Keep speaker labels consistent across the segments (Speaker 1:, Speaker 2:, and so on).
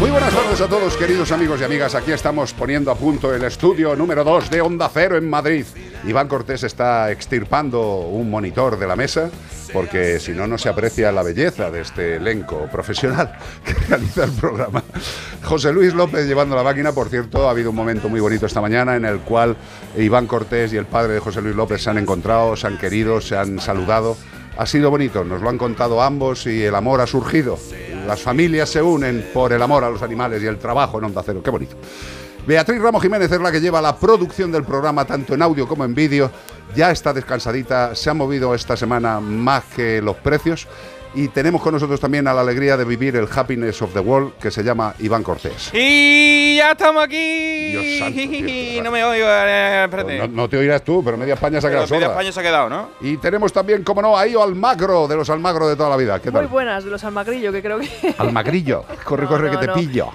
Speaker 1: Muy buenas tardes a todos, queridos amigos y amigas. Aquí estamos poniendo a punto el estudio número 2 de Onda Cero en Madrid. Iván Cortés está extirpando un monitor de la mesa porque si no, no se aprecia la belleza de este elenco profesional que realiza el programa. José Luis López llevando la máquina, por cierto, ha habido un momento muy bonito esta mañana en el cual Iván Cortés y el padre de José Luis López se han encontrado, se han querido, se han saludado. Ha sido bonito, nos lo han contado ambos y el amor ha surgido. Las familias se unen por el amor a los animales y el trabajo en Onda Cero. Qué bonito. Beatriz Ramos Jiménez es la que lleva la producción del programa, tanto en audio como en vídeo. Ya está descansadita, se ha movido esta semana más que los precios. Y tenemos con nosotros también a la alegría de vivir el happiness of the world, que se llama Iván Cortés.
Speaker 2: Y ya estamos aquí.
Speaker 1: Dios santo, tío.
Speaker 2: no me oigo. eh, espérate.
Speaker 1: No, no te oirás tú, pero media España se ha
Speaker 2: Pero
Speaker 1: quedado
Speaker 2: media
Speaker 1: sola.
Speaker 2: España se ha quedado, ¿no?
Speaker 1: Y tenemos también, como no, a Io Almagro, de los Almagro de toda la vida. ¿Qué
Speaker 3: Muy
Speaker 1: tal?
Speaker 3: buenas, de los Almagrillo, que creo que...
Speaker 1: Almagrillo, corre,
Speaker 3: No,
Speaker 1: corre
Speaker 3: no,
Speaker 1: que te
Speaker 3: no.
Speaker 1: pillo.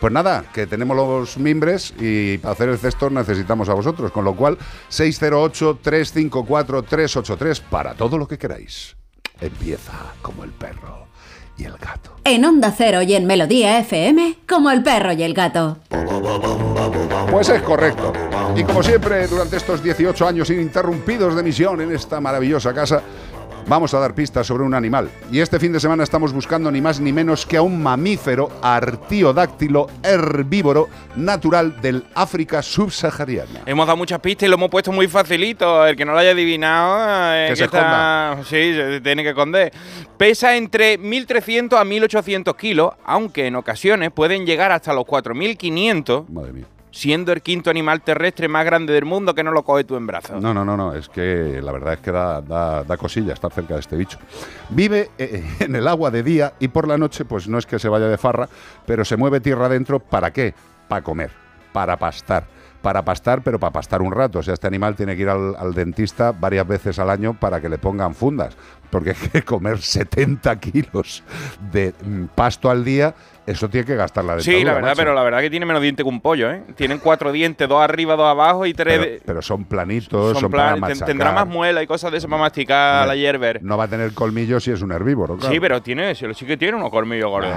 Speaker 1: Pues nada, que tenemos los mimbres y para hacer el cesto necesitamos a vosotros, con lo cual 608-354-383 para todo lo que queráis. Empieza como el perro y el gato.
Speaker 4: En Onda Cero y en Melodía FM, como el perro y el gato.
Speaker 1: Pues es correcto. Y como siempre, durante estos 18 años ininterrumpidos de emisión en esta maravillosa casa, vamos a dar pistas sobre un animal. Y este fin de semana estamos buscando ni más ni menos que a un mamífero artiodáctilo herbívoro natural del África subsahariana.
Speaker 2: Hemos dado muchas pistas y lo hemos puesto muy facilito. El que no lo haya adivinado. eh,
Speaker 1: Que se
Speaker 2: está- Sí, se tiene que esconder. Pesa entre 1.300 a 1.800 kilos, aunque en ocasiones pueden llegar hasta los 4.500,
Speaker 1: Madre mía.
Speaker 2: Siendo el quinto animal terrestre más grande del mundo que no lo coge tú en brazos.
Speaker 1: No, no, no, no, es que la verdad es que da, da, cosilla estar cerca de este bicho. Vive eh, en el agua de día y por la noche, pues no es que se vaya de farra, pero se mueve tierra adentro, ¿para qué? Para comer, para pastar. Para pastar, pero para pastar un rato. O sea, este animal tiene que ir al dentista varias veces al año para que le pongan fundas. Porque es que comer 70 kilos de mm, pasto al día, eso tiene que gastar la dentadura.
Speaker 2: Sí, la verdad,
Speaker 1: macho.
Speaker 2: pero la verdad que tiene menos diente que un pollo, ¿eh? Tienen cuatro dientes, dos arriba, dos abajo y tres...
Speaker 1: Pero, son planitos, son,
Speaker 2: son plan-
Speaker 1: machacar.
Speaker 2: tendrá más muela y cosas de eso para masticar
Speaker 1: Hombre,
Speaker 2: la hierber.
Speaker 1: No va a tener colmillos si es un herbívoro, claro.
Speaker 2: Sí, pero tiene, sí que tiene unos colmillos gordos.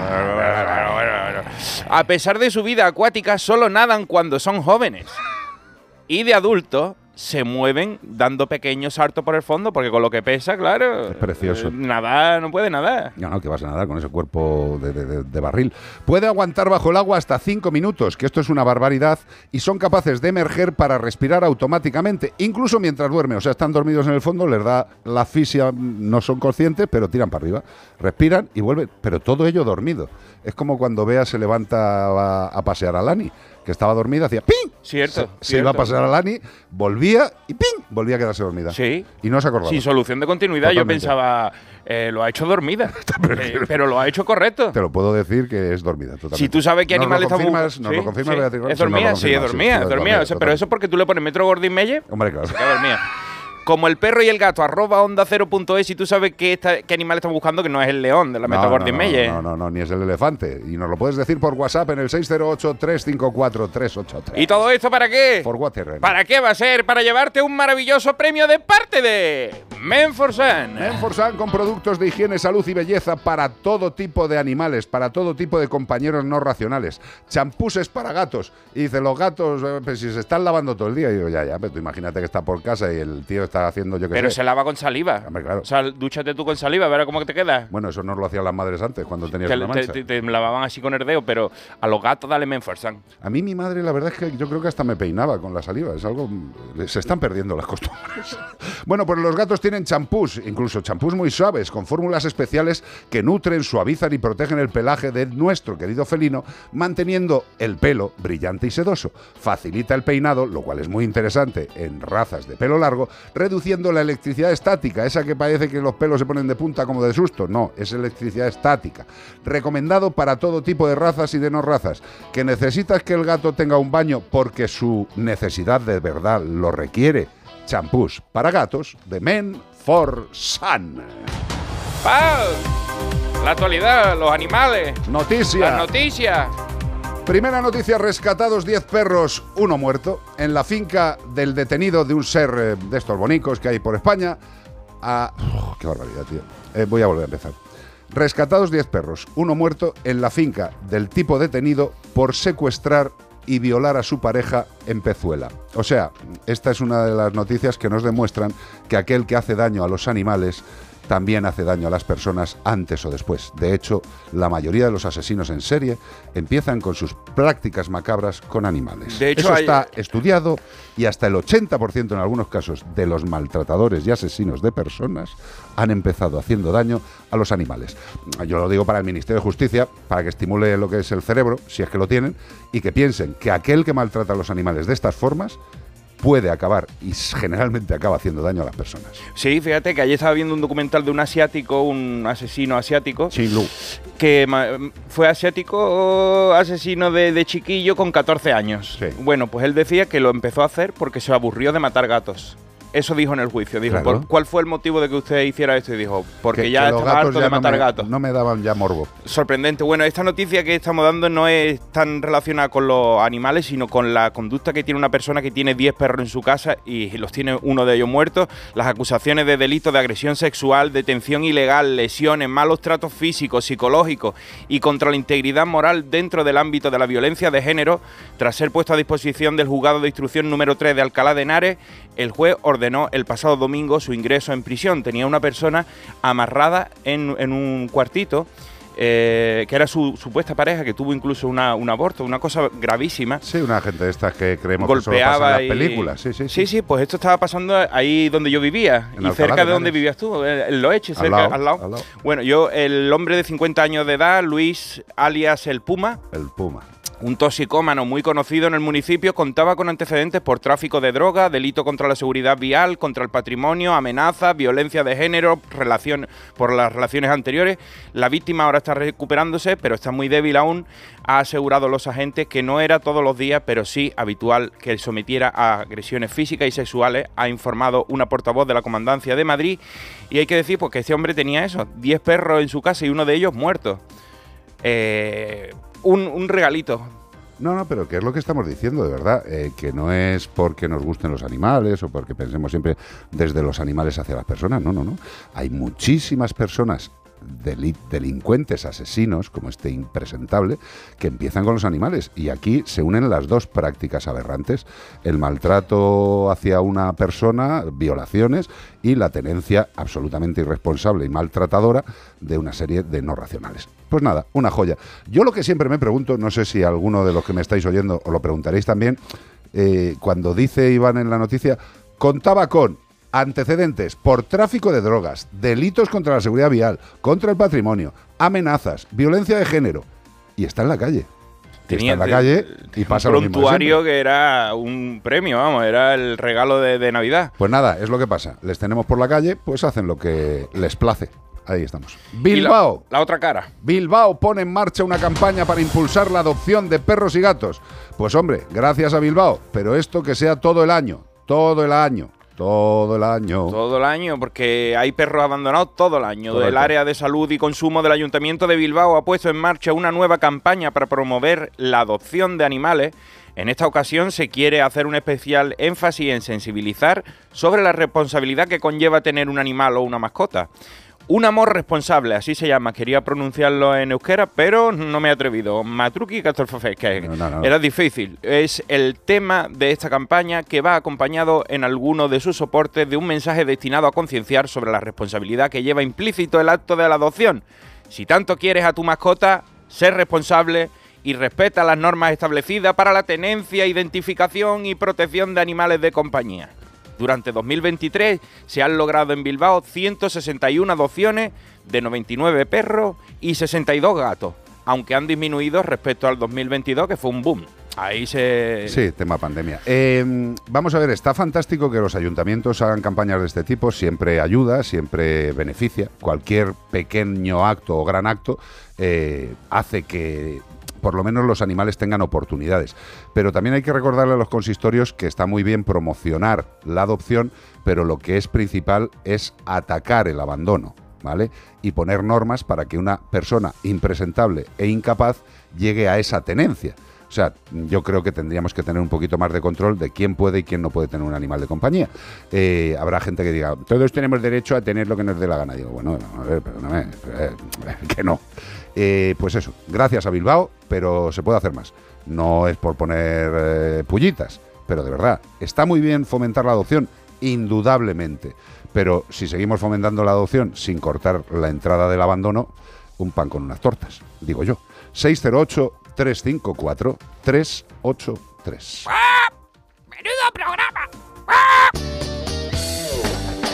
Speaker 2: A pesar de su vida acuática, solo nadan cuando son jóvenes. Y de adultos se mueven dando pequeños saltos por el fondo, porque con lo que pesa, claro.
Speaker 1: Es precioso.
Speaker 2: eh, Nadar, no puede nadar.
Speaker 1: No, no, que vas a nadar con ese cuerpo de, de- barril. Puede aguantar bajo el agua hasta 5 minutos, que esto es una barbaridad, y son capaces de emerger para respirar automáticamente, incluso mientras duermen. O sea, están dormidos en el fondo, les da la asfixia, no son conscientes, pero tiran para arriba. Respiran y vuelven, pero todo ello dormido. Es como cuando Bea se levanta a, a pasear a Lani, que estaba dormida, hacía ¡ping!
Speaker 2: Cierto,
Speaker 1: Se, se iba a
Speaker 2: cierto.
Speaker 1: pasear a Lani, volvía y ¡ping! Volvía a quedarse dormida.
Speaker 2: Sí.
Speaker 1: Y no se acordaba.
Speaker 2: Sin solución de continuidad, yo pensaba, eh, lo ha hecho dormida. Eh, pero lo ha hecho correcto.
Speaker 1: Te lo puedo decir que es dormida. Totalmente.
Speaker 2: Si tú sabes qué
Speaker 1: ¿Nos
Speaker 2: animal está
Speaker 1: confirmas,
Speaker 2: bu-
Speaker 1: ¿Nos
Speaker 2: Sí,
Speaker 1: lo confirmas,
Speaker 2: sí. Es
Speaker 1: Sí,
Speaker 2: dormida, sí, es dormida, es dormida.
Speaker 1: dormida,
Speaker 2: O sea, pero eso es porque tú le pones Metro Gordon Melle,
Speaker 1: Hombre, claro.
Speaker 2: se dormida. Como el perro y el gato, arroba onda cero punto es, y tú sabes qué, está- qué animal están buscando, que no es el león de la
Speaker 1: no,
Speaker 2: Gordon
Speaker 1: no, no, no, no, ni es el elefante. Y nos lo puedes decir por WhatsApp en el 608-354-383.
Speaker 2: ¿Y todo esto para qué?
Speaker 1: Por WhatsApp.
Speaker 2: ¿Para qué va a ser? Para llevarte un maravilloso premio de parte de Menforsan.
Speaker 1: Menforsan con productos de higiene, salud y belleza para todo tipo de animales, para todo tipo de compañeros no racionales. Champús para gatos. Y dice, los gatos, eh, pues si se están lavando todo el día. Y digo, ya, ya, pero tú imagínate que está por casa y el tío está haciendo yo que
Speaker 2: Pero
Speaker 1: sé.
Speaker 2: se lava con saliva.
Speaker 1: Hombre, claro.
Speaker 2: O sea, dúchate tú con saliva, a ver cómo te queda.
Speaker 1: Bueno, eso no lo hacían las madres antes, cuando tenías
Speaker 2: Te,
Speaker 1: una
Speaker 2: te-
Speaker 1: mancha.
Speaker 2: te- te lavaban así con herdeo, pero a los gatos dale Menforsan.
Speaker 1: A mí mi madre, la verdad es que yo creo que hasta me peinaba con la saliva. Es algo... Se están perdiendo las costumbres. bueno, pues los gatos tienen champús, incluso champús muy suaves, con fórmulas especiales que nutren, suavizan y protegen el pelaje de nuestro querido felino, manteniendo el pelo brillante y sedoso. Facilita el peinado, lo cual es muy interesante en razas de pelo largo, reduciendo la electricidad estática, esa que parece que los pelos se ponen de punta como de susto. No, es electricidad estática. Recomendado para todo tipo de razas y de no razas. Que necesitas que el gato tenga un baño porque su necesidad de verdad lo requiere. Champús para gatos de Men for Sun.
Speaker 2: ¡Pau! La actualidad, los animales,
Speaker 1: Noticia.
Speaker 2: las noticias.
Speaker 1: Primera noticia, rescatados 10 perros, uno muerto, en la finca del detenido de un ser eh, de estos bonicos que hay por España. A... Uf, ¡Qué barbaridad, tío! Eh, voy a volver a empezar. Rescatados 10 perros, uno muerto en la finca del tipo detenido por secuestrar y violar a su pareja en Pezuela. O sea, esta es una de las noticias que nos demuestran que aquel que hace daño a los animales también hace daño a las personas antes o después. De hecho, la mayoría de los asesinos en serie empiezan con sus prácticas macabras con animales.
Speaker 2: De hecho,
Speaker 1: Eso
Speaker 2: hay-
Speaker 1: está estudiado y hasta el 80% en algunos casos de los maltratadores y asesinos de personas han empezado haciendo daño a los animales. Yo lo digo para el Ministerio de Justicia, para que estimule lo que es el cerebro, si es que lo tienen, y que piensen que aquel que maltrata a los animales de estas formas puede acabar y generalmente acaba haciendo daño a las personas.
Speaker 2: Sí, fíjate que ayer estaba viendo un documental de un asiático, un asesino asiático,
Speaker 1: Chin Lu.
Speaker 2: que fue asiático asesino de, de chiquillo con 14 años.
Speaker 1: Sí.
Speaker 2: Bueno, pues él decía que lo empezó a hacer porque se aburrió de matar gatos. Eso dijo en el juicio. Dijo,
Speaker 1: Claro.
Speaker 2: "¿Por- ¿cuál fue el motivo de que usted hiciera esto? Y dijo, porque
Speaker 1: Que-
Speaker 2: ya
Speaker 1: que
Speaker 2: estaba harto
Speaker 1: ya
Speaker 2: de matar
Speaker 1: no me,
Speaker 2: gatos.
Speaker 1: No me daban ya morbo.
Speaker 2: Sorprendente. Bueno, esta noticia que estamos dando no es tan relacionada con los animales, sino con la conducta que tiene una persona que tiene 10 perros en su casa y los tiene uno de ellos muertos. Las acusaciones de delito de agresión sexual, detención ilegal, lesiones, malos tratos físicos, psicológicos y contra la integridad moral dentro del ámbito de la violencia de género, tras ser puesto a disposición del juzgado de instrucción número 3 de Alcalá de Henares, el juez ordenó el pasado domingo su ingreso en prisión. Tenía una persona amarrada en, en un cuartito eh, que era su supuesta pareja, que tuvo incluso una, un aborto, una cosa gravísima.
Speaker 1: Sí, una gente de estas que creemos que solo pasa
Speaker 2: Golpeaba
Speaker 1: en las películas. Sí, sí, sí.
Speaker 2: sí, sí, pues esto estaba pasando ahí donde yo vivía
Speaker 1: En
Speaker 2: y
Speaker 1: Alcalá
Speaker 2: cerca
Speaker 1: de
Speaker 2: de donde vivías tú, en Loeche, cerca,
Speaker 1: lado,
Speaker 2: al lado.
Speaker 1: al lado.
Speaker 2: Bueno, yo, el hombre de 50 años de edad, Luis alias el Puma,
Speaker 1: El Puma.
Speaker 2: Un toxicómano muy conocido en el municipio, contaba con antecedentes por tráfico de droga, delito contra la seguridad vial, contra el patrimonio, amenazas, violencia de género, relación por las relaciones anteriores. La víctima ahora está recuperándose, pero está muy débil aún. Ha asegurado los agentes que no era todos los días, pero sí habitual que sometiera a agresiones físicas y sexuales. Ha informado una portavoz de la Comandancia de Madrid. Y hay que decir pues, que este hombre tenía eso, 10 perros en su casa y uno de ellos muerto. Eh, un, regalito.
Speaker 1: No, no, pero ¿qué es lo que estamos diciendo, de verdad? Eh, que no es porque nos gusten los animales o porque pensemos siempre desde los animales hacia las personas. No, no, no. Hay muchísimas personas delincuentes, asesinos, como este impresentable, que empiezan con los animales. Y aquí se unen las dos prácticas aberrantes. El maltrato hacia una persona, violaciones, y la tenencia absolutamente irresponsable y maltratadora de una serie de no racionales. Pues nada, una joya. Yo lo que siempre me pregunto, no sé si alguno de los que me estáis oyendo os lo preguntaréis también, eh, cuando dice Iván en la noticia, contaba con antecedentes por tráfico de drogas, delitos contra la seguridad vial, contra el patrimonio, amenazas, violencia de género, y está en la calle. Y está en la calle y pasa
Speaker 2: un
Speaker 1: lo
Speaker 2: prontuario que era un premio, vamos, era el regalo de, de Navidad.
Speaker 1: Pues nada, es lo que pasa. Les tenemos por la calle, pues hacen lo que les place. Ahí estamos.
Speaker 2: La-
Speaker 1: Bilbao.
Speaker 2: La, otra cara.
Speaker 1: Bilbao pone en marcha una campaña para impulsar la adopción de perros y gatos. Pues hombre, gracias a Bilbao, pero esto que sea todo el año, todo el año. Todo el año.
Speaker 2: Todo el año, porque hay perros abandonados todo el año.
Speaker 1: Correcto.
Speaker 2: El área de salud y consumo del Ayuntamiento de Bilbao ha puesto en marcha una nueva campaña para promover la adopción de animales. En esta ocasión se quiere hacer un especial énfasis en sensibilizar sobre la responsabilidad que conlleva tener un animal o una mascota. Un amor responsable, así se llama. Quería pronunciarlo en euskera, pero no me he atrevido. Matruki Castorfofes, que
Speaker 1: No, no, no.
Speaker 2: era difícil. Es el tema de esta campaña que va acompañado en alguno de sus soportes de un mensaje destinado a concienciar sobre la responsabilidad que lleva implícito el acto de la adopción. Si tanto quieres a tu mascota, sé responsable y respeta las normas establecidas para la tenencia, identificación y protección de animales de compañía. Durante 2023 se han logrado en Bilbao 161 adopciones de 99 perros y 62 gatos, aunque han disminuido respecto al 2022 que fue un boom. Ahí se...
Speaker 1: Sí, tema pandemia. Eh, vamos a ver, está fantástico que los ayuntamientos hagan campañas de este tipo, siempre ayuda, siempre beneficia. Cualquier pequeño acto o gran acto eh, hace que por lo menos los animales tengan oportunidades. Pero también hay que recordarle a los consistorios que está muy bien promocionar la adopción, pero lo que es principal es atacar el abandono. ¿Vale? Y poner normas para que una persona impresentable e incapaz llegue a esa tenencia. O sea, yo creo que tendríamos que tener un poquito más de control de quién puede y quién no puede tener un animal de compañía. Eh, habrá gente que diga, todos tenemos derecho a tener lo que nos dé la gana. Digo, bueno, a ver, perdóname, eh, que no. Eh, pues eso, gracias a Bilbao, pero se puede hacer más. No es por poner eh, pullitas, pero de verdad, está muy bien fomentar la adopción, indudablemente. Pero si seguimos fomentando la adopción sin cortar la entrada del abandono, un pan con unas tortas, digo yo. 608-354-383.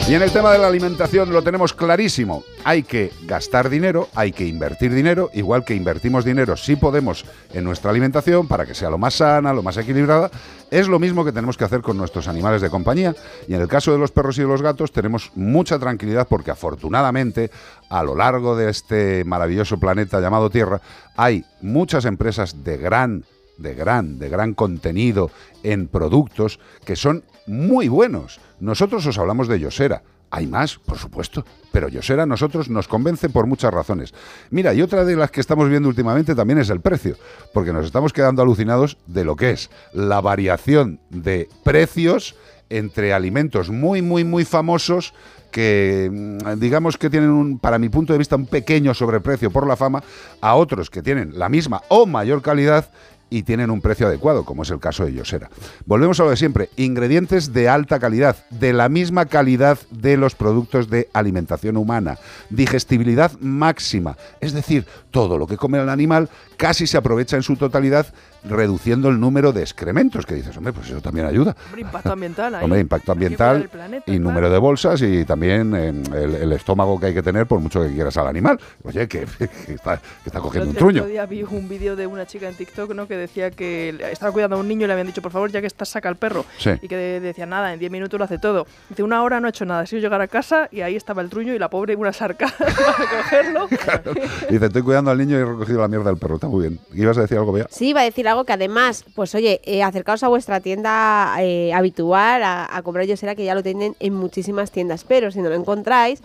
Speaker 1: Y en el tema de la alimentación lo tenemos clarísimo. Hay que gastar dinero, hay que invertir dinero, igual que invertimos dinero si podemos en nuestra alimentación para que sea lo más sana, lo más equilibrada. Es lo mismo que tenemos que hacer con nuestros animales de compañía. Y en el caso de los perros y de los gatos tenemos mucha tranquilidad porque afortunadamente a lo largo de este maravilloso planeta llamado Tierra hay muchas empresas de gran de gran, de gran contenido en productos que son muy buenos. Nosotros os hablamos de Yosera. Hay más, por supuesto, pero Yosera a nosotros nos convence por muchas razones. Mira, y otra de las que estamos viendo últimamente también es el precio, porque nos estamos quedando alucinados de lo que es la variación de precios entre alimentos muy, muy, muy famosos que mm, digamos que tienen un, para mi punto de vista, un pequeño sobreprecio por la fama, a otros que tienen la misma o mayor calidad y tienen un precio adecuado, como es el caso de Yosera. Volvemos a lo de siempre, ingredientes de alta calidad, de la misma calidad de los productos de alimentación humana, digestibilidad máxima, es decir, todo lo que come el animal casi se aprovecha en su totalidad, reduciendo el número de excrementos, que dices, hombre, pues eso también ayuda.
Speaker 3: Hombre, impacto ambiental ahí.
Speaker 1: Hombre, impacto ambiental
Speaker 3: planeta,
Speaker 1: y
Speaker 3: claro.
Speaker 1: número de bolsas y también el, el estómago que hay que tener por mucho que quieras al animal. Oye, que, que está, que está cogiendo un
Speaker 3: El
Speaker 1: truño.
Speaker 3: otro día vi un vídeo de una chica en TikTok ¿no? que decía que estaba cuidando a un niño y le habían dicho, por favor, ya que estás, saca al perro.
Speaker 1: Sí.
Speaker 3: Y que de- decía, nada, en 10 minutos lo hace todo. Dice, una hora no ha hecho nada. Ha sido llegar a casa y ahí estaba el truño y la pobre una sarca para cogerlo.
Speaker 1: Dice, estoy cuidando al niño y he recogido la mierda del perro. Está muy bien. ¿Ibas a decir algo, Bea?
Speaker 5: Sí, iba a decir algo que además, pues oye, eh, acercaos a vuestra tienda eh, habitual a, a comprar Yosera, que ya lo tienen en muchísimas tiendas. Pero si no lo encontráis,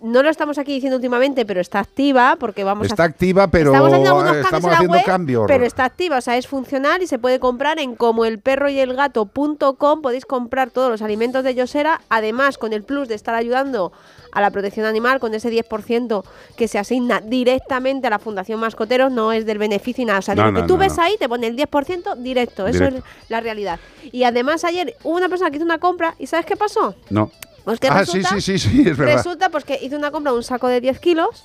Speaker 5: no lo estamos aquí diciendo últimamente, pero está activa porque vamos
Speaker 1: Está
Speaker 5: a...
Speaker 1: activa, pero
Speaker 5: estamos haciendo algunos cambios
Speaker 1: estamos
Speaker 5: la
Speaker 1: haciendo
Speaker 5: web,
Speaker 1: cambios.
Speaker 5: pero está activa, o sea, es funcional y se puede comprar en como el perro y el gato.com. Podéis comprar todos los alimentos de Yosera, además con el plus de estar ayudando a la protección animal con ese 10% que se asigna directamente a la Fundación Mascoteros, no es del beneficio y nada. O sea, de
Speaker 1: No,
Speaker 5: lo que tú
Speaker 1: no,
Speaker 5: ves ahí te pone el 10% directo. Eso es la realidad. Y además ayer hubo una persona que hizo una compra y ¿sabes qué pasó?
Speaker 1: No.
Speaker 5: Pues que
Speaker 1: ah,
Speaker 5: resulta,
Speaker 1: sí, sí, sí, sí, es verdad.
Speaker 5: resulta pues que hizo una compra de un saco de 10 kilos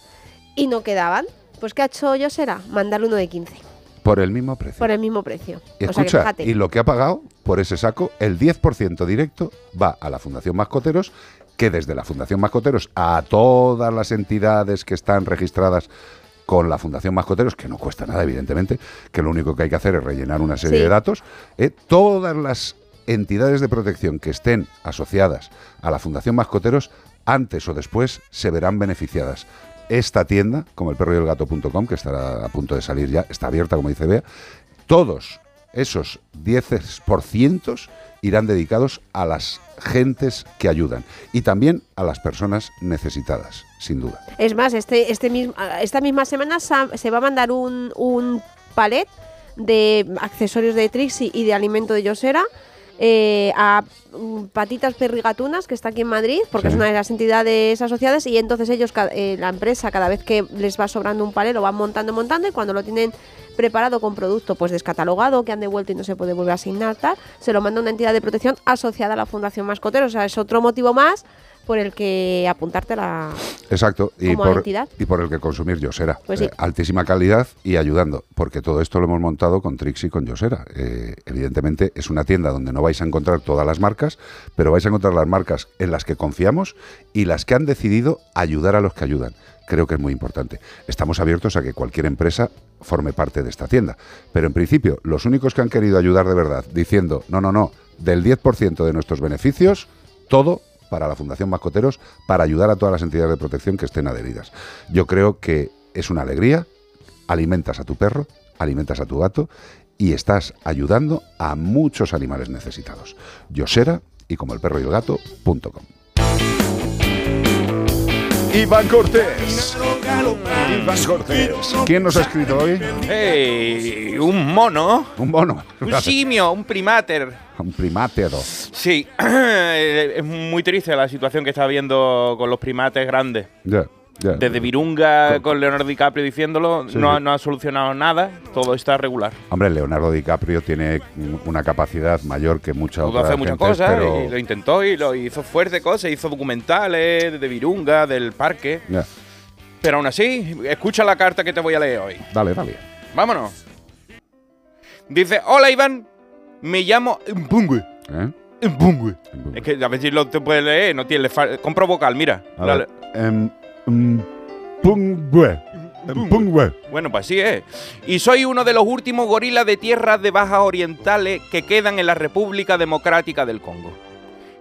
Speaker 5: y no quedaban. Pues ¿qué ha hecho Yosera? Mandarle uno de 15
Speaker 1: Por el mismo precio.
Speaker 5: por el mismo precio.
Speaker 1: Y
Speaker 5: o sea que
Speaker 1: escucha, y lo que ha pagado por ese saco, el 10% directo va a la Fundación Mascoteros, que desde la Fundación Mascoteros a todas las entidades que están registradas con la Fundación Mascoteros, que no cuesta nada, evidentemente, que lo único que hay que hacer es rellenar una serie
Speaker 5: Sí.
Speaker 1: de datos, eh, todas las entidades de protección que estén asociadas a la Fundación Mascoteros, antes o después se verán beneficiadas. Esta tienda, como el perro y el gato.com, que estará a punto de salir ya, está abierta, como dice Bea, todos esos 10% irán dedicados a las gentes que ayudan y también a las personas necesitadas, sin duda.
Speaker 5: Es más, este, este esta misma semana se va a mandar un, un palet de accesorios de Trixie y de alimento de Yosera eh, a mm, Patitas Perrigatunas, que está aquí en Madrid, porque
Speaker 1: Sí.
Speaker 5: es una de las entidades asociadas, y entonces ellos, eh, la empresa, cada vez que les va sobrando un palet, lo van montando, montando, y cuando lo tienen preparado con producto pues descatalogado, que han devuelto y no se puede volver a asignar, tal, se lo manda una entidad de protección asociada a la Fundación Mascotero. O sea, es otro motivo más por el que apuntarte a la...
Speaker 1: Exacto, y
Speaker 5: Como
Speaker 1: por,
Speaker 5: entidad.
Speaker 1: y por el que consumir Yosera.
Speaker 5: Pues sí.
Speaker 1: Eh, altísima calidad y ayudando, porque todo esto lo hemos montado con Trix y con Yosera. Eh, evidentemente es una tienda donde no vais a encontrar todas las marcas, pero vais a encontrar las marcas en las que confiamos y las que han decidido ayudar a los que ayudan. Creo que es muy importante. Estamos abiertos a que cualquier empresa forme parte de esta tienda, pero en principio los únicos que han querido ayudar de verdad, diciendo, no, no, no, del 10% de nuestros beneficios, todo para la Fundación Mascoteros, para ayudar a todas las entidades de protección que estén adheridas. Yo creo que es una alegría, alimentas a tu perro, alimentas a tu gato y estás ayudando a muchos animales necesitados. Yosera y como el perro y el gato.com. Iván Cortés. Iván Cortés. ¿Quién nos ha escrito hoy?
Speaker 2: ¡Ey! Un mono.
Speaker 1: Un mono.
Speaker 2: Un simio, un primater.
Speaker 1: Un primátero.
Speaker 2: Sí, es muy triste la situación que está habiendo con los primates grandes.
Speaker 1: Ya,
Speaker 2: Desde Virunga con Leonardo DiCaprio diciéndolo,
Speaker 1: Sí,
Speaker 2: no,
Speaker 1: sí.
Speaker 2: no ha solucionado nada, todo está regular.
Speaker 1: Hombre, Leonardo DiCaprio tiene una capacidad mayor que muchas otras
Speaker 2: hacer muchas
Speaker 1: gentes,
Speaker 2: cosas
Speaker 1: pero...
Speaker 2: y lo intentó y lo hizo fuerte cosas, hizo documentales de Virunga, del parque. Pero aún así, escucha la carta que te voy a leer hoy.
Speaker 1: Dale, dale.
Speaker 2: Vámonos. Dice, hola Iván, me llamo Mbungwe.
Speaker 1: ¿Eh?
Speaker 2: Es que a ver si lo te puedes leer, no tiene, le compro vocal, mira.
Speaker 1: A ver, em, em, Pungwe. Em, Pungwe.
Speaker 2: Bueno, pues así es. Y soy uno de los últimos gorilas de tierras de bajas orientales que quedan en la República Democrática del Congo.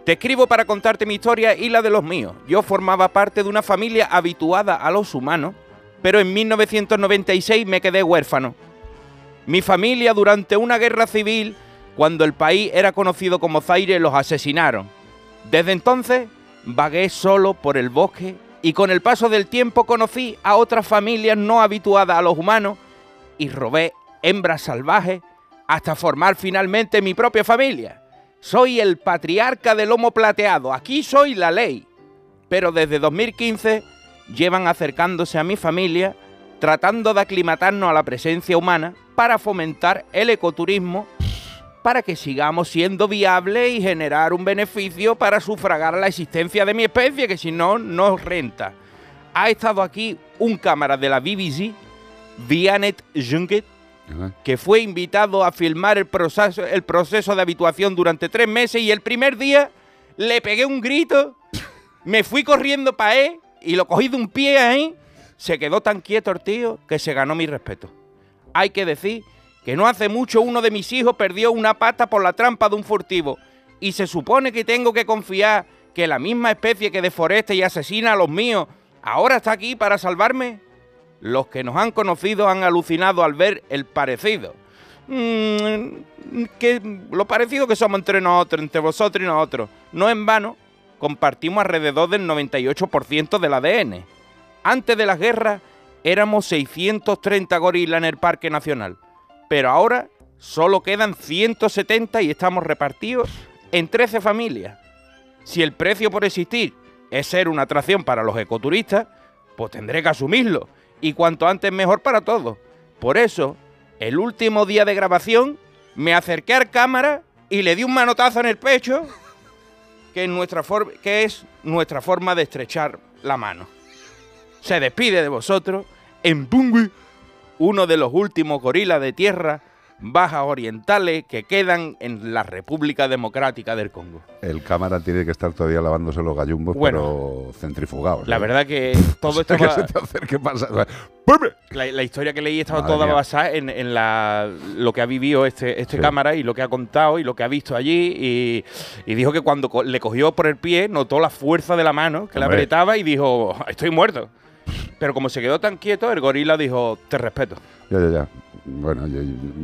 Speaker 2: Te escribo para contarte mi historia y la de los míos. Yo formaba parte de una familia habituada a los humanos, pero en 1996 me quedé huérfano. Mi familia durante una guerra civil, cuando el país era conocido como Zaire, los asesinaron. Desde entonces vagué solo por el bosque y con el paso del tiempo conocí a otras familias no habituadas a los humanos y robé hembras salvajes hasta formar finalmente mi propia familia. Soy el patriarca del lomo plateado, aquí soy la ley. Pero desde 2015 llevan acercándose a mi familia tratando de aclimatarnos a la presencia humana para fomentar el ecoturismo para que sigamos siendo viables y generar un beneficio para sufragar la existencia de mi especie, que si no, no renta. Ha estado aquí un cámara de la BBC, Vianet Junket, que fue invitado a filmar el proceso, el proceso de habituación durante tres meses y el primer día le pegué un grito, me fui corriendo para él y lo cogí de un pie ahí, se quedó tan quieto el tío que se ganó mi respeto. Hay que decir que no hace mucho uno de mis hijos perdió una pata por la trampa de un furtivo y se supone que tengo que confiar que la misma especie que deforesta y asesina a los míos ahora está aquí para salvarme. Los que nos han conocido han alucinado al ver el parecido. Mm, que lo parecido que somos entre nosotros, entre vosotros y nosotros. No en vano, compartimos alrededor del 98% del ADN. Antes de las guerras éramos 630 gorilas en el Parque Nacional, pero ahora solo quedan 170 y estamos repartidos en 13 familias. Si el precio por existir es ser una atracción para los ecoturistas, pues tendré que asumirlo. Y cuanto antes mejor para todos. Por eso, el último día de grabación, me acerqué a cámara y le di un manotazo en el pecho, que es nuestra, for- que es nuestra forma de estrechar la mano. Se despide de vosotros en Pungui, uno de los últimos gorilas de tierra bajas orientales que quedan en la República Democrática del Congo.
Speaker 1: El cámara tiene que estar todavía lavándose los gallumbos,
Speaker 2: Bueno.
Speaker 1: pero centrifugados.
Speaker 2: La
Speaker 1: ¿eh?
Speaker 2: verdad que todo esto
Speaker 1: que
Speaker 2: va-
Speaker 1: se te acerque pasa.
Speaker 2: La, la historia que leí estaba
Speaker 1: Madre
Speaker 2: toda
Speaker 1: mía.
Speaker 2: basada en, en la, lo que ha vivido este, este
Speaker 1: Sí.
Speaker 2: cámara y lo que ha contado y lo que ha visto allí. Y, y dijo que cuando co- le cogió por el pie, notó la fuerza de la mano que le
Speaker 1: Hombre.
Speaker 2: apretaba y dijo, estoy muerto. Pero como se quedó tan quieto, el gorila dijo, te respeto.
Speaker 1: Ya, ya, ya. bueno, yo,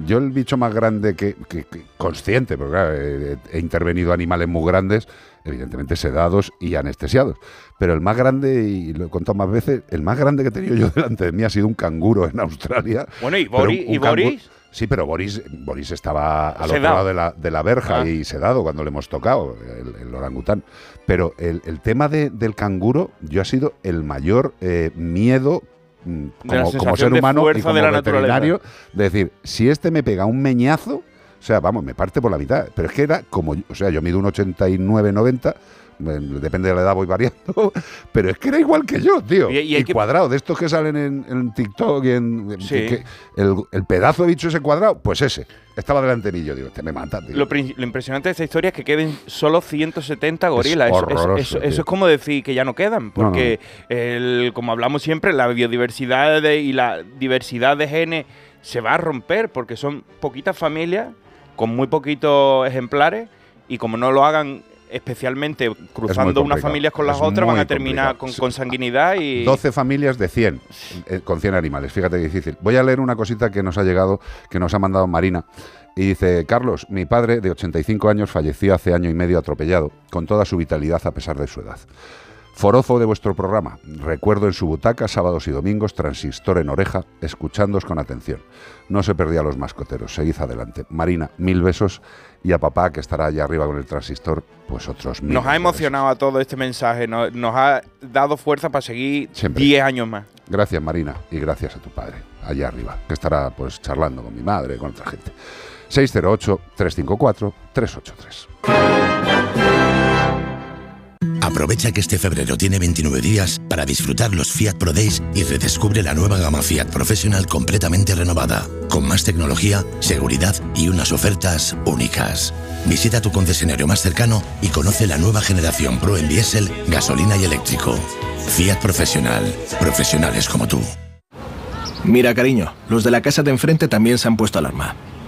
Speaker 1: yo el bicho más grande que, que- que- consciente, porque claro, he, he intervenido animales muy grandes, evidentemente sedados y anestesiados. Pero el más grande, y lo he contado más veces, el más grande que he tenido yo delante de mí ha sido un canguro en Australia.
Speaker 2: Bueno, ¿y
Speaker 1: un- un
Speaker 2: ¿Y Boris?
Speaker 1: Sí, pero Boris, Boris estaba al otro
Speaker 2: Sedado.
Speaker 1: lado de la, de la verja
Speaker 2: Ah.
Speaker 1: y sedado cuando le hemos tocado, el, el orangután. Pero el, el tema de- del canguro, yo ha sido el mayor eh, miedo mm, como, ser humano y como
Speaker 2: de la
Speaker 1: veterinario, de decir, si este me pega un meñazo, o sea, vamos, me parte por la mitad. Pero es que era como, o sea, yo mido un 89, 90, bueno, depende de la edad voy variando, pero es que era igual que yo, tío.
Speaker 2: Y-
Speaker 1: Y,
Speaker 2: y hay que-
Speaker 1: cuadrado, de estos que salen en, en TikTok y en...
Speaker 2: Sí.
Speaker 1: que- que el, el pedazo de bicho ese cuadrado, pues ese. Estaba delante de mí, yo digo, este me mata, tío.
Speaker 2: Lo, impresionante de esta historia es que queden solo 170 gorilas. Eso- eso,
Speaker 1: horroroso,
Speaker 2: eso-
Speaker 1: tío.
Speaker 2: eso es como decir que ya no quedan, porque el- como hablamos siempre, la biodiversidad de- y la diversidad de genes se va a romper porque son poquitas familias con muy poquitos ejemplares y como no lo hagan especialmente cruzando unas familias con las
Speaker 1: es
Speaker 2: otras, van a terminar
Speaker 1: complicado.
Speaker 2: con consanguinidad y...
Speaker 1: 12 familias de 100, eh, con 100 animales. Fíjate qué difícil. Voy a leer una cosita que nos ha llegado, que nos ha mandado Marina. Y dice, Carlos, mi padre de 85 años falleció hace año y medio atropellado, con toda su vitalidad a pesar de su edad. Forofo de vuestro programa. Recuerdo en su butaca sábados y domingos, transistor en oreja, escuchándoos con atención. No se perdía a los mascoteros. Seguid adelante. Marina, mil besos. Y a papá, que estará allá arriba con el transistor, pues otros mil.
Speaker 2: Nos ha
Speaker 1: besos.
Speaker 2: emocionado a todo este mensaje, nos, nos ha dado fuerza para seguir
Speaker 1: Siempre.
Speaker 2: 10 años más.
Speaker 1: Gracias, Marina, y gracias a tu padre, allá arriba, que estará pues charlando con mi madre, con otra gente. 608-354-383.
Speaker 6: Aprovecha que este febrero tiene 29 días para disfrutar los Fiat Pro Days y redescubre la nueva gama Fiat Professional completamente renovada, con más tecnología, seguridad y unas ofertas únicas. Visita tu concesionario más cercano y conoce la nueva generación Pro en diésel, gasolina y eléctrico. Fiat Professional, profesionales como tú.
Speaker 7: Mira, cariño, los de la casa de enfrente también se han puesto alarma.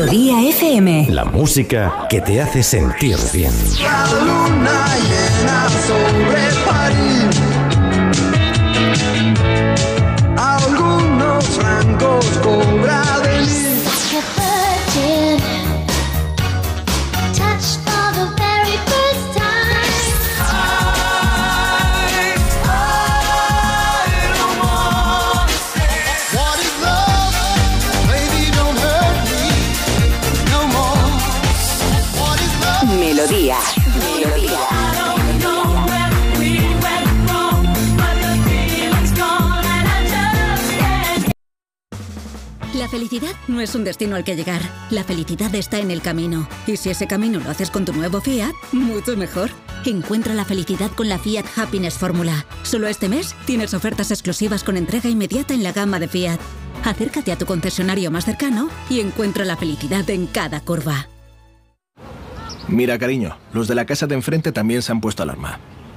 Speaker 8: Melodía FM.
Speaker 9: La música que te hace sentir bien.
Speaker 10: luna llena sobre París.
Speaker 11: Felicidad no es un destino al que llegar. La felicidad está en el camino. Y si ese camino lo haces con tu nuevo Fiat, mucho mejor. Encuentra la felicidad con la Fiat Happiness Fórmula. Solo este mes tienes ofertas exclusivas con entrega inmediata en la gama de Fiat. Acércate a tu concesionario más cercano y encuentra la felicidad en cada curva.
Speaker 7: Mira, cariño, los de la casa de enfrente también se han puesto alarma.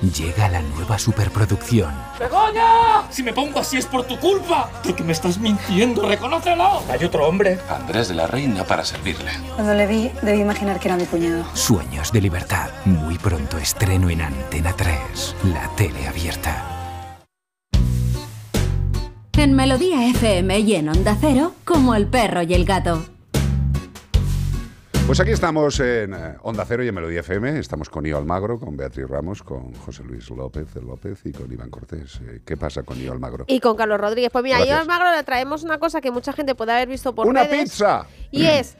Speaker 12: Llega la nueva superproducción.
Speaker 13: ¡Begoña! Si me pongo así es por tu culpa. Porque me estás mintiendo, reconócelo. Hay otro hombre.
Speaker 14: Andrés de la Reina para servirle.
Speaker 15: Cuando le vi, debí imaginar que era mi cuñado.
Speaker 12: Sueños de libertad. Muy pronto estreno en Antena 3, la tele abierta.
Speaker 4: En Melodía FM y en Onda Cero, como el perro y el gato.
Speaker 1: Pues aquí estamos en eh, Onda Cero y en Melodía FM. Estamos con Io Almagro, con Beatriz Ramos, con José Luis López de López y con Iván Cortés. Eh, ¿Qué pasa con Io Almagro?
Speaker 5: Y con Carlos Rodríguez. Pues mira,
Speaker 1: Gracias.
Speaker 5: al Magro le traemos una cosa que mucha gente puede haber visto por
Speaker 1: ¡Una
Speaker 5: redes.
Speaker 1: pizza!
Speaker 5: Y es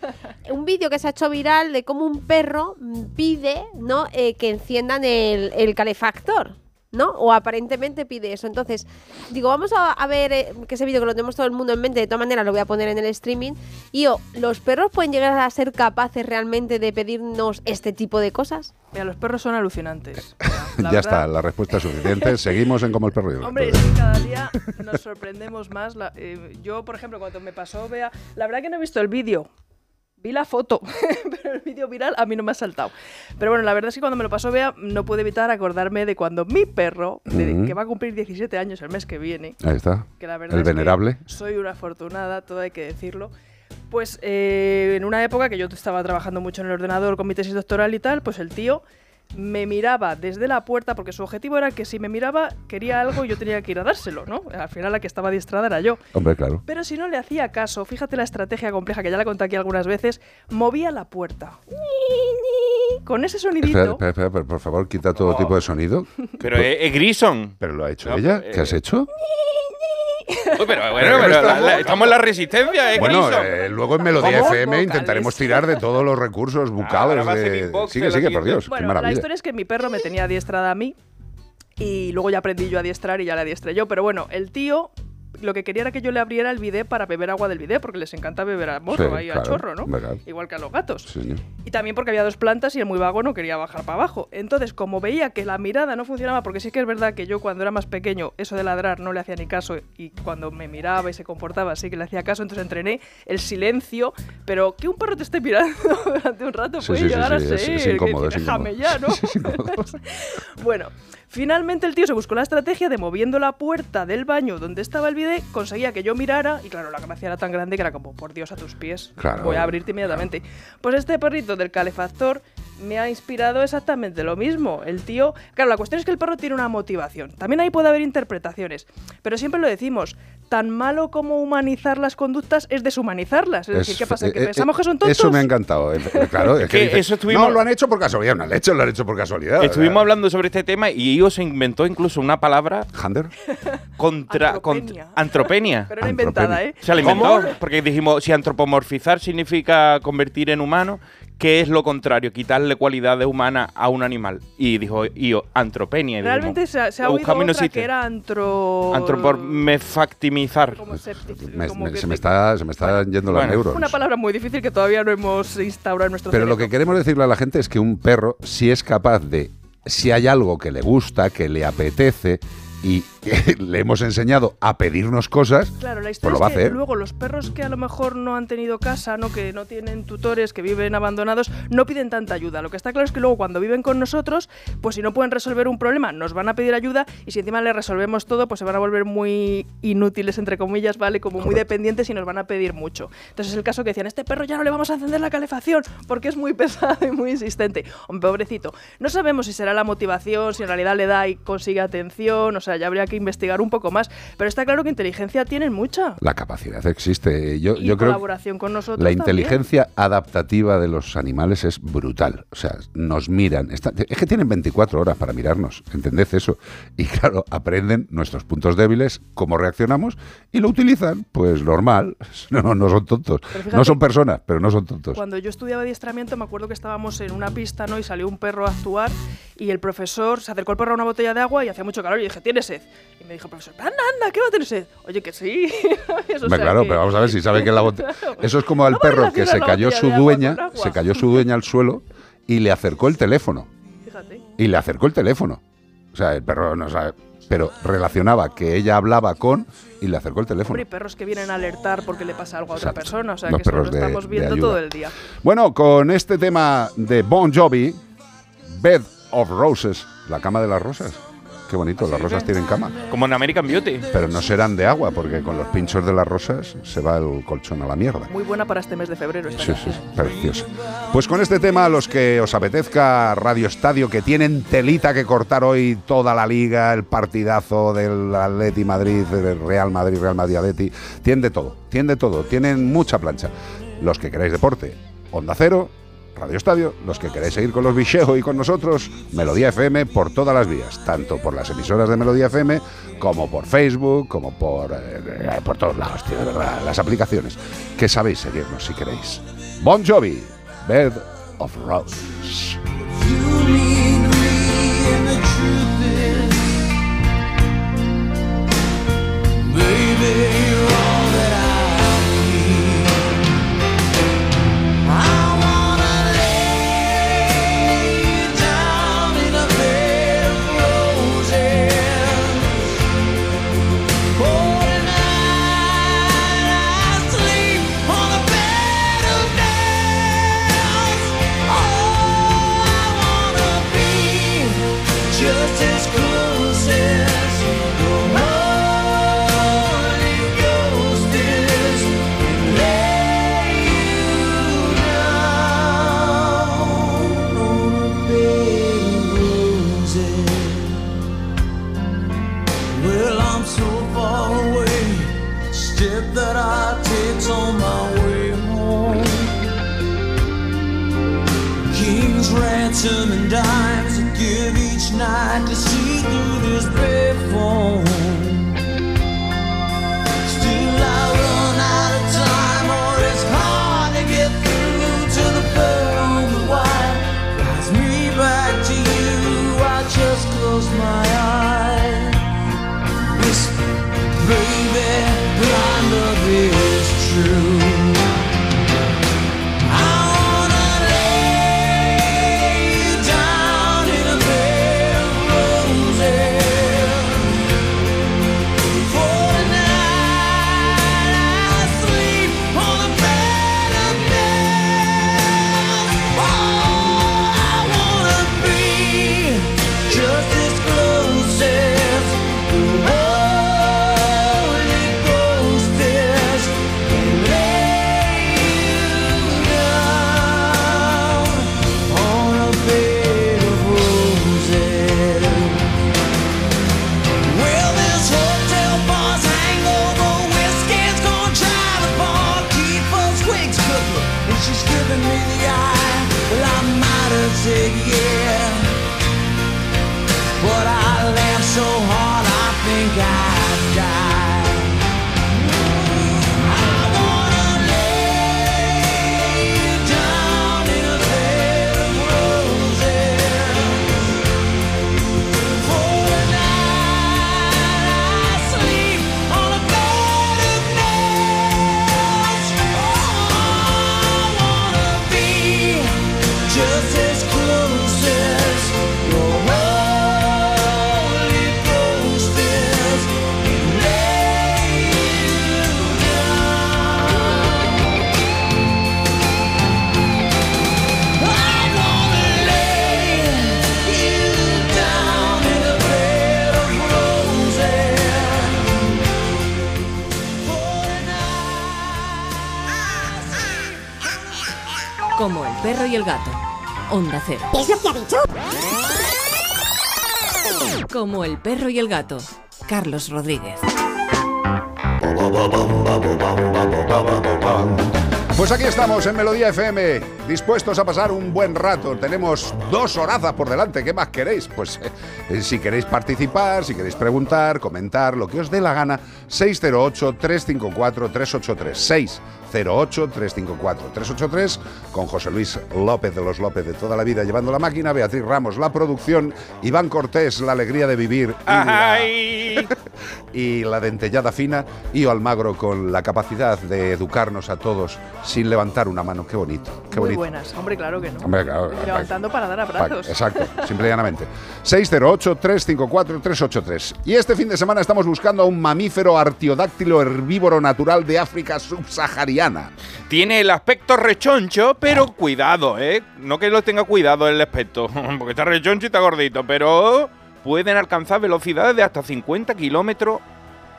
Speaker 5: un vídeo que se ha hecho viral de cómo un perro pide ¿no? Eh, que enciendan el, el calefactor. ¿No? O aparentemente pide eso. Entonces, digo, vamos a, a ver eh, que ese vídeo que lo tenemos todo el mundo en mente, de todas maneras lo voy a poner en el streaming. Y oh, ¿los perros pueden llegar a ser capaces realmente de pedirnos este tipo de cosas?
Speaker 3: Mira, los perros son alucinantes.
Speaker 1: ya está, la respuesta es suficiente. Seguimos en Como el Perro y el Gato.
Speaker 3: Hombre, es que cada día nos sorprendemos más. La- eh, yo, por ejemplo, cuando me pasó, vea, la verdad que no he visto el vídeo. Vi la foto, pero el vídeo viral a mí no me ha saltado. Pero bueno, la verdad es que cuando me lo pasó, vea, no pude evitar acordarme de cuando mi perro, de- que va a cumplir 17 años el mes que viene,
Speaker 1: Ahí está.
Speaker 3: que la verdad
Speaker 1: El
Speaker 3: es que
Speaker 1: venerable.
Speaker 3: soy una afortunada, todo hay que decirlo. Pues eh, en una época que yo estaba trabajando mucho en el ordenador con mi tesis doctoral y tal, pues el tío me miraba desde la puerta porque su objetivo era que si me miraba quería algo y yo tenía que ir a dárselo, ¿no? Al final la que estaba adiestrada era yo.
Speaker 1: Hombre, claro.
Speaker 3: Pero si no le hacía caso, fíjate la estrategia compleja que ya la conté aquí algunas veces, movía la puerta. Con ese
Speaker 1: Espera,
Speaker 3: sonidito...
Speaker 1: espera, espera, pero por favor, quita todo tipo de sonido.
Speaker 2: Pero es, es Grison.
Speaker 1: ¿Pero lo ha hecho
Speaker 2: No,
Speaker 1: ella?
Speaker 2: eh,
Speaker 1: ¿Qué has hecho?
Speaker 2: Uy, pero bueno, pero la- la- estamos en la resistencia, ¿eh,
Speaker 1: Bueno, eh, luego en Melodía
Speaker 3: ¿Cómo?
Speaker 1: FM
Speaker 3: Vocales.
Speaker 1: intentaremos tirar de todos los recursos bucales.
Speaker 2: ahora va a ser
Speaker 1: de... Sigue, sigue, por. Dios. qué
Speaker 3: la
Speaker 1: maravilla.
Speaker 3: Historia es que mi perro me tenía adiestrada a mí y luego ya aprendí yo a adiestrar y ya le adiestré yo. Pero bueno, el tío lo que quería era que yo le abriera el bidet para beber agua del bidet, porque les encanta beber a morro,
Speaker 1: Sí,
Speaker 3: ahí
Speaker 1: claro,
Speaker 3: a chorro, ¿no?
Speaker 1: verdad.
Speaker 3: Igual que a los gatos.
Speaker 1: Sí.
Speaker 3: Y también porque había dos plantas y el muy vago no quería bajar para abajo. Entonces, como veía que la mirada no funcionaba, porque sí que es verdad que yo cuando era más pequeño, eso de ladrar no le hacía ni caso, y cuando me miraba y se comportaba sí que le hacía caso, entonces entrené el silencio, pero que un perro te esté mirando durante un rato puede
Speaker 1: sí, sí,
Speaker 3: llegar a ser.
Speaker 1: es- es
Speaker 3: que
Speaker 1: incómodo, incómodo.
Speaker 3: "Déjame ya, ¿no? Bueno, finalmente el tío se buscó la estrategia de moviendo la puerta del baño donde estaba el conseguía que yo mirara y claro, la gracia era tan grande que era como, por Dios, a tus pies,
Speaker 1: Claro.
Speaker 3: voy a abrirte inmediatamente. Pues este perrito del calefactor me ha inspirado exactamente lo mismo. El tío, claro, la cuestión es que el perro tiene una motivación. También ahí puede haber interpretaciones, pero siempre lo decimos, tan malo como humanizar las conductas es deshumanizarlas. Es, decir, ¿qué pasa? ¿Que
Speaker 1: eh,
Speaker 3: pensamos
Speaker 1: eh,
Speaker 3: que son tontos?
Speaker 1: Eso me ha encantado. eh, eh, Claro, es que
Speaker 2: Que
Speaker 1: dice,
Speaker 2: eso estuvimos-
Speaker 1: No, lo han hecho por casualidad. No, lo han hecho, lo han hecho por casualidad.
Speaker 2: Estuvimos hablando sobre este tema y Io se inventó incluso una palabra
Speaker 1: ¿Hander?
Speaker 2: contra,
Speaker 3: Antropenia.
Speaker 2: contra- antropenia.
Speaker 3: Pero era inventada, ¿eh?
Speaker 2: Se la
Speaker 1: ¿Cómo?
Speaker 2: inventó porque dijimos si antropomorfizar significa convertir en humano, ¿qué es lo contrario? Quitarle cualidades humanas a un animal. Y dijo Io, antropenia. Y
Speaker 3: Realmente
Speaker 2: dijimos,
Speaker 3: se, ha- se ha oído
Speaker 2: no
Speaker 3: otra
Speaker 2: existe.
Speaker 3: que era antro...
Speaker 2: Antropomefactimizar.
Speaker 3: que
Speaker 1: se, me está, se me están yendo las
Speaker 2: Bueno.
Speaker 1: neuronas.
Speaker 3: Una palabra muy difícil que todavía no hemos instaurado en nuestro
Speaker 1: Pero lo que queremos decirle a la gente es que un perro, si es capaz de, si hay algo que le gusta, que le apetece y que le hemos enseñado a pedirnos cosas,
Speaker 3: Claro, la
Speaker 1: pues
Speaker 3: historia
Speaker 1: lo va a
Speaker 3: es que
Speaker 1: hacer.
Speaker 3: luego los perros que a lo mejor no han tenido casa, no que no tienen tutores, que viven abandonados, no piden tanta ayuda. Lo que está claro es que luego cuando viven con nosotros, pues si no pueden resolver un problema, nos van a pedir ayuda y si encima les resolvemos todo, pues se van a volver muy inútiles entre comillas, ¿vale? Como muy dependientes y nos van a pedir mucho. Entonces es el caso que decían, este perro ya no le vamos a encender la calefacción porque es muy pesado y muy insistente. Hombre, pobrecito. No sabemos si será la motivación, si en realidad le da y consigue atención, o sea, ya habría que investigar un poco más, pero está claro que inteligencia tienen mucha.
Speaker 1: La capacidad existe. Yo,
Speaker 3: Y
Speaker 1: yo creo
Speaker 3: con nosotros
Speaker 1: la
Speaker 3: también.
Speaker 1: inteligencia adaptativa de los animales es brutal. O sea, nos miran. Está- es que tienen 24 horas para mirarnos. ¿Entendés eso? Y claro, aprenden nuestros puntos débiles, cómo reaccionamos y lo utilizan. Pues normal. No, no son tontos.
Speaker 3: Fíjate-
Speaker 1: No son personas, pero no son tontos.
Speaker 3: Cuando yo estudiaba adiestramiento me acuerdo que estábamos en una pista ¿no? y salió un perro a actuar y el profesor se acercó el perro a una botella de agua y hacía mucho calor y dije, ¿tienes sed? Y me dijo el profesor, anda, anda, ¿qué va a tener sed? Oye, que sí. Eso, o
Speaker 1: Hombre,
Speaker 3: sea
Speaker 1: claro,
Speaker 3: que-
Speaker 1: pero vamos a ver si sabe que la botella... Eso es como al
Speaker 3: ¿Cómo
Speaker 1: perro que se cayó su dueña, se cayó su dueña al suelo y le acercó el teléfono.
Speaker 3: Fíjate.
Speaker 1: Y le acercó el teléfono. O sea, el perro no sabe, pero relacionaba que ella hablaba con y le acercó el teléfono.
Speaker 3: Hombre, y perros que vienen a alertar porque le pasa algo a otra persona. O sea,
Speaker 1: Los
Speaker 3: que eso lo estamos
Speaker 1: de
Speaker 3: viendo todo el día.
Speaker 1: Bueno, con este tema de Bon Jovi, Bed of Roses, la cama de las rosas. Qué bonito, las rosas tienen cama.
Speaker 2: Como en American Beauty.
Speaker 1: Pero no serán de agua, porque con los pinchos de las rosas se va el colchón a la mierda.
Speaker 3: Muy buena para este mes de febrero. esta
Speaker 1: Sí, sí, preciosa. Pues con este tema, a los que os apetezca Radio Estadio, que tienen telita que cortar hoy toda la liga, el partidazo del Atleti Madrid, del Real Madrid, Real Madrid Atleti, tienen de todo, tienen de todo, tienen mucha plancha. Los que queráis deporte, Onda Cero Radio Estadio, los que queréis seguir con los bichejos y con nosotros, Melodía FM por todas las vías, tanto por las emisoras de Melodía FM como por Facebook, como por, eh, por todos lados, tío, las aplicaciones, que sabéis seguirnos si queréis. Bon Jovi, Bed of Roses.
Speaker 10: I just
Speaker 16: perro y el gato. Onda cero.
Speaker 8: ¿Qué es lo que ha dicho?
Speaker 16: Como el perro y el gato. Carlos Rodríguez.
Speaker 1: Pues aquí estamos en Melodía FM, dispuestos a pasar un buen rato. Tenemos dos horazas por delante. ¿Qué más queréis? Pues eh, si queréis participar, si queréis preguntar, comentar, lo que os dé la gana, 608-354-383. 608-354-383 con José Luis López de los López de toda la vida llevando la máquina, Beatriz Ramos la producción, Iván Cortés la alegría de vivir y la,
Speaker 2: ¡Ay!
Speaker 1: y la dentellada fina y yo Almagro con la capacidad de educarnos a todos sin levantar una mano. Qué bonito, qué
Speaker 3: Muy
Speaker 1: bonito.
Speaker 3: buenas. Hombre, claro que no.
Speaker 1: Hombre, claro,
Speaker 3: Y Levantando para dar
Speaker 1: Pa-
Speaker 3: abrazos.
Speaker 1: Exacto, simple y llanamente. 608-354-383. Y este fin de semana estamos buscando a un mamífero artiodáctilo herbívoro natural de África subsahariana.
Speaker 2: Tiene el aspecto rechoncho, pero cuidado, ¿eh? No que lo tenga cuidado el aspecto, porque está rechoncho y está gordito, pero pueden alcanzar velocidades de hasta 50 kilómetros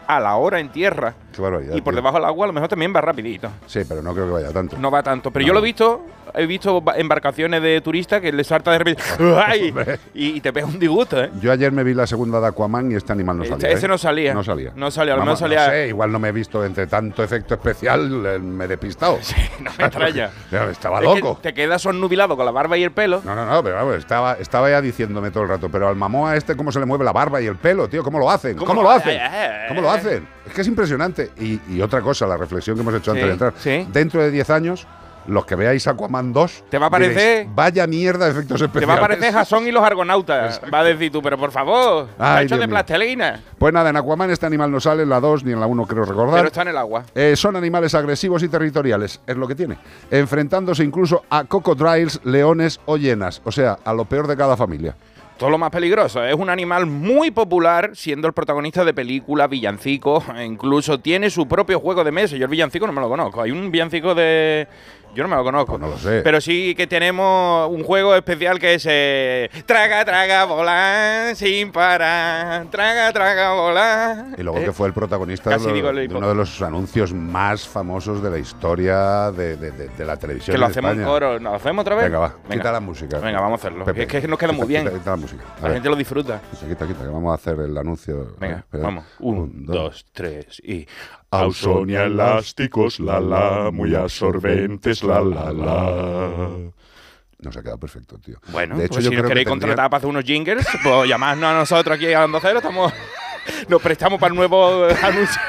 Speaker 2: a la hora en tierra.
Speaker 1: Qué barbaridad.
Speaker 2: Y por
Speaker 1: tío.
Speaker 2: debajo del agua a lo mejor también va rapidito.
Speaker 1: Sí, pero no creo que vaya tanto.
Speaker 2: No va tanto. Pero
Speaker 1: No.
Speaker 2: yo lo he visto, he visto ba- embarcaciones de turistas que le salta de repente ¡ay! y, y te pega un disgusto, ¿eh?
Speaker 1: Yo ayer me vi la segunda de Aquaman y este animal no
Speaker 2: Este-
Speaker 1: salía.
Speaker 2: ese
Speaker 1: ¿eh?
Speaker 2: no salía.
Speaker 1: No salía.
Speaker 2: No salía, a lo mejor salía-
Speaker 1: No sé, igual no me he visto entre tanto efecto especial, eh, me he despistado.
Speaker 2: No me extraña.
Speaker 1: Estaba
Speaker 2: Es que
Speaker 1: loco.
Speaker 2: te quedas sonnubilado con la barba y el pelo.
Speaker 1: No, no, no, pero vamos, estaba, estaba ya diciéndome todo el rato, pero al mamoa este cómo se le mueve la barba y el pelo, tío, ¿cómo lo hacen? ¿Cómo, lo hacen? ¿Cómo lo
Speaker 2: ay.
Speaker 1: Hacen? Es que es impresionante. Y, y otra cosa, la reflexión que hemos hecho antes de entrar. Dentro de 10 años, los que veáis Aquaman 2,
Speaker 2: Te va a parecer-
Speaker 1: diréis, vaya mierda de efectos especiales.
Speaker 2: Te va a parecer Jason y los argonautas. Va a decir tú, pero por favor,
Speaker 1: Ay,
Speaker 2: hecho
Speaker 1: Dios
Speaker 2: de
Speaker 1: mío.
Speaker 2: plastelina.
Speaker 1: Pues nada, en Aquaman este animal no sale en la 2 ni en la 1, creo recordar.
Speaker 2: Pero está en el agua.
Speaker 1: Eh, son animales agresivos y territoriales, es lo que tiene. Enfrentándose incluso a cocodriles, leones o hienas. O sea, a lo peor de cada familia.
Speaker 2: Todo lo más peligroso. Es un animal muy popular, siendo el protagonista de películas, villancicos. e incluso tiene su propio juego de mesa. Yo el villancico no me lo conozco. Hay un villancico de. Yo no me lo conozco.
Speaker 1: Pues no lo sé.
Speaker 2: Pero sí que tenemos un juego especial que es eh, Traga, traga, volar sin parar. Traga, traga, volar.
Speaker 1: Y luego
Speaker 2: Eh,
Speaker 1: que fue el protagonista de, lo- uno de los anuncios más famosos de la historia de, de- la televisión.
Speaker 2: Que lo hacemos en coro. ¿Lo hacemos otra vez?
Speaker 1: Venga, va, quita la música.
Speaker 2: Venga, vamos a hacerlo.
Speaker 1: Pepe,
Speaker 2: es que nos queda muy bien.
Speaker 1: Quita, quita la música. A
Speaker 2: La
Speaker 1: ver.
Speaker 2: gente lo disfruta.
Speaker 1: Quita, quita, quita, que vamos a hacer el anuncio.
Speaker 2: Venga, vamos. Un, dos, tres y.
Speaker 17: Ausonia elásticos, la la, muy absorbentes, la la la.
Speaker 1: Nos ha quedado perfecto, tío.
Speaker 2: Bueno,
Speaker 1: de hecho,
Speaker 2: pues
Speaker 1: yo
Speaker 2: si nos
Speaker 1: creo
Speaker 2: queréis
Speaker 1: que tendría-
Speaker 2: contratar para hacer unos jingles, pues llamadnos a nosotros aquí a Onda Cero, estamos, nos prestamos para el nuevo anuncio.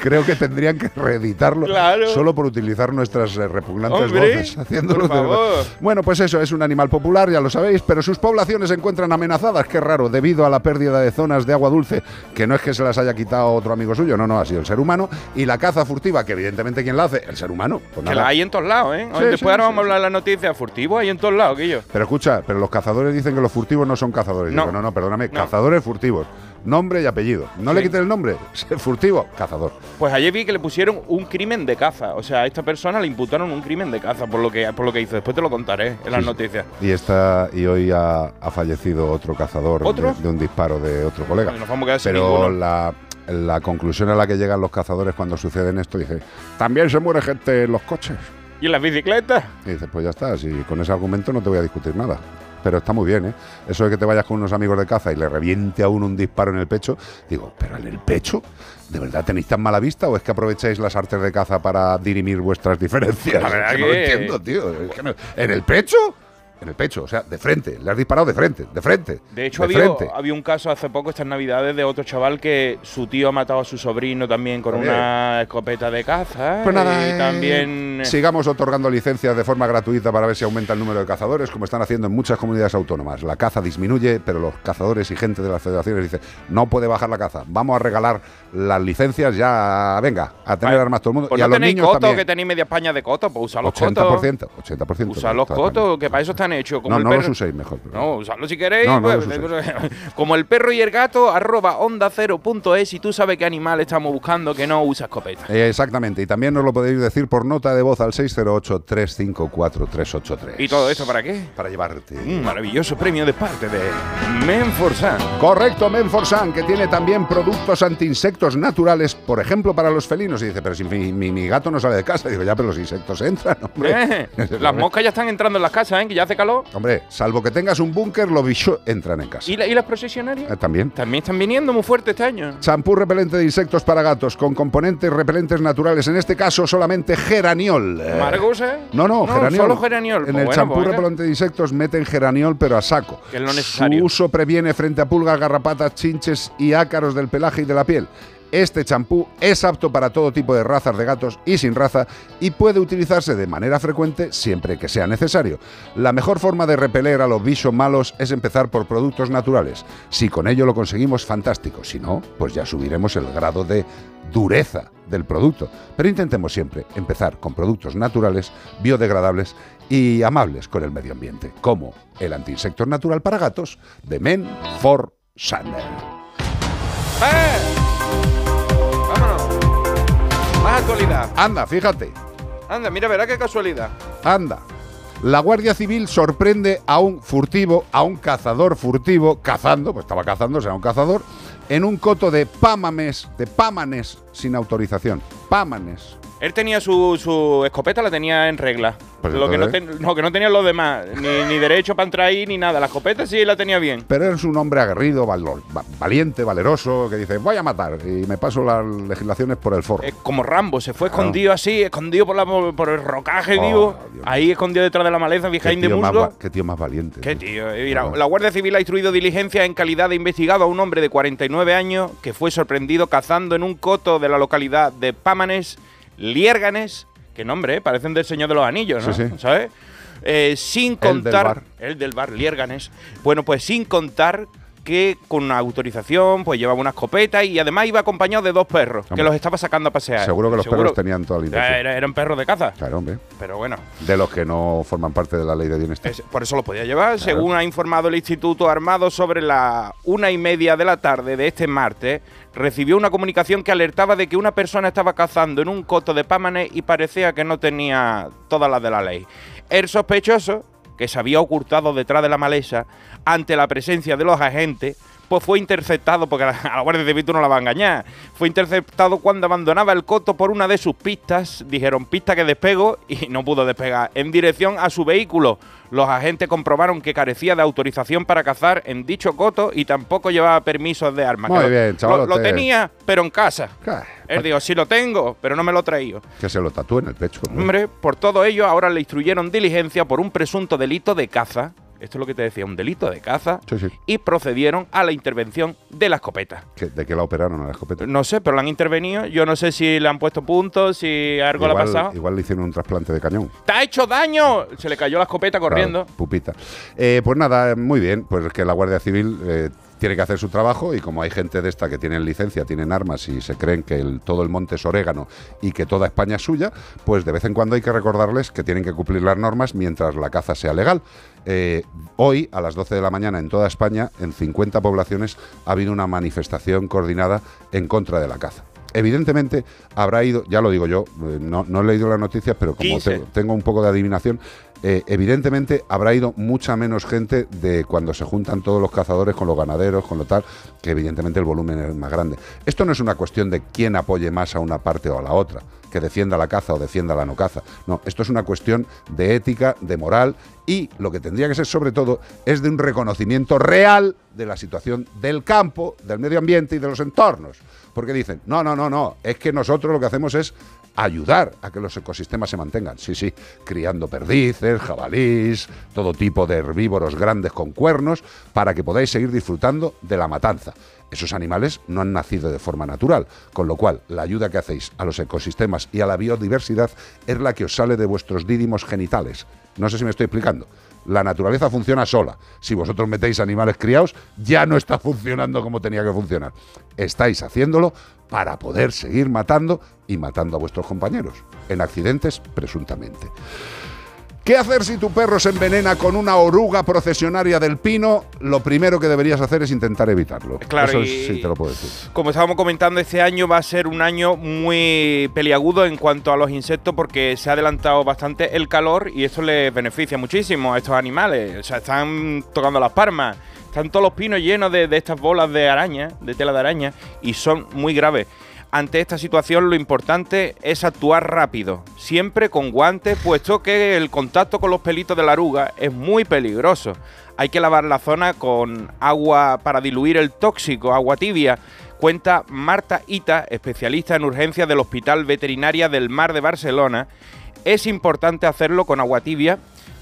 Speaker 1: creo que tendrían que reeditarlo
Speaker 2: Claro.
Speaker 1: solo por utilizar nuestras eh, repugnantes
Speaker 2: Hombre,
Speaker 1: voces. Haciéndolo de. Bueno, pues eso, es un animal popular, ya lo sabéis, pero sus poblaciones se encuentran amenazadas, qué raro, debido a la pérdida de zonas de agua dulce, que no es que se las haya quitado otro amigo suyo, no, no, ha sido el ser humano, y la caza furtiva, que evidentemente ¿quién la hace? El ser humano. Pues
Speaker 2: Que la hay en todos lados, ¿eh?
Speaker 1: Sí,
Speaker 2: Después
Speaker 1: sí,
Speaker 2: ahora
Speaker 1: sí,
Speaker 2: vamos a hablar de las noticias furtivos, hay en todos lados, Guillo.
Speaker 1: Pero escucha, pero los cazadores dicen que los furtivos no son cazadores.
Speaker 2: No.
Speaker 1: Digo, no, no, perdóname,
Speaker 2: No.
Speaker 1: cazadores furtivos. Nombre y apellido. No le quiten el nombre. Furtivo, cazador.
Speaker 2: Pues ayer vi que le pusieron un crimen de caza, o sea, a esta persona le imputaron un crimen de caza por lo que, por lo que hizo. Después te lo contaré en las noticias.
Speaker 1: Y está y hoy ha, ha fallecido otro cazador
Speaker 2: ¿Otro?
Speaker 1: De, de un disparo de otro colega.
Speaker 2: Nos vamos a quedar
Speaker 1: Pero la, la conclusión a la que llegan los cazadores cuando suceden esto dice, también se muere gente en los coches.
Speaker 2: ¿Y en las bicicletas?
Speaker 1: Y dices, pues ya está, si con ese argumento no te voy a discutir nada. Pero está muy bien, ¿eh? Eso de que te vayas con unos amigos de caza y le reviente a uno un disparo en el pecho, digo, ¿pero en el pecho? ¿De verdad tenéis tan mala vista o es que aprovecháis las artes de caza para dirimir vuestras diferencias? Es que no lo entiendo, tío. Es que no- ¿En el pecho? En el pecho, o sea, de frente. Le has disparado de frente, de frente.
Speaker 2: De hecho,
Speaker 1: de
Speaker 2: había,
Speaker 1: frente.
Speaker 2: había un caso hace poco, estas navidades, de otro chaval que su tío ha matado a su sobrino también con una escopeta de caza.
Speaker 1: Pues nada,
Speaker 2: y
Speaker 1: eh,
Speaker 2: también.
Speaker 1: sigamos otorgando licencias de forma gratuita para ver si aumenta el número de cazadores, como están haciendo en muchas comunidades autónomas. La caza disminuye, pero los cazadores y gente de las federaciones dicen, no puede bajar la caza, vamos a regalar las licencias ya, venga, a tener
Speaker 2: Vale.
Speaker 1: armas todo el mundo.
Speaker 2: Pues
Speaker 1: y a los
Speaker 2: tenéis
Speaker 1: niños
Speaker 2: cotos,
Speaker 1: también.
Speaker 2: que tenéis media España de cotos, pues usad los
Speaker 1: 80%,
Speaker 2: cotos.
Speaker 1: 80%.
Speaker 2: Usad los
Speaker 1: de todas
Speaker 2: cotos, que para eso están hechos. Como
Speaker 1: No,
Speaker 2: el
Speaker 1: no
Speaker 2: perro.
Speaker 1: los uséis mejor. pero-
Speaker 2: No, usadlo si queréis.
Speaker 1: No,
Speaker 2: pues, como el perro y el gato, arroba onda cero punto es, y tú sabes qué animal estamos buscando que no usa escopeta.
Speaker 1: Eh, exactamente, y también nos lo podéis decir por nota de voz al 608-354-383.
Speaker 2: ¿Y todo esto para qué?
Speaker 1: Para llevarte.
Speaker 2: Un maravilloso premio de parte de Menforsan.
Speaker 1: Correcto, Menforsan, que tiene también productos antiinsectos naturales, por ejemplo, para los felinos. Y dice, pero si mi, mi- mi gato no sale de casa. Digo, ya, pero los insectos entran, hombre.
Speaker 2: Eh, las moscas ya están entrando en las casas, ¿eh? Que ya hace calor.
Speaker 1: Hombre, salvo que tengas un búnker, los bichos entran en casa.
Speaker 2: ¿Y, la- y las procesionarias?
Speaker 1: Eh, también.
Speaker 2: También están viniendo muy fuerte este año.
Speaker 1: Champú repelente de insectos para gatos con componentes repelentes naturales, en este caso solamente geraniol. Eh,
Speaker 2: ¿Margusa?
Speaker 1: No, no, geraniol.
Speaker 2: Solo geraniol.
Speaker 1: En
Speaker 2: Pues
Speaker 1: el
Speaker 2: bueno,
Speaker 1: champú
Speaker 2: pues
Speaker 1: repelente de insectos meten geraniol, pero a saco.
Speaker 2: Que es lo necesario.
Speaker 1: Su uso previene frente a pulgas, garrapatas, chinches y ácaros del pelaje y de la piel. Este champú es apto para todo tipo de razas de gatos y sin raza y puede utilizarse de manera frecuente siempre que sea necesario. La mejor forma de repeler a los bichos malos es empezar por productos naturales. Si con ello lo conseguimos, fantástico. Si no, pues ya subiremos el grado de dureza del producto. Pero intentemos siempre empezar con productos naturales, biodegradables y amables con el medio ambiente, como el antiinsectos natural para gatos de Men for Sander.
Speaker 2: ¡Eh! ¡Vámonos! Más actualidad.
Speaker 1: Anda, fíjate,
Speaker 2: Anda, mira, verá qué casualidad.
Speaker 1: anda. La Guardia Civil sorprende a un furtivo, a un cazador furtivo, cazando, pues estaba cazando, será un cazador, en un coto de pámames, de pámanes sin autorización. Pámanes.
Speaker 2: Él tenía su, su escopeta, la tenía en regla.
Speaker 1: Pues
Speaker 2: lo que no, ten- no, que no tenían los demás, ni, ni derecho para entrar ahí, ni nada. La escopeta sí la tenía bien.
Speaker 1: Pero eres un hombre aguerrido, valor- va- valiente, valeroso, que dice, voy a matar y me paso las legislaciones por el forro.
Speaker 2: Es como Rambo, se fue
Speaker 1: Claro.
Speaker 2: escondido así, escondido por, la, por, por el rocaje,
Speaker 1: Oh,
Speaker 2: digo. Ahí escondido detrás de la maleza, behind musgo.
Speaker 1: va- qué tío más valiente.
Speaker 2: Qué tío. eh, Mira, la Guardia Civil ha instruido diligencia en calidad de investigado a un hombre de 49 años que fue sorprendido cazando en un coto de la localidad de Pámanes, Liérganes. Qué nombre, eh, parecen del Señor de los Anillos, ¿no?
Speaker 1: Sí, sí.
Speaker 2: ¿Sabes? Eh, sin
Speaker 1: El del
Speaker 2: contar.
Speaker 1: bar.
Speaker 2: El del bar, Liérganes. Bueno, pues sin contar que con autorización, pues llevaba una escopeta y además iba acompañado de dos perros que los estaba sacando a pasear.
Speaker 1: Seguro que los perros tenían toda la intención.
Speaker 2: Era- eran perros de caza.
Speaker 1: Claro, hombre.
Speaker 2: Pero bueno,
Speaker 1: De los que no forman parte de la ley de bienestar.
Speaker 2: es- por eso lo podía llevar. Según ha informado el Instituto Armado sobre la una y media de la tarde de este martes, recibió una comunicación que alertaba de que una persona estaba cazando en un coto de Pámanes y parecía que no tenía todas las de la ley. El sospechoso, que se había ocultado detrás de la maleza ante la presencia de los agentes, pues fue interceptado, porque a la, Guardia Civil tú no la va a engañar, fue interceptado cuando abandonaba el coto por una de sus pistas, dijeron pista que despego y no pudo despegar, en dirección a su vehículo. Los agentes comprobaron que carecía de autorización para cazar en dicho coto y tampoco llevaba permisos de armas.
Speaker 1: Muy bien,
Speaker 2: lo, tenía, pero en casa. Él dijo, sí lo tengo, pero no me lo he traído.
Speaker 1: Que se lo tatúe en el pecho. Hombre,
Speaker 2: por todo ello, ahora le instruyeron diligencia por un presunto delito de caza. Esto es lo que te decía, un delito de caza.
Speaker 1: Sí, sí.
Speaker 2: Y procedieron a la intervención de la escopeta.
Speaker 1: ¿De qué la operaron a la escopeta?
Speaker 2: No sé, pero la han intervenido. Yo no sé si le han puesto puntos, si algo le ha pasado.
Speaker 1: igual le hicieron un trasplante de cañón.
Speaker 2: ¡Te ha hecho daño! Se le cayó la escopeta corriendo.
Speaker 1: Claro, pupita. Eh, pues nada, muy bien. Pues que la Guardia Civil eh, tiene que hacer su trabajo y como hay gente de esta que tienen licencia, tienen armas y se creen que el- todo el monte es orégano y que toda España es suya, pues de vez en cuando hay que recordarles que tienen que cumplir las normas mientras la caza sea legal. Eh, hoy, a las 12 de la mañana, en toda España, en 50 poblaciones, ha habido una manifestación coordinada en contra de la caza. Evidentemente habrá ido, ya lo digo yo, eh, no, no he leído las noticias, pero como
Speaker 2: 15.
Speaker 1: te- tengo un poco de adivinación, eh, evidentemente habrá ido mucha menos gente de cuando se juntan todos los cazadores con los ganaderos, con lo tal, que evidentemente el volumen es más grande. Esto no es una cuestión de quién apoye más a una parte o a la otra, que defienda la caza o defienda la no caza. No, esto es una cuestión de ética, de moral y lo que tendría que ser sobre todo es de un reconocimiento real de la situación del campo, del medio ambiente y de los entornos. Porque dicen, no, no, no, no, es que nosotros lo que hacemos es ayudar a que los ecosistemas se mantengan. Sí, sí, criando perdices, jabalís, todo tipo de herbívoros grandes con cuernos, para que podáis seguir disfrutando de la matanza. Esos animales no han nacido de forma natural, con lo cual la ayuda que hacéis a los ecosistemas y a la biodiversidad es la que os sale de vuestros dídimos genitales. No sé si me estoy explicando. La naturaleza funciona sola. Si vosotros metéis animales criados, ya no está funcionando como tenía que funcionar. Estáis haciéndolo para poder seguir matando y matando a vuestros compañeros, en accidentes presuntamente. ¿Qué hacer si tu perro se envenena con una oruga procesionaria del pino? Lo primero que deberías hacer es intentar evitarlo.
Speaker 2: Claro,
Speaker 1: Eso es- sí te lo puedo decir.
Speaker 2: Como estábamos comentando, este año va a ser un año muy peliagudo en cuanto a los insectos porque se ha adelantado bastante el calor y esto les beneficia muchísimo a estos animales. O sea, están tocando las palmas. Están todos los pinos llenos de, estas bolas de araña, de tela de araña, y son muy graves. Ante esta situación lo importante es actuar rápido, siempre con guantes, puesto que el contacto con los pelitos de la aruga es muy peligroso. Hay que lavar la zona con agua para diluir el tóxico, agua tibia. Cuenta Marta Ita, especialista en urgencias del Hospital Veterinaria del Mar de Barcelona. Es importante hacerlo con agua tibia,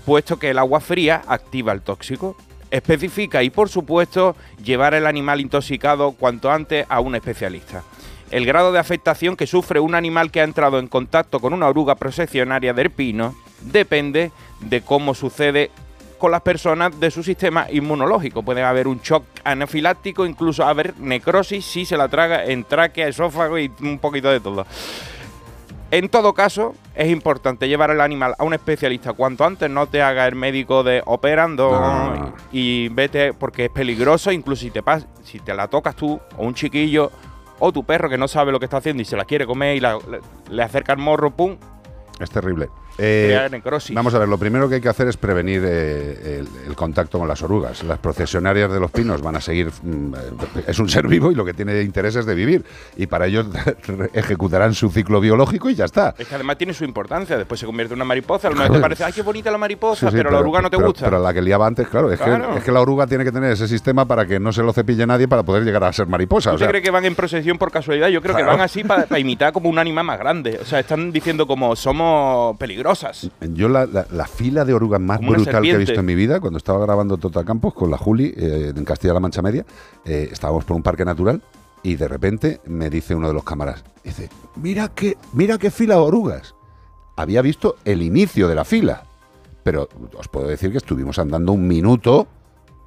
Speaker 2: puesto que el agua fría activa el tóxico. Especifica y, por supuesto, llevar el animal intoxicado cuanto antes a un especialista. El grado de afectación que sufre un animal que ha entrado en contacto con una oruga procesionaria del pino depende de cómo sucede con las personas de su sistema inmunológico. Puede haber un shock anafiláctico, incluso haber necrosis si se la traga en tráquea, esófago y un poquito de todo. En todo caso, es importante llevar al animal a un especialista cuanto antes, no te haga el médico de operando
Speaker 1: No.
Speaker 2: y vete porque es peligroso, incluso si te, pas- si te la tocas tú o un chiquillo o tu perro que no sabe lo que está haciendo y se la quiere comer y la- le, le acerca el morro, pum,
Speaker 1: Es terrible. Eh. Vamos a ver, lo primero que hay que hacer es prevenir eh, el, el contacto con las orugas. Las procesionarias de los pinos van a seguir. mm, es un ser vivo y lo que tiene interés es de vivir. Y para ello ejecutarán su ciclo biológico y ya está.
Speaker 2: Es que además tiene su importancia. Después se convierte en una mariposa. A lo mejor te parece, ay, qué bonita la mariposa,
Speaker 1: Sí, sí,
Speaker 2: pero, la oruga no te
Speaker 1: pero-
Speaker 2: gusta.
Speaker 1: Pero la que liaba antes, claro es,
Speaker 2: Claro.
Speaker 1: Que, es que la oruga tiene que tener ese sistema para que no se lo cepille nadie para poder llegar a ser mariposa.
Speaker 2: ¿Tú
Speaker 1: o sea,
Speaker 2: crees que van en procesión por casualidad? Yo creo que van así para imitar como un animal más grande. O sea, están diciendo como somos peligrosas.
Speaker 1: Yo la, la- la fila de orugas más
Speaker 2: Como
Speaker 1: brutal que he visto en mi vida, cuando estaba grabando Totacampos con la Juli eh, en Castilla-La Mancha Media, eh, estábamos por un parque natural y de repente me dice uno de los cámaras, dice, mira qué, mira qué fila de orugas. Había visto el inicio de la fila, pero os puedo decir que estuvimos andando un minuto,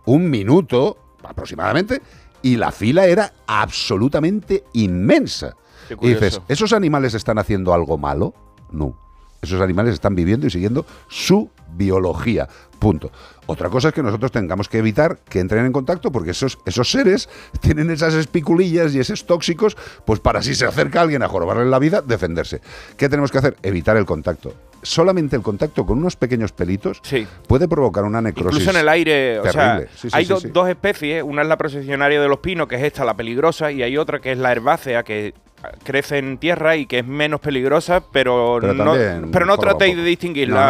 Speaker 1: un minuto aproximadamente, y la fila era absolutamente inmensa. Y dices. ¿esos animales están haciendo algo malo? No. Esos animales están viviendo y siguiendo su biología. Punto. Otra cosa es que nosotros tengamos que evitar que entren en contacto porque esos, esos seres tienen esas espiculillas y esos tóxicos, pues para si se acerca alguien a jorobarle la vida, defenderse. ¿Qué tenemos que hacer? Evitar el contacto. Solamente el contacto con unos pequeños pelitos puede provocar una necrosis.
Speaker 2: Incluso en el aire, o sea,
Speaker 1: terrible. Sí, sí,
Speaker 2: hay
Speaker 1: sí,
Speaker 2: do-
Speaker 1: sí.
Speaker 2: dos especies, una es la procesionaria de los pinos, que es esta, la peligrosa, y hay otra que es la herbácea, que crece en tierra y que es menos peligrosa, pero,
Speaker 1: Pero
Speaker 2: no, pero no tratéis de distinguirla
Speaker 1: No,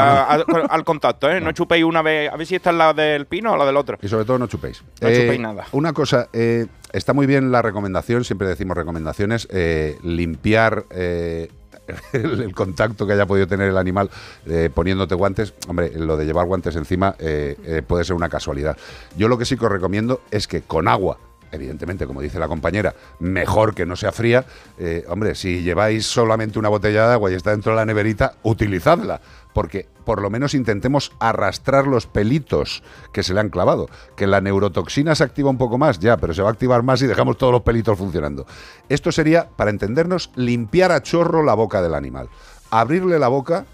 Speaker 1: no, no.
Speaker 2: Al, al contacto, ¿eh? No. chupéis una vez, a ver si esta es la del pino o la del otro.
Speaker 1: Y sobre todo no chupéis.
Speaker 2: No
Speaker 1: Eh,
Speaker 2: chupéis nada.
Speaker 1: Una cosa, eh, está muy bien la recomendación, siempre decimos recomendaciones, eh, limpiar eh, el, el contacto que haya podido tener el animal eh, poniéndote guantes. Hombre, lo de llevar guantes encima eh, eh, puede ser una casualidad. Yo lo que sí que os recomiendo es que con agua evidentemente, como dice la compañera, mejor que no sea fría. Eh, hombre, si lleváis solamente una botella de agua y está dentro de la neverita, utilizadla, porque por lo menos intentemos arrastrar los pelitos que se le han clavado. Que la neurotoxina se activa un poco más, ya, pero se va a activar más y dejamos todos los pelitos funcionando. Esto sería, para entendernos, limpiar a chorro la boca del animal. Abrirle la boca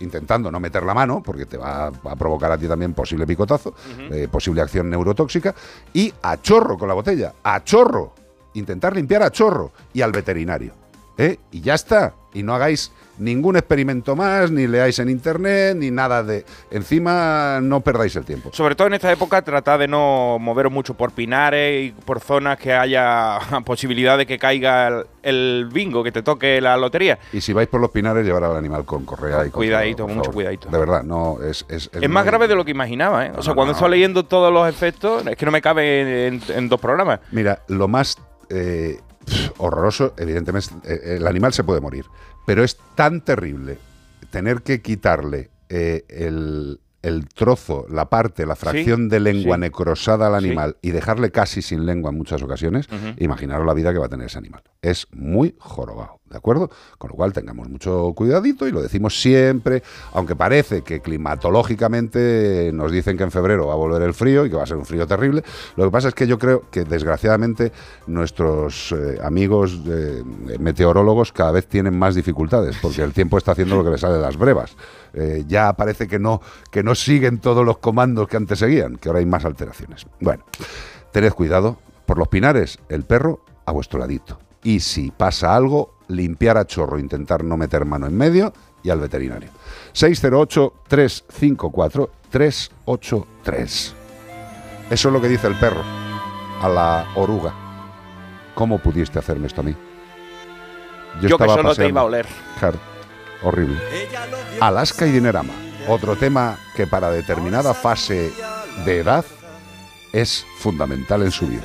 Speaker 1: intentando no meter la mano, porque te va a, provocar a ti también posible picotazo, eh, posible acción neurotóxica, y a chorro con la botella, a chorro, intentar limpiar a chorro y al veterinario. ¿eh? Y ya está, y no hagáis ningún experimento más, ni leáis en internet, ni nada de... Encima no perdáis el tiempo.
Speaker 2: Sobre todo en esta época, tratad de no moveros mucho por pinares y por zonas que haya posibilidad de que caiga el, el bingo, que te toque la lotería.
Speaker 1: Y si vais por los pinares, llevar al animal con correa y con
Speaker 2: Cuidadito,
Speaker 1: por
Speaker 2: mucho cuidadito.
Speaker 1: De verdad, no, es... Es,
Speaker 2: Es más
Speaker 1: muy-
Speaker 2: grave de lo que imaginaba, ¿eh? O sea,
Speaker 1: no,
Speaker 2: cuando
Speaker 1: no.
Speaker 2: estaba leyendo todos los efectos, es que no me cabe en, en dos programas.
Speaker 1: Mira, lo más eh, horroroso, evidentemente, eh, el animal se puede morir, pero es tan terrible tener que quitarle eh, el, el trozo, la parte, la fracción de lengua
Speaker 2: sí.
Speaker 1: necrosada al
Speaker 2: Sí.
Speaker 1: animal y dejarle casi sin lengua en muchas ocasiones,
Speaker 2: Ujú.
Speaker 1: imaginaros la vida que va a tener ese animal. Es muy jorobado, ¿de acuerdo? Con lo cual tengamos mucho cuidadito y lo decimos siempre, aunque parece que climatológicamente nos dicen que en febrero va a volver el frío y que va a ser un frío terrible. Lo que pasa es que yo creo que desgraciadamente nuestros eh, amigos eh, meteorólogos cada vez tienen más dificultades porque el tiempo está haciendo lo que les sale de las brevas. Eh, ya parece que no, que no siguen todos los comandos que antes seguían, que ahora hay más alteraciones. Bueno, tened cuidado. Por los pinares, el perro a vuestro ladito. Y si pasa algo, limpiar a chorro, intentar no meter mano en medio y al veterinario. 608-354-383. Eso es lo que dice el perro a la oruga. ¿Cómo pudiste hacerme esto a mí?
Speaker 2: Yo que solo te iba a oler.
Speaker 1: Claro, horrible. Alaska y Dinerama. Otro tema que para determinada fase de edad es fundamental en su vida.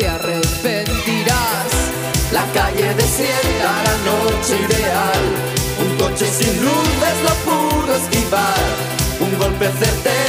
Speaker 18: te arrepentirás.
Speaker 19: La calle desierta, la noche ideal. Un coche sin luces no pudo esquivar. Un golpe certero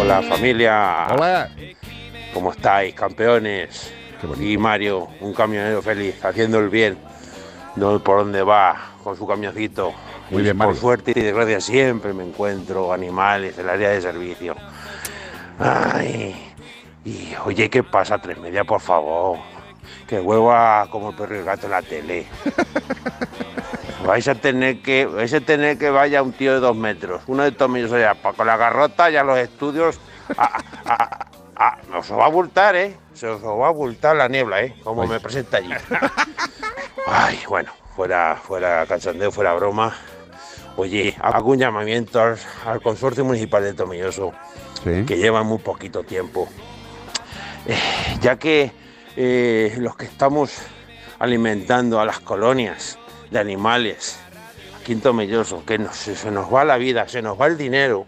Speaker 20: Hola familia. Hola. ¿Cómo estáis, campeones? Y Mario, un camionero feliz, haciendo el bien. No por dónde va con su camioncito.
Speaker 1: Muy bien,
Speaker 20: Por
Speaker 1: Mario.
Speaker 20: suerte y desgracia siempre me encuentro animales en el área de servicio. Ay. Y oye, ¿qué pasa? Tres media, por favor. Que hueva como el perro y el gato en la tele. vais a tener que, vais a tener que vaya un tío de dos metros, uno de tomillos allá, pa- con la garrota y a los estudios. a- os va a abultar, ¿eh? Se os va a abultar la niebla, ¿eh? Como me presenta allí. Ay, bueno, fuera, fuera cachondeo, fuera broma. Oye, hago un llamamiento al, al Consorcio Municipal de Tomilloso, que lleva muy poquito tiempo. Eh, ya que eh, los que estamos alimentando a las colonias de animales aquí en Tomelloso, que nos- se, nos va la vida, se nos va el dinero,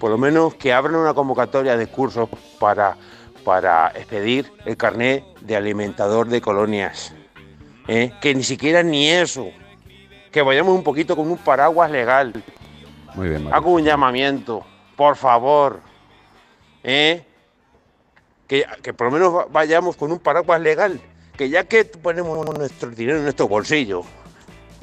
Speaker 20: por lo menos que abran una convocatoria de cursos para, para expedir el carnet de alimentador de colonias. ¿eh? Que ni siquiera ni eso. Que vayamos un poquito con un paraguas legal.
Speaker 1: Muy bien, Mario.
Speaker 20: Hago un llamamiento, por favor. ¿eh? Que, que por lo menos va- vayamos con un paraguas legal. Que ya que ponemos nuestro dinero en nuestro bolsillo,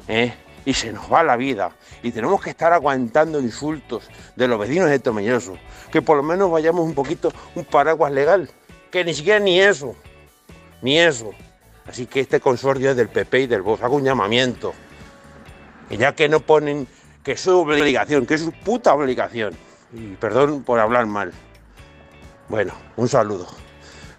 Speaker 20: ¿eh? y se nos va la vida, y tenemos que estar aguantando insultos de los vecinos de Tomelloso, que por lo menos vayamos un poquito, un paraguas legal. Que ni siquiera ni eso. Ni eso. Así que este consorcio es del PP y del Vox. Hago un llamamiento. Que ya que no ponen que es su obligación, que es su puta obligación. Y perdón por hablar mal. Bueno, un saludo,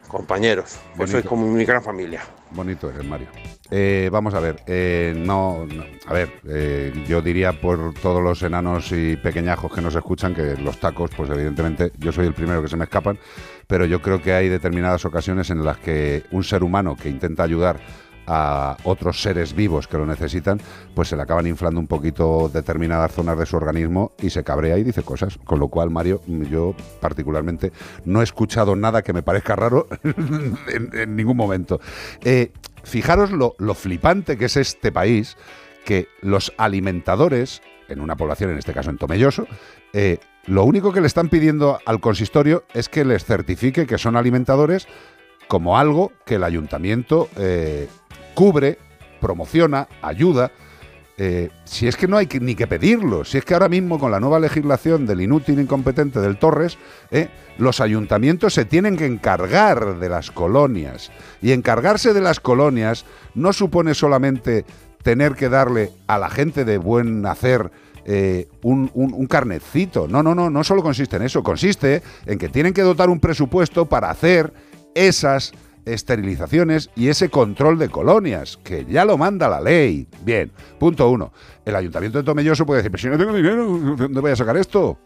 Speaker 20: compañeros. Pues sois como mi gran familia.
Speaker 1: Bonito eres, Mario. Eh, vamos a ver, eh, no, a ver, eh, yo diría por todos los enanos y pequeñajos que nos escuchan que los tacos, pues evidentemente yo soy el primero que se me escapan, pero yo creo que hay determinadas ocasiones en las que un ser humano que intenta ayudar a otros seres vivos que lo necesitan, pues se le acaban inflando un poquito determinadas zonas de su organismo y se cabrea y dice cosas. Con lo cual, Mario, yo particularmente no he escuchado nada que me parezca raro en, ningún momento. Eh, fijaros lo, lo flipante que es este país, que los alimentadores, en una población, en este caso en Tomelloso, eh, lo único que le están pidiendo al consistorio es que les certifique que son alimentadores como algo que el ayuntamiento eh, cubre, promociona, ayuda. Eh, si es que no hay ni que pedirlo, si es que ahora mismo con la nueva legislación del inútil incompetente del Torres, eh, los ayuntamientos se tienen que encargar de las colonias. Y encargarse de las colonias no supone solamente tener que darle a la gente de buen hacer eh, un, un- un. No, no, no, no solo consiste en eso, consiste en que tienen que dotar un presupuesto para hacer esas esterilizaciones y ese control de colonias, que ya lo manda la ley. Bien, punto uno. El ayuntamiento de Tomelloso puede decir, pero si no tengo dinero, ¿de dónde voy a sacar esto?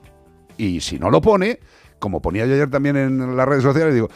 Speaker 1: Y si no lo pone, como ponía yo ayer también en las redes sociales, digo,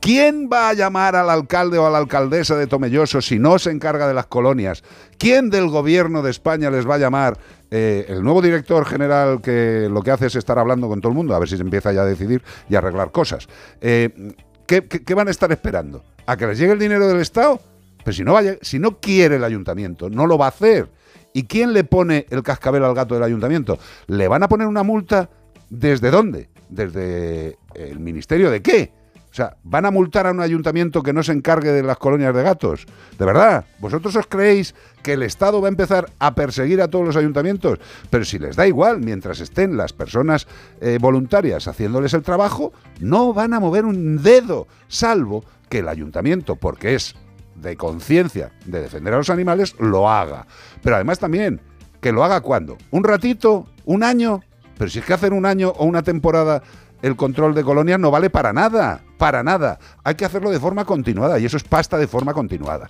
Speaker 1: ¿quién va a llamar al alcalde o a la alcaldesa de Tomelloso si no se encarga de las colonias? ¿Quién del gobierno de España les va a llamar? Eh, el nuevo director general que lo que hace es estar hablando con todo el mundo, a ver si se empieza ya a decidir y a arreglar cosas. Eh, ¿qué, van a estar esperando? ¿A que les llegue el dinero del Estado? Pero si no, vaya, si no quiere el ayuntamiento, no lo va a hacer. ¿Y quién le pone el cascabel al gato del ayuntamiento? ¿Le van a poner una multa desde dónde? ¿Desde el ministerio de qué? O sea, ¿van a multar a un ayuntamiento que no se encargue de las colonias de gatos? ¿De verdad? ¿Vosotros os creéis que el Estado va a empezar a perseguir a todos los ayuntamientos? Pero si les da igual, mientras estén las personas eh, voluntarias haciéndoles el trabajo, no van a mover un dedo, salvo que el ayuntamiento, porque es de conciencia de defender a los animales, lo haga. Pero además también, que lo haga cuando? ¿Un ratito? ¿Un año? Pero si es que hacer un año o una temporada el control de colonias no vale para nada, para nada. Hay que hacerlo de forma continuada y eso es pasta de forma continuada.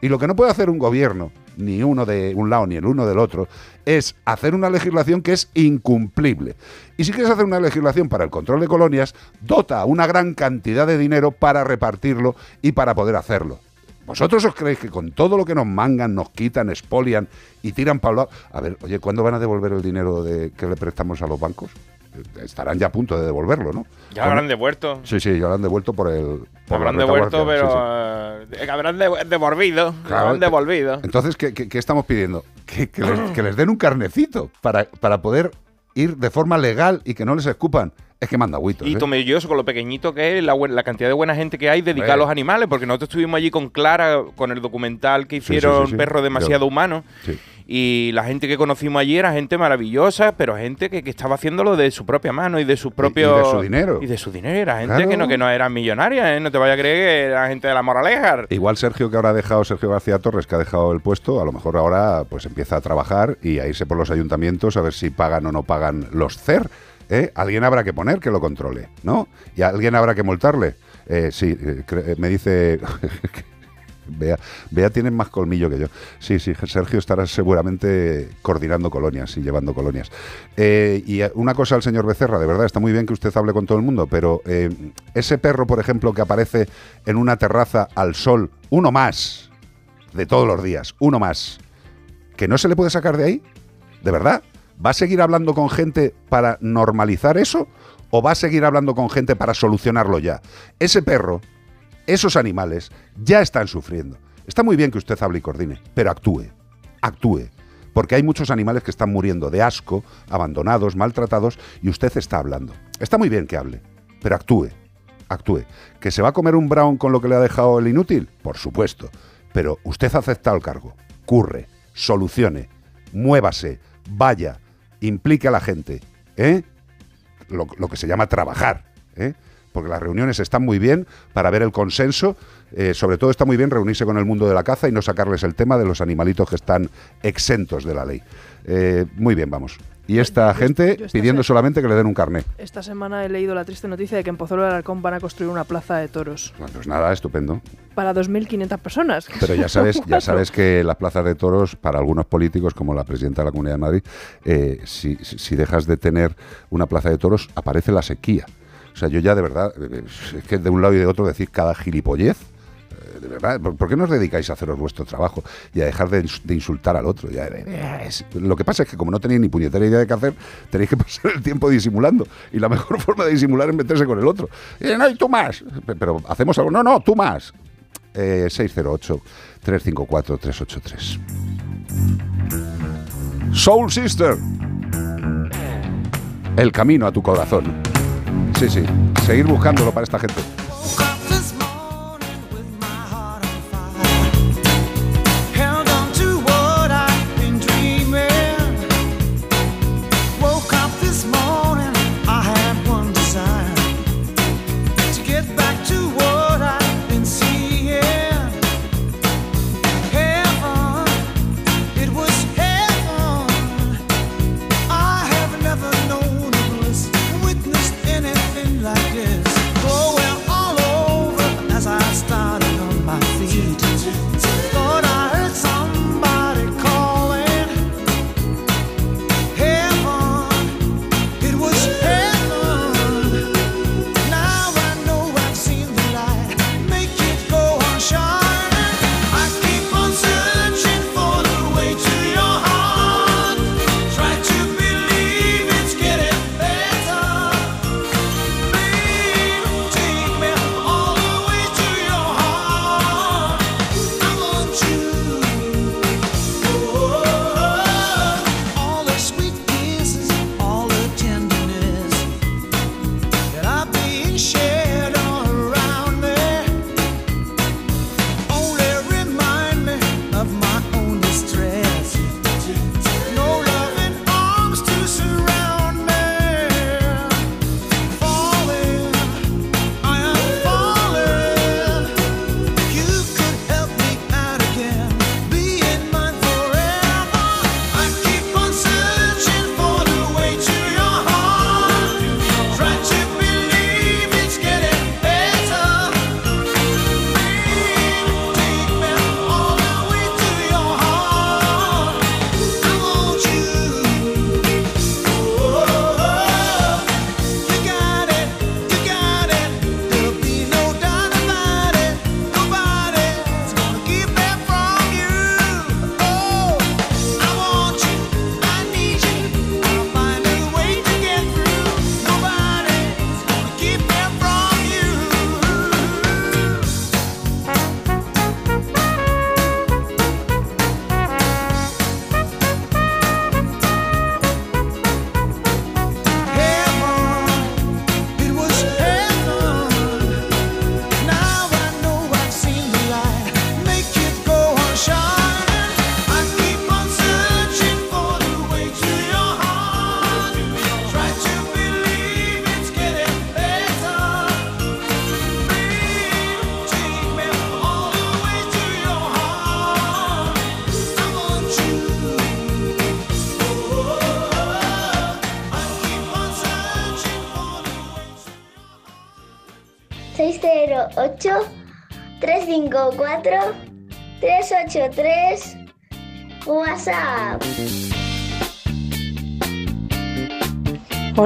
Speaker 1: Y lo que no puede hacer un gobierno, ni uno de un lado ni el uno del otro, es hacer una legislación que es incumplible. Y si quieres hacer una legislación para el control de colonias, dota una gran cantidad de dinero para repartirlo y para poder hacerlo. ¿Vosotros os creéis que con todo lo que nos mangan, nos quitan, expolian y tiran para? A ver, oye, ¿cuándo van a devolver el dinero que le prestamos a los bancos? Eh, Estarán ya a punto de devolverlo, ¿no?
Speaker 2: Ya lo habrán devuelto.
Speaker 1: Sí, sí, ya lo han devuelto por el... por
Speaker 2: habrán
Speaker 1: la
Speaker 2: devuelto,
Speaker 1: sí,
Speaker 2: pero.
Speaker 1: sí.
Speaker 2: eh, habrán de- devolvido.
Speaker 1: Claro,
Speaker 2: habrán devolvido.
Speaker 1: Entonces, ¿qué, qué- qué estamos pidiendo? Que, que les, que les den un carnecito para, para poder ir de forma legal y que no les escupan. Es que manda agüitos.
Speaker 2: Y
Speaker 1: ¿eh?
Speaker 2: Tomelloso, con lo pequeñito que es, la, la cantidad de buena gente que hay dedicada a los animales, porque nosotros estuvimos allí con Clara, con el documental que
Speaker 1: sí,
Speaker 2: hicieron
Speaker 1: sí, sí.
Speaker 2: Perro Demasiado
Speaker 1: Yo-
Speaker 2: Humano. Y la gente que conocimos allí era gente maravillosa, pero gente que, que estaba haciéndolo de su propia mano y de su propio.
Speaker 1: de su dinero.
Speaker 2: Y de su dinero. Era gente
Speaker 1: Claro.
Speaker 2: que, no, que no era millonaria, ¿eh? No te vayas a creer que era gente de la moraleja.
Speaker 1: Igual Sergio que ahora ha dejado, Sergio García Torres, que ha dejado el puesto, a lo mejor ahora pues empieza a trabajar y a irse por los ayuntamientos a ver si pagan o no pagan los CER. ¿eh? Alguien habrá que poner que lo controle, ¿no? Y alguien habrá que multarle. Eh, sí, eh, me dice... Vea, Vea tiene más colmillo que yo. Sí, sí, Sergio estará seguramente coordinando colonias y llevando colonias. Eh, y una cosa al señor Becerra, de verdad, está muy bien que usted hable con todo el mundo, pero eh, ese perro, por ejemplo, que aparece en una terraza al sol, uno más, de todos los días, uno más, que no se le puede sacar de ahí, ¿de verdad? ¿Va a seguir hablando con gente para normalizar eso? ¿O va a seguir hablando con gente para solucionarlo ya? Ese perro, esos animales, ya están sufriendo. Está muy bien que usted hable y coordine, pero actúe, actúe. Porque hay muchos animales que están muriendo de asco, abandonados, maltratados, y usted está hablando. Está muy bien que hable, pero actúe, actúe. ¿Que se va a comer un brown con lo que le ha dejado el inútil? Por supuesto. Pero usted ha aceptado el cargo. Curre, solucione, muévase, vaya, implique a la gente. ¿eh? Lo, lo que se llama trabajar. ¿eh?
Speaker 21: Porque las reuniones están muy bien para ver el consenso. eh, sobre todo está muy bien reunirse con el mundo de la caza y no sacarles el tema de los animalitos que están exentos de la ley. Eh, muy bien, vamos. Y esta gente
Speaker 3: yo esta
Speaker 21: pidiendo solamente que le den un carné.
Speaker 3: Esta semana he leído la triste noticia de que en Pozuelo del Alarcón van a construir una plaza de toros
Speaker 21: Bueno, pues nada, estupendo.
Speaker 3: para 2.500 personas.
Speaker 21: Pero ya sabes, ya sabes que las plazas de toros, para algunos políticos, como la presidenta de la Comunidad de Madrid, eh, si- si dejas de tener una plaza de toros, aparece la sequía. O sea, yo ya de verdad, eh, es que de un lado y de otro decir cada gilipollez. eh, De verdad, ¿por qué no os dedicáis a haceros vuestro trabajo y a dejar de, ins- de insultar al otro? Eh, lo que pasa es que como no tenéis ni puñetera idea de qué hacer, tenéis que pasar el tiempo disimulando. Y la mejor forma de disimular es meterse con el otro. Y, no, y tú más. Pe- Pero hacemos algo. No, no, tú más. Eh, 608-354-383. Soul Sister. El camino a tu corazón. Sí, sí. Seguir buscándolo para esta gente.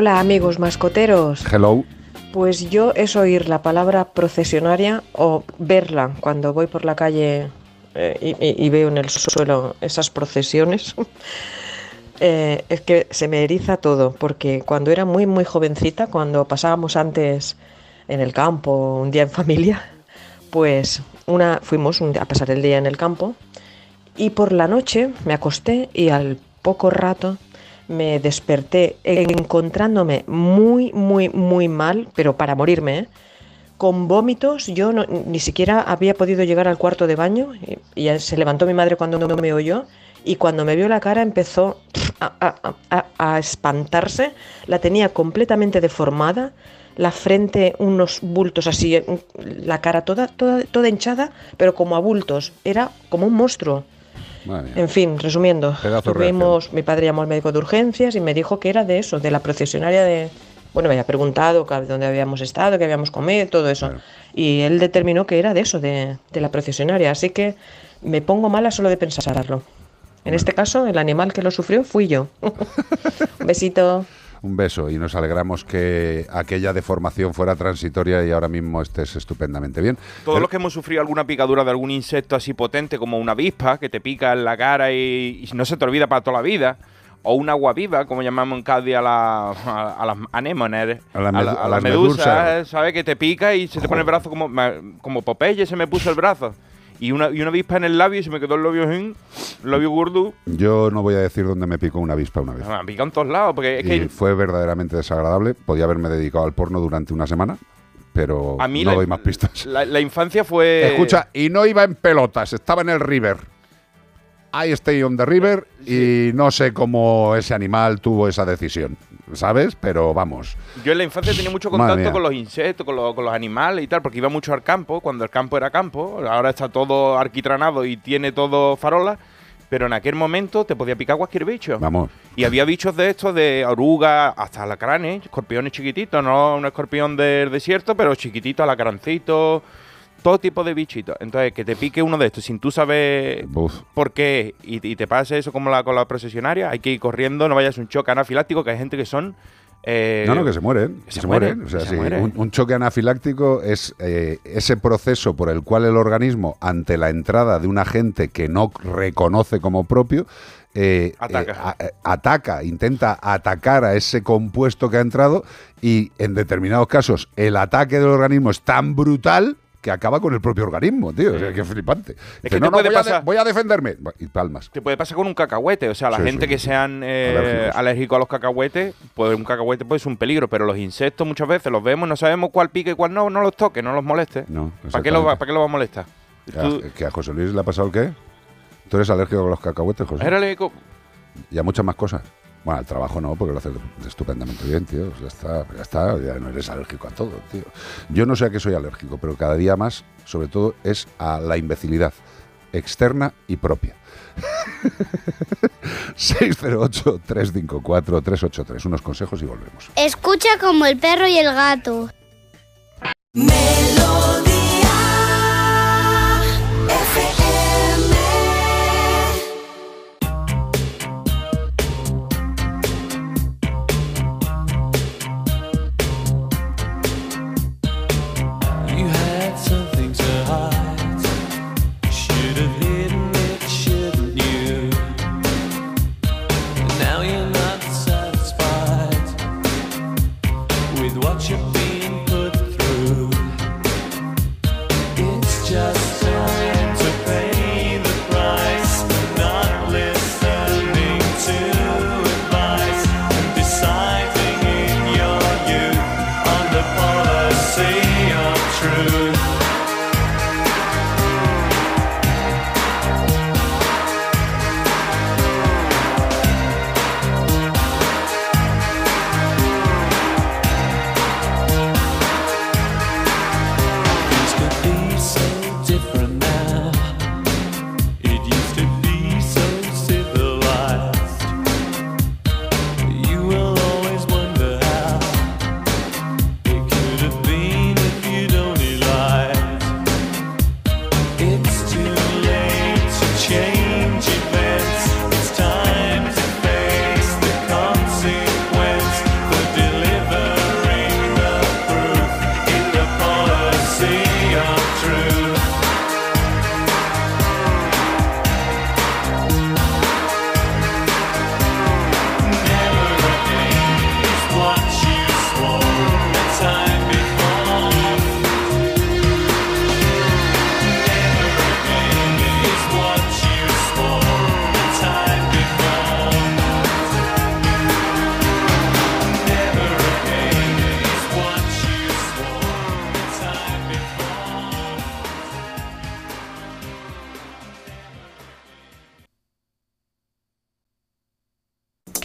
Speaker 22: Hola amigos mascoteros.
Speaker 21: Hello.
Speaker 22: Pues yo es oír la palabra procesionaria o verla cuando voy por la calle eh, y, veo en el suelo esas procesiones. Eh, es que se me eriza todo, porque cuando era muy muy jovencita, cuando pasábamos antes en el campo, un día en familia, pues una fuimos un a pasar el día en el campo y por la noche me acosté y al poco rato me desperté encontrándome muy, muy, muy mal, pero para morirme, ¿eh? con vómitos. Yo no- ni siquiera había podido llegar al cuarto de baño y, se levantó mi madre cuando no me oyó y cuando me vio la cara empezó a, a- espantarse. La tenía completamente deformada, la frente unos bultos así, la cara toda, toda, toda hinchada, pero como a bultos. Era como un monstruo. En fin, resumiendo, tuvimos, mi padre llamó al médico de urgencias y me dijo que era de eso, de la procesionaria de... Bueno, me había preguntado dónde habíamos estado, qué habíamos comido, todo eso. Y él determinó que era de eso, de, de la procesionaria. Así que me pongo mala solo de pensarlo. En este caso, el animal que lo sufrió fui yo. Un besito.
Speaker 1: Un beso y nos alegramos que aquella deformación fuera transitoria y ahora mismo estés estupendamente bien.
Speaker 2: Todos los que hemos sufrido alguna picadura de algún insecto así potente como una avispa que te pica en la cara y, y no se te olvida para toda la vida, o un agua viva, como llamamos en Cádiz a, la, a, a las anémones,
Speaker 1: A la
Speaker 2: a,
Speaker 1: med- las
Speaker 2: medusas,
Speaker 1: medusas.
Speaker 2: ¿sabes? Que te pica y se te pone el brazo como, como Popeye se me puso el brazo. Y una, y una avispa en el labio y se me quedó el labio, en- el labio gordo.
Speaker 1: Yo no voy a decir dónde me picó una avispa una vez.
Speaker 2: Me han picado en todos lados, porque es
Speaker 1: y
Speaker 2: que
Speaker 1: fue verdaderamente desagradable. Podía haberme dedicado al porno durante una semana, pero
Speaker 2: a mí
Speaker 1: no
Speaker 2: la,
Speaker 1: doy más pistas.
Speaker 2: la- la infancia fue...
Speaker 1: Escucha, y no iba en pelotas, estaba en el river. I stay on the river y no sé cómo ese animal tuvo esa decisión, ¿sabes? Pero vamos.
Speaker 2: Yo en la infancia tenía mucho contacto con los insectos, con, los- con los animales y tal, porque iba mucho al campo, cuando el campo era campo, ahora está todo arquitranado y tiene todo farolas, pero en aquel momento te podía picar cualquier bicho.
Speaker 1: Vamos.
Speaker 2: Y había bichos de estos, de oruga, hasta alacranes, escorpiones chiquititos, no un escorpión del desierto, pero chiquitito, alacrancitos, todo tipo de bichitos. Entonces, que te pique uno de estos sin tú saber por qué y, y te pase eso como la, con la procesionaria, hay que ir corriendo, no vayas a un choque anafiláctico, que hay gente que son... eh,
Speaker 1: No, no, que se mueren.
Speaker 2: que se
Speaker 1: se mueren.
Speaker 2: mueren,
Speaker 1: O sea,
Speaker 2: se
Speaker 1: sí,
Speaker 2: mueren.
Speaker 1: un, un choque anafiláctico es eh, ese proceso por el cual el organismo, ante la entrada de un agente que no reconoce como propio, eh,
Speaker 2: Ataca.
Speaker 1: eh, a- eh, ataca, intenta atacar a ese compuesto que ha entrado y en determinados casos el ataque del organismo es tan brutal que acaba con el propio organismo, tío. O sea, qué flipante. Dice,
Speaker 2: que
Speaker 1: no, no,
Speaker 2: puede
Speaker 1: voy, a
Speaker 2: pasar-
Speaker 1: voy a defenderme. Y palmas.
Speaker 2: Te puede pasar con un cacahuete, o sea, la
Speaker 1: Sí,
Speaker 2: gente
Speaker 1: sí,
Speaker 2: que sean eh,
Speaker 1: Alérgicos.
Speaker 2: a los cacahuetes, pues un cacahuete puede ser un peligro, pero los insectos muchas veces los vemos, no sabemos cuál pique y cuál no, no los toques, no los moleste.
Speaker 1: No,
Speaker 2: ¿Para qué, lo. ¿Para qué lo va a molestar?
Speaker 1: ¿Que a-
Speaker 2: Tú-
Speaker 1: ¿Que a José Luis le ha pasado el qué? ¿Tú eres alérgico a los cacahuetes, José?
Speaker 2: ¿Eres alérgico?
Speaker 1: Y a muchas más cosas. Bueno, al trabajo no, porque lo haces estupendamente bien, tío. Ya está, ya está, ya no eres alérgico a todo, tío. Yo no sé a qué soy alérgico, pero cada día más, sobre todo, es a la imbecilidad externa y propia. 608-354-383. Unos consejos y volvemos.
Speaker 23: Escucha como el perro y el gato.
Speaker 10: You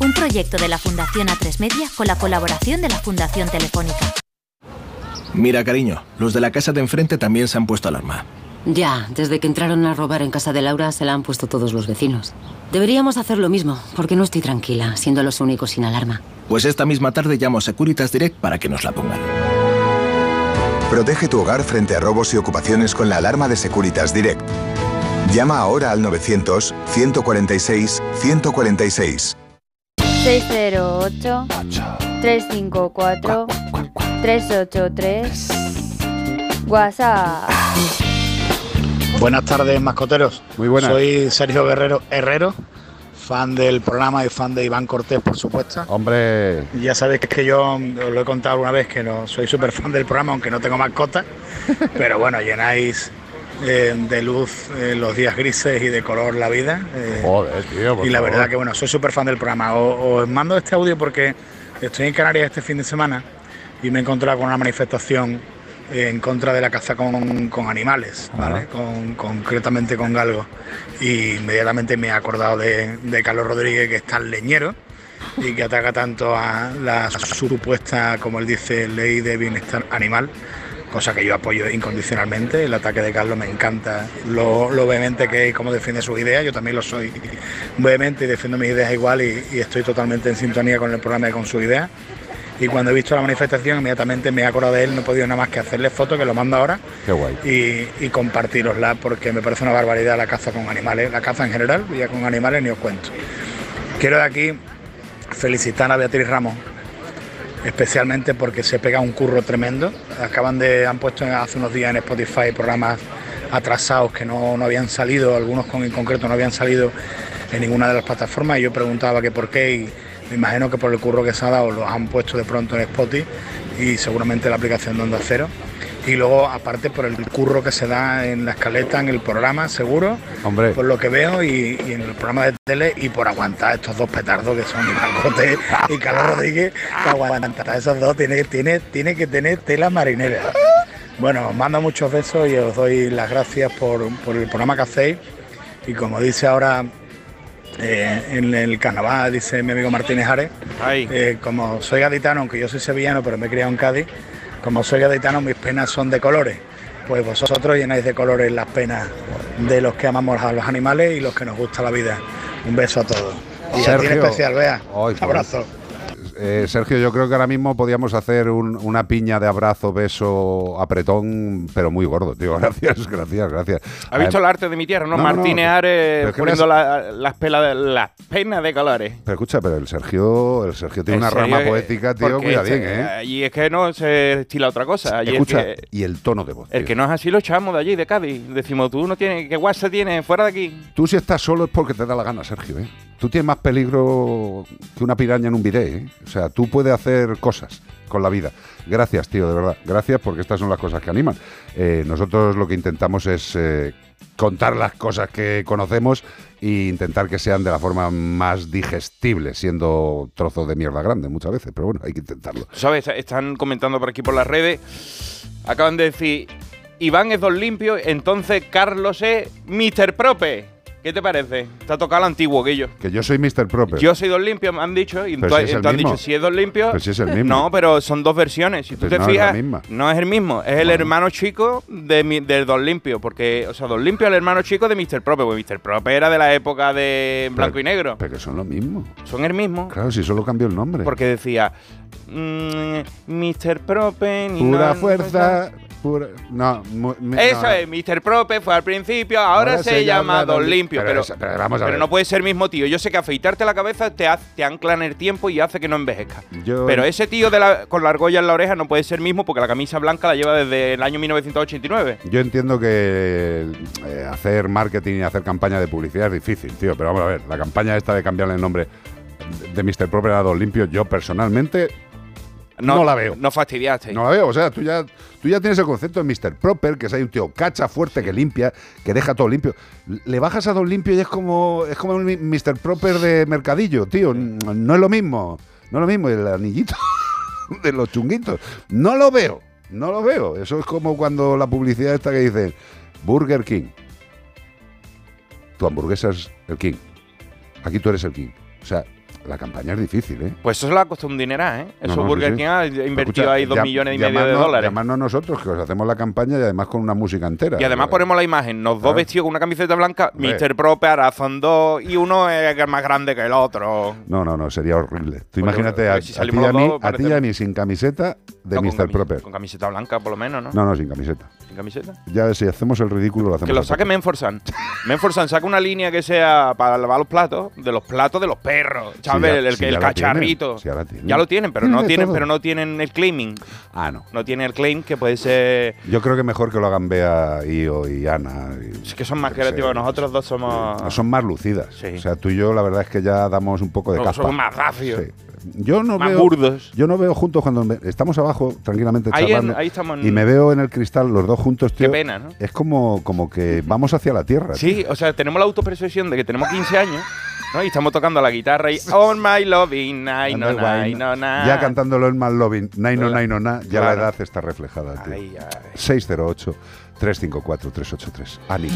Speaker 24: Un proyecto de la Fundación A3 Media con la colaboración de la Fundación Telefónica.
Speaker 7: Mira, cariño, los de la casa de enfrente también se han puesto alarma.
Speaker 25: Ya, desde que entraron a robar en casa de Laura se la han puesto todos los vecinos. Deberíamos hacer lo mismo, porque no estoy tranquila, siendo los únicos sin alarma.
Speaker 7: Pues esta misma tarde llamo a Securitas Direct para que nos la pongan.
Speaker 26: Protege tu hogar frente a robos y ocupaciones con la alarma de Securitas Direct. Llama ahora al 900-146-146.
Speaker 27: 608 354 383 WhatsApp.
Speaker 28: Buenas tardes, mascoteros.
Speaker 1: Muy buenas.
Speaker 28: Soy Sergio Guerrero Herrero, fan del programa y fan de Iván Cortés, por supuesto.
Speaker 1: Hombre.
Speaker 28: Ya sabéis que es que yo os lo he contado alguna vez que no soy súper fan del programa, aunque no tengo mascota. pero bueno, llenáis eh, de luz eh, los días grises y de color la vida. eh,
Speaker 1: Joder, tío, por
Speaker 28: y la
Speaker 1: favor.
Speaker 28: verdad que bueno, soy súper fan del programa. Os mando este audio porque estoy en Canarias este fin de semana y me he encontrado con una manifestación en contra de la caza con, con animales, ¿vale? Con- concretamente con galgos. Y inmediatamente me he acordado de, de Carlos Rodríguez, que es tan leñero y que ataca tanto a la supuesta, como él dice, ley de bienestar animal, cosa que yo apoyo incondicionalmente. El ataque de Carlos me encanta lo, lo vehemente que es y cómo defiende sus ideas. Yo también lo soy vehemente y defiendo mis ideas igual y, y estoy totalmente en sintonía con el programa y con sus ideas. Y cuando he visto la manifestación, inmediatamente me he acordado de él, no he podido nada más que hacerle fotos, que lo mando ahora,
Speaker 1: Qué guay.
Speaker 28: y, y compartirosla, porque me parece una barbaridad la caza con animales, la caza en general, ya con animales ni os cuento. Quiero de aquí felicitar a Beatriz Ramos, especialmente porque se pega un curro tremendo. Acaban de, han puesto hace unos días en Spotify programas atrasados que no, no habían salido, algunos con, en concreto no habían salido en ninguna de las plataformas y yo preguntaba que por qué y me imagino que por el curro que se ha dado los han puesto de pronto en Spotify y seguramente la aplicación de Onda Cero. Y luego, aparte, por el curro que se da en la escaleta, en el programa, seguro,
Speaker 1: Hombre.
Speaker 28: por lo que veo, y, y en el programa de tele, y por aguantar estos dos petardos que son Cortés y Carlos Rodríguez, que aguantar a esos dos tiene, tiene, tiene que tener tela marinera. Bueno, os mando muchos besos y os doy las gracias por, por el programa que hacéis. Y como dice ahora eh, en el carnaval, dice mi amigo Martínez Ares, eh, como soy gaditano, aunque yo soy sevillano, pero me he criado en Cádiz, como soy gaditano, mis penas son de colores. Pues vosotros llenáis de colores las penas de los que amamos a los animales y los que nos gusta la vida. Un beso a todos. Y a ti en
Speaker 1: Sergio.
Speaker 28: especial, vea.
Speaker 1: Ay, pues.
Speaker 28: Abrazo.
Speaker 1: Eh, Sergio, yo creo que ahora mismo podíamos hacer un- una piña de abrazo, beso, apretón, pero muy gordo, tío. Gracias, gracias, gracias.
Speaker 2: ¿Has visto el arte de mi tierra, no?
Speaker 1: No.
Speaker 2: Martínez Ares poniendo
Speaker 1: me
Speaker 2: la- las, pelas las penas de colores.
Speaker 1: Pero escucha, pero el Sergio, el Sergio tiene
Speaker 2: En
Speaker 1: una rama
Speaker 2: eh,
Speaker 1: poética, tío, cuidadín,
Speaker 2: este-
Speaker 1: ¿eh?
Speaker 2: Allí es que no se estila otra cosa. Allí es
Speaker 1: Escucha,
Speaker 2: que-
Speaker 1: y el tono de voz.
Speaker 2: el que no es así lo echamos de allí, de Cádiz. Decimos, tú no tienes, ¿qué guasa tienes fuera de aquí?
Speaker 1: Tú si estás solo es porque te da la gana, Sergio, ¿eh? Tú tienes más peligro que una piraña en un bidet, ¿eh? O sea, tú puedes hacer cosas con la vida. Gracias, tío, de verdad. Gracias porque estas son las cosas que animan. Eh, nosotros lo que intentamos es eh, contar las cosas que conocemos e intentar que sean de la forma más digestible, siendo trozos de mierda grande muchas veces, pero bueno, hay que intentarlo.
Speaker 2: ¿Sabes? Están comentando por aquí por las redes. Acaban de decir, Iván es Don Limpio, entonces Carlos es Mr. Prope. ¿Qué te parece? Te ha tocado el antiguo yo.
Speaker 1: Que yo soy Mr. Proper.
Speaker 2: Yo soy Don Limpio, me han dicho. Y
Speaker 1: Pero
Speaker 2: tú,
Speaker 1: si es el
Speaker 2: tú has dicho, si es Don Limpio.
Speaker 1: Pero si es el mismo.
Speaker 2: No, pero son dos versiones. Si tú te
Speaker 1: no es la
Speaker 2: fijas,
Speaker 1: misma.
Speaker 2: no es el mismo. Es el hermano chico de, mi- del Don Limpio. Porque, o sea, Don Limpio es el hermano chico de Mr. Prope. Porque Mr. Prope era de la época de blanco y negro.
Speaker 1: Pero que son lo mismo.
Speaker 2: Son el mismo.
Speaker 1: Claro, si solo cambió el nombre.
Speaker 2: Porque decía, mm, Mr. Prope. ni
Speaker 1: Pura
Speaker 2: no-
Speaker 1: fuerza, pura... No, mu- mi-
Speaker 2: Eso
Speaker 1: no.
Speaker 2: es, Mr. Prope fue al principio, ahora, se, llama Don Limpio. Pero,
Speaker 1: eso- pero vamos a
Speaker 2: pero
Speaker 1: ver.
Speaker 2: no puede ser el mismo tío. Yo sé que afeitarte la cabeza te, ha- te ancla en el tiempo y hace que no envejezca.
Speaker 1: Yo-
Speaker 2: Pero ese tío de la- con la argolla en la oreja no puede ser mismo porque la camisa blanca la lleva desde el año 1989.
Speaker 1: Yo entiendo que eh, hacer marketing y hacer campaña de publicidad es difícil, tío, pero vamos a ver, la campaña esta de cambiarle el nombre de Mr. Proper a Don Limpio, yo personalmente no, la veo.
Speaker 2: No fastidiaste.
Speaker 1: No la veo, o sea, tú ya, tú ya tienes el concepto de Mr. Proper, que es ahí un tío cacha fuerte que limpia, que deja todo limpio. Le bajas a Don Limpio y es como, es como un Mr. Proper de mercadillo, tío. No es lo mismo, no es lo mismo, el anillito de los chunguitos. No lo veo, no lo veo. Eso es como cuando la publicidad esta que dice Burger King. Tu hamburguesa es el King. Aquí tú eres el King. O sea, la campaña es difícil, ¿eh?
Speaker 2: Pues eso se le ha costado un dineral, ¿eh? Eso
Speaker 1: no,
Speaker 2: Burger
Speaker 1: sí, sí.
Speaker 2: King ha invertido
Speaker 1: Escucha,
Speaker 2: ahí dos millones y medio de dólares.
Speaker 1: Llamadnos nosotros, que os hacemos la campaña y además con una música entera.
Speaker 2: Y además ponemos la imagen, los dos vestidos con una camiseta blanca. Mr. Proper, son dos y uno es más grande que el otro.
Speaker 1: No, no, no, sería horrible. Tú
Speaker 2: Porque,
Speaker 1: imagínate a,
Speaker 2: si
Speaker 1: a ti y a mí, y a sin camiseta de
Speaker 2: No,
Speaker 1: Mr. Proper.
Speaker 2: Con camiseta blanca, por lo menos, ¿no?
Speaker 1: No, no, sin camiseta.
Speaker 2: ¿Sin camiseta?
Speaker 1: Ya si hacemos el ridículo lo hacemos.
Speaker 2: Que lo saque. Menforsan. Menforsan saca una línea que sea para lavar los platos, de los platos de los perros. El el,
Speaker 1: sí,
Speaker 2: el
Speaker 1: tienen,
Speaker 2: cacharrito.
Speaker 1: sí, ya
Speaker 2: lo tienen, pero no tienen,
Speaker 1: todo.
Speaker 2: pero no tienen el claiming.
Speaker 1: Ah, no.
Speaker 2: No tienen el claim que puede ser.
Speaker 1: Yo creo que mejor que lo hagan Bea, Io y Ana. y-
Speaker 2: Es que son más creativos. Nosotros dos somos.
Speaker 1: No, son más lucidas. O sea, tú y yo la verdad es que ya damos un poco de
Speaker 2: No,
Speaker 1: capa.
Speaker 2: somos más racios.
Speaker 1: Yo no
Speaker 2: Más
Speaker 1: veo,
Speaker 2: burdos.
Speaker 1: Yo no veo juntos cuando me- estamos abajo tranquilamente
Speaker 2: Ahí en-
Speaker 1: charlando
Speaker 2: ahí estamos en-
Speaker 1: y me veo en el cristal los dos juntos, tío.
Speaker 2: Qué pena, ¿no?
Speaker 1: Es como, como que vamos hacia la tierra.
Speaker 2: Sí, o sea, tenemos la autopercepción de que tenemos 15 años, ¿no? Y estamos tocando la guitarra y Oh my loving, ay, no, ay, no, na.
Speaker 1: Ya cantándolo en Mal Loving, Nai no, nai no, na, ya la edad está reflejada. tío.
Speaker 2: Ay, ay.
Speaker 1: 608-354-383. Ani.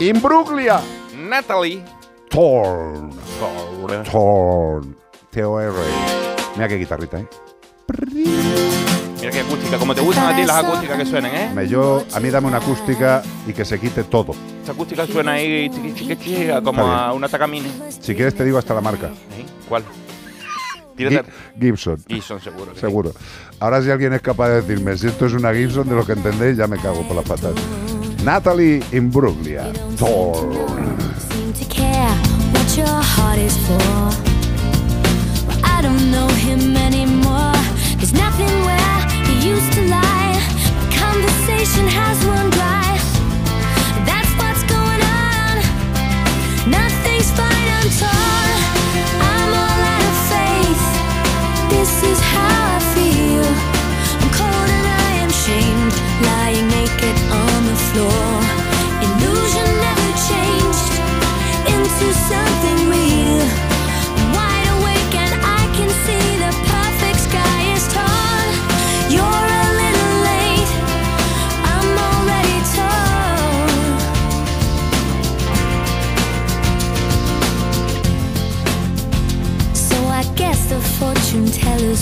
Speaker 1: Imbruglia.
Speaker 2: Natalie.
Speaker 1: Torn. Torn. T-O-R. Mira qué guitarrita, ¿eh?
Speaker 2: Mira qué acústica, como te gustan a ti las acústicas que suenen, ¿eh?
Speaker 1: Me yo, a mí dame una acústica y que se quite todo.
Speaker 2: Esa acústica suena ahí chiqui, chiqui, chiqui, como a una tacamine.
Speaker 1: Si quieres te digo hasta la marca.
Speaker 2: ¿Eh? ¿Cuál?
Speaker 1: Gibson.
Speaker 2: Gibson, seguro. que sí.
Speaker 1: Seguro. Ahora si alguien es capaz de decirme si esto es una Gibson, de lo que entendéis, ya me cago por las patas. Natalie Imbruglia.
Speaker 29: Well, I don't know him anymore. Conversation has run dry.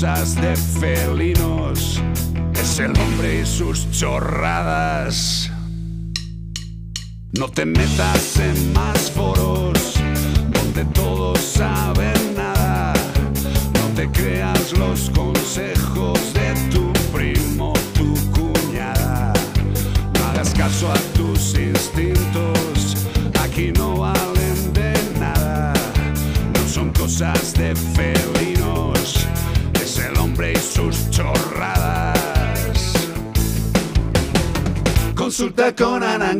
Speaker 10: De felinos, es el hombre y sus chorradas. No te metas en más foros donde todos saben nada. No te creas los consejos de tu primo, tu cuñada. Hagas caso a tus instintos, Consulta con Ana.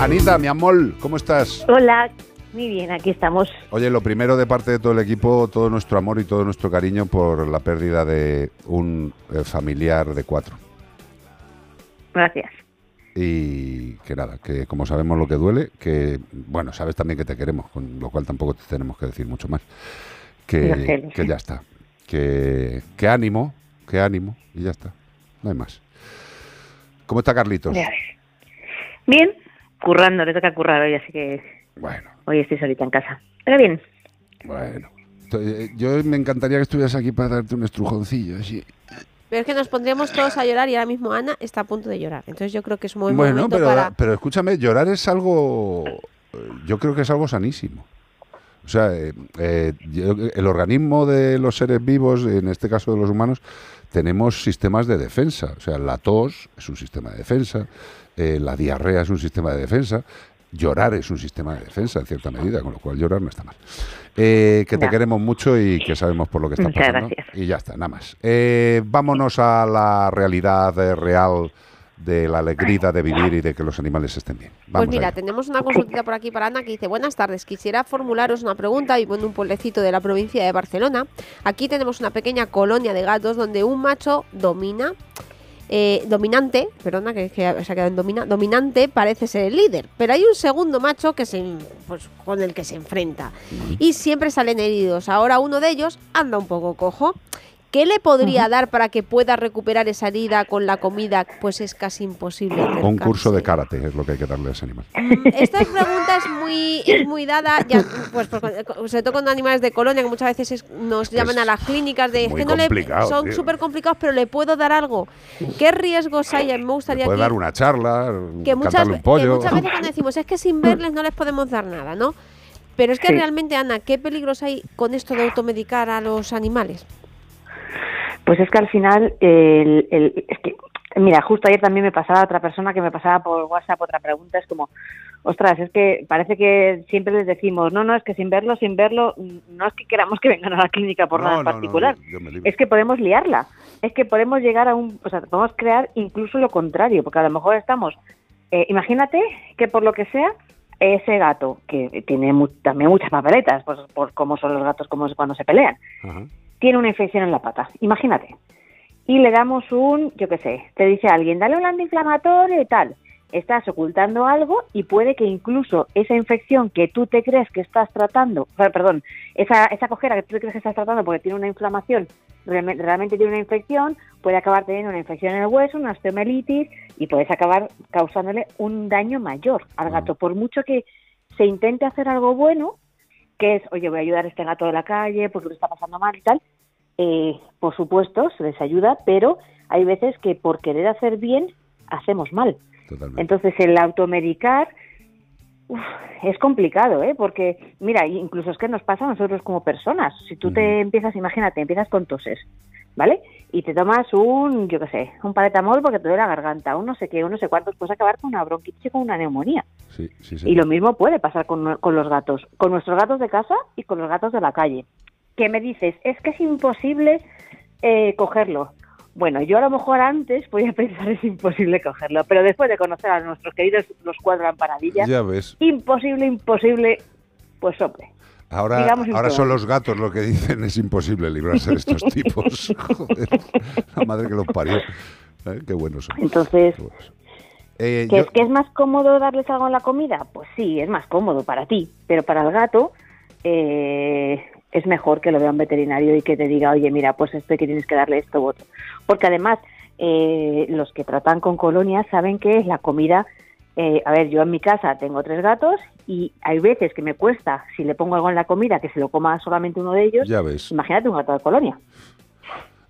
Speaker 1: Anita, mi amor, ¿cómo estás?
Speaker 30: Hola, muy bien, aquí estamos.
Speaker 1: Oye, lo primero de parte de todo el equipo, todo nuestro amor y todo nuestro cariño por la pérdida de un eh, familiar de cuatro.
Speaker 30: Gracias.
Speaker 1: Y que nada, que como sabemos lo que duele, que bueno, sabes también que te queremos, con lo cual tampoco te tenemos que decir mucho más. Que, ya está. Que, que ánimo, que ánimo, y ya está. No hay más. ¿Cómo está Carlitos?
Speaker 30: Bien, currando, le toca currar hoy, así que
Speaker 1: Bueno,
Speaker 30: hoy estoy solita en casa. Pero bien,
Speaker 1: bueno. Entonces, Yo me encantaría que estuvieras aquí para darte un estrujoncillo, así.
Speaker 31: Pero es que nos pondríamos todos a llorar y ahora mismo Ana está a punto de llorar. Entonces yo creo que es buen
Speaker 1: Bueno,
Speaker 31: momento
Speaker 1: pero,
Speaker 31: para...
Speaker 1: pero escúchame, llorar es algo, eh, yo creo que es algo sanísimo. O sea, eh, eh, el organismo de los seres vivos, en este caso de los humanos, tenemos sistemas de defensa. O sea, la tos es un sistema de defensa, eh, la diarrea es un sistema de defensa, llorar es un sistema de defensa en cierta medida, con lo cual llorar no está mal. Eh, que te queremos mucho y que sabemos por lo que está
Speaker 30: Muchas
Speaker 1: pasando.
Speaker 30: gracias.
Speaker 1: Y ya está, nada más. Eh, vámonos a la realidad real de la alegría de vivir y de que los animales estén bien.
Speaker 31: Pues
Speaker 1: Vamos
Speaker 31: mira,
Speaker 1: allá.
Speaker 31: tenemos una consultita por aquí para Ana que dice, buenas tardes, quisiera formularos una pregunta, vivo en un pueblecito de la provincia de Barcelona. Aquí tenemos una pequeña colonia de gatos donde un macho domina, eh, dominante, perdona que, que se ha quedado en domina, dominante parece ser el líder, pero hay un segundo macho que se, pues, con el que se enfrenta y siempre salen heridos. Ahora uno de ellos anda un poco cojo. ¿Qué le podría dar para que pueda recuperar esa herida con la comida? Pues es casi imposible.
Speaker 1: Un
Speaker 31: acercarse.
Speaker 1: curso de karate es lo que hay que darle a ese animal.
Speaker 31: Mm, Esta pregunta es muy, es muy dada, ya, pues, sobre todo con animales de colonia, que muchas veces es- nos llaman a las clínicas de que no le
Speaker 1: complicado,
Speaker 31: son súper complicados, pero le puedo dar algo. ¿Qué riesgos hay? Me gustaría
Speaker 1: Puede dar una charla,
Speaker 31: que muchas,
Speaker 1: un
Speaker 31: que
Speaker 1: pollo.
Speaker 31: muchas veces cuando decimos es que sin verles no les podemos dar nada, ¿no? Pero es que
Speaker 30: Sí.
Speaker 31: realmente, Ana, ¿qué peligros hay con esto de automedicar a los animales?
Speaker 30: Pues es que al final, el, el- es que, mira, justo ayer también me pasaba otra persona que me pasaba por WhatsApp otra pregunta, es como, ostras, es que parece que siempre les decimos, no, no, es que sin verlo, sin verlo, no es que queramos que vengan a la clínica por
Speaker 1: No,
Speaker 30: nada en
Speaker 1: no, no,
Speaker 30: particular,
Speaker 1: libro.
Speaker 30: es que podemos liarla, es que podemos llegar a un, o sea, podemos crear incluso lo contrario, porque a lo mejor estamos, eh, imagínate que por lo que sea, ese gato, que tiene mu- también muchas papeletas, pues por cómo son los gatos como es cuando se pelean,
Speaker 1: Ajá.
Speaker 30: Tiene una infección en la pata, imagínate. Y le damos un, yo qué sé, te dice alguien, dale un antiinflamatorio y tal. Estás ocultando algo y puede que incluso esa infección que tú te crees que estás tratando, per- perdón, esa, esa cojera que tú te crees que estás tratando porque tiene una inflamación, realme- realmente tiene una infección, puede acabar teniendo una infección en el hueso, una osteomelitis y puedes acabar causándole un daño mayor al gato. Por mucho que se intente hacer algo bueno, que es, oye, voy a ayudar a este gato de la calle porque lo está pasando mal y tal, eh, por supuesto, se les ayuda, pero hay veces que por querer hacer bien, hacemos mal. Entonces, el automedicar uf, es complicado, ¿eh? Porque, mira, incluso es que nos pasa a nosotros como personas. Si tú te empiezas, imagínate, empiezas con toses, ¿vale? Y te tomas un, yo qué sé, un paracetamol porque te duele la garganta, un no sé qué, un no sé cuántos, puedes acabar con una bronquitis y con una neumonía.
Speaker 1: Sí, sí, sí.
Speaker 30: Y lo mismo puede pasar con, con los gatos, con nuestros gatos de casa y con los gatos de la calle. ¿Qué me dices? Es que es imposible eh, cogerlo. Bueno, yo a lo mejor antes podía pensar es imposible cogerlo, pero después de conocer a nuestros queridos los cuatro empanadillas,
Speaker 1: Ya ves.
Speaker 30: imposible, imposible, pues hombre.
Speaker 1: Ahora, ahora son los gatos lo que dicen, es imposible librarse de estos tipos. Joder, la madre que los parió. ¿Eh? Qué buenos son.
Speaker 30: Entonces,
Speaker 1: Eh,
Speaker 30: ¿Que,
Speaker 1: yo-
Speaker 30: es, ¿Que es más cómodo darles algo en la comida? Pues sí, es más cómodo para ti, pero para el gato eh, es mejor que lo vea un veterinario y que te diga, oye, mira, pues esto que tienes que darle esto u otro. Porque además, eh, los que tratan con colonias saben que la comida, eh, a ver, yo en mi casa tengo tres gatos y hay veces que me cuesta, si le pongo algo en la comida, que se lo coma solamente uno de ellos.
Speaker 1: Ya ves.
Speaker 30: Imagínate un gato de colonia.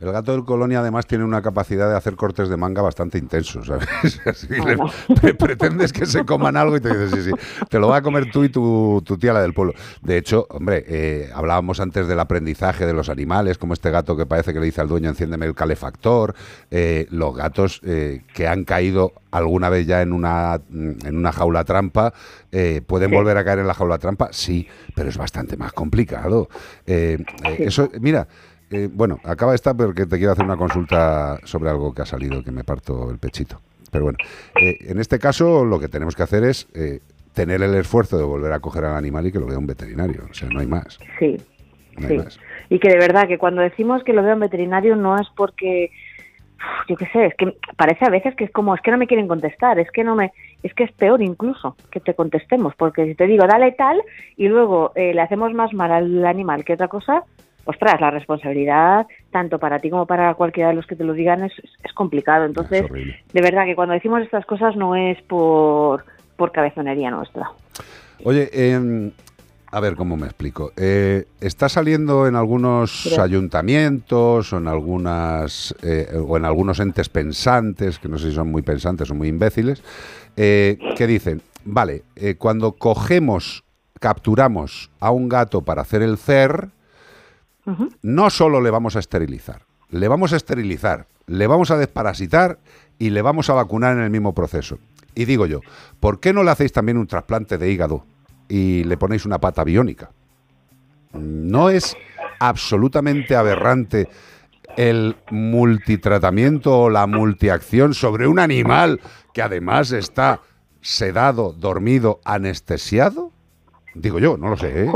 Speaker 1: El gato del colonia además tiene una capacidad de hacer cortes de manga bastante intensos, ¿sabes? Así le- pre- pretendes que se coman algo y te dices, sí, sí, te lo va a comer tú y tu, tu tía la del pueblo. De hecho, hombre, eh, hablábamos antes del aprendizaje de los animales, como este gato que parece que le dice al dueño, enciéndeme el calefactor. Eh, los gatos eh, que han caído alguna vez ya en una, en una jaula trampa, ¿pueden
Speaker 30: Sí.
Speaker 1: volver a caer en la jaula trampa? Sí, pero es bastante más complicado. Eso, mira, eh, bueno, acaba esta porque te quiero hacer una consulta sobre algo que ha salido que me parto el pechito. Pero bueno, eh, en este caso lo que tenemos que hacer es eh, tener el esfuerzo de volver a coger al animal y que lo vea un veterinario. O sea, no hay más.
Speaker 30: Sí,
Speaker 1: No hay más.
Speaker 30: Y que de verdad que cuando decimos que lo veo en veterinario no es porque, yo qué sé, es que parece a veces que es como, es que no me quieren contestar, es que no me, es que es peor incluso que te contestemos, porque si te digo dale tal y luego eh, le hacemos más mal al animal que otra cosa, ostras, la responsabilidad, tanto para ti como para cualquiera de los que te lo digan, es, es complicado. Entonces, de verdad que cuando decimos estas cosas no es por, por cabezonería nuestra.
Speaker 1: Oye, em, a ver cómo me explico. Eh, está saliendo en algunos ayuntamientos o en algunas eh, o en algunos entes pensantes, que no sé si son muy pensantes o muy imbéciles, eh, que dicen, vale, cuando cogemos, capturamos a un gato para hacer el CER, no solo le vamos a esterilizar, le vamos a esterilizar, le vamos a desparasitar y le vamos a vacunar en el mismo proceso. Y digo yo, ¿por qué no le hacéis también un trasplante de hígado y le ponéis una pata biónica? ¿No es absolutamente aberrante el multitratamiento o la multiacción sobre un animal que además está sedado, dormido, anestesiado? Digo yo, no lo sé. ¿eh?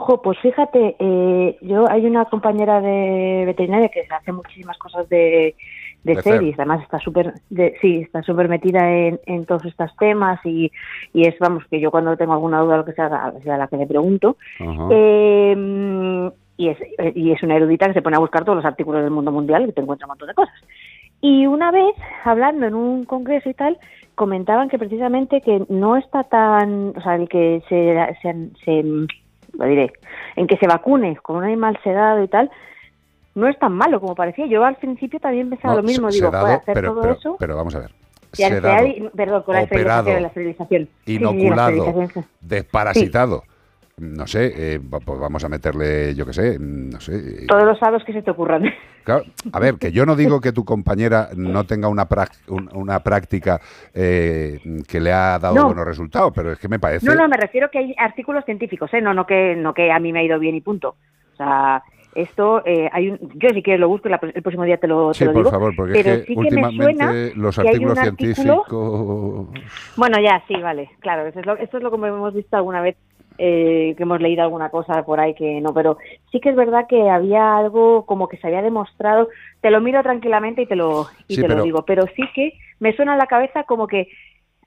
Speaker 30: Jo, pues fíjate, eh, yo hay una compañera de veterinaria que hace muchísimas cosas de, de,
Speaker 32: De
Speaker 30: series, además está súper, sí, está súper metida en, en todos estos temas y, y es, vamos, que yo cuando tengo alguna duda lo que sea, a a la que le pregunto, eh, y, es, y es una erudita que se pone a buscar todos los artículos del mundo mundial y te encuentra un montón de cosas. Y una vez, hablando en un congreso y tal, comentaban que precisamente que no está tan, o sea, el que se, se, se- lo diré, en que se vacune con un animal sedado y tal, no es tan malo como parecía. Yo al principio también pensaba
Speaker 1: No,
Speaker 30: lo mismo, digo,
Speaker 1: sedado,
Speaker 30: hacer
Speaker 1: pero,
Speaker 30: todo
Speaker 1: pero-
Speaker 30: eso,
Speaker 1: pero vamos a ver. sedado,
Speaker 30: perdón, con la
Speaker 1: operado,
Speaker 30: esterilización, la esterilización. Sí, sí, sí, la
Speaker 1: inoculado,
Speaker 30: sí.
Speaker 1: No sé, eh, pues vamos a meterle, yo qué sé, mm, no sé. eh,
Speaker 30: Todos los sábados que se te ocurran.
Speaker 1: Claro, a ver, que yo no digo que tu compañera no tenga una, una práctica eh, que le ha dado
Speaker 30: No.
Speaker 1: buenos resultados, pero es que me parece...
Speaker 30: No, no, me refiero que hay artículos científicos, ¿eh? No, no que, no que a mí me ha ido bien y punto. O sea, esto, eh, hay un, yo si quieres lo busco y la- el próximo día te lo, te
Speaker 1: Sí,
Speaker 30: lo
Speaker 1: por
Speaker 30: digo.
Speaker 1: favor, porque
Speaker 30: pero
Speaker 1: es que
Speaker 30: sí que me
Speaker 1: últimamente
Speaker 30: suena
Speaker 1: los artículos
Speaker 30: artículo-
Speaker 1: científicos...
Speaker 30: Bueno, ya, sí, vale, claro, eso es lo, esto es lo que hemos visto alguna vez, eh, que hemos leído alguna cosa por ahí que no, pero sí que es verdad que había algo como que se había demostrado, te lo miro tranquilamente y te lo, y
Speaker 1: Sí,
Speaker 30: te
Speaker 1: pero-
Speaker 30: lo digo, pero sí que me suena en la cabeza como que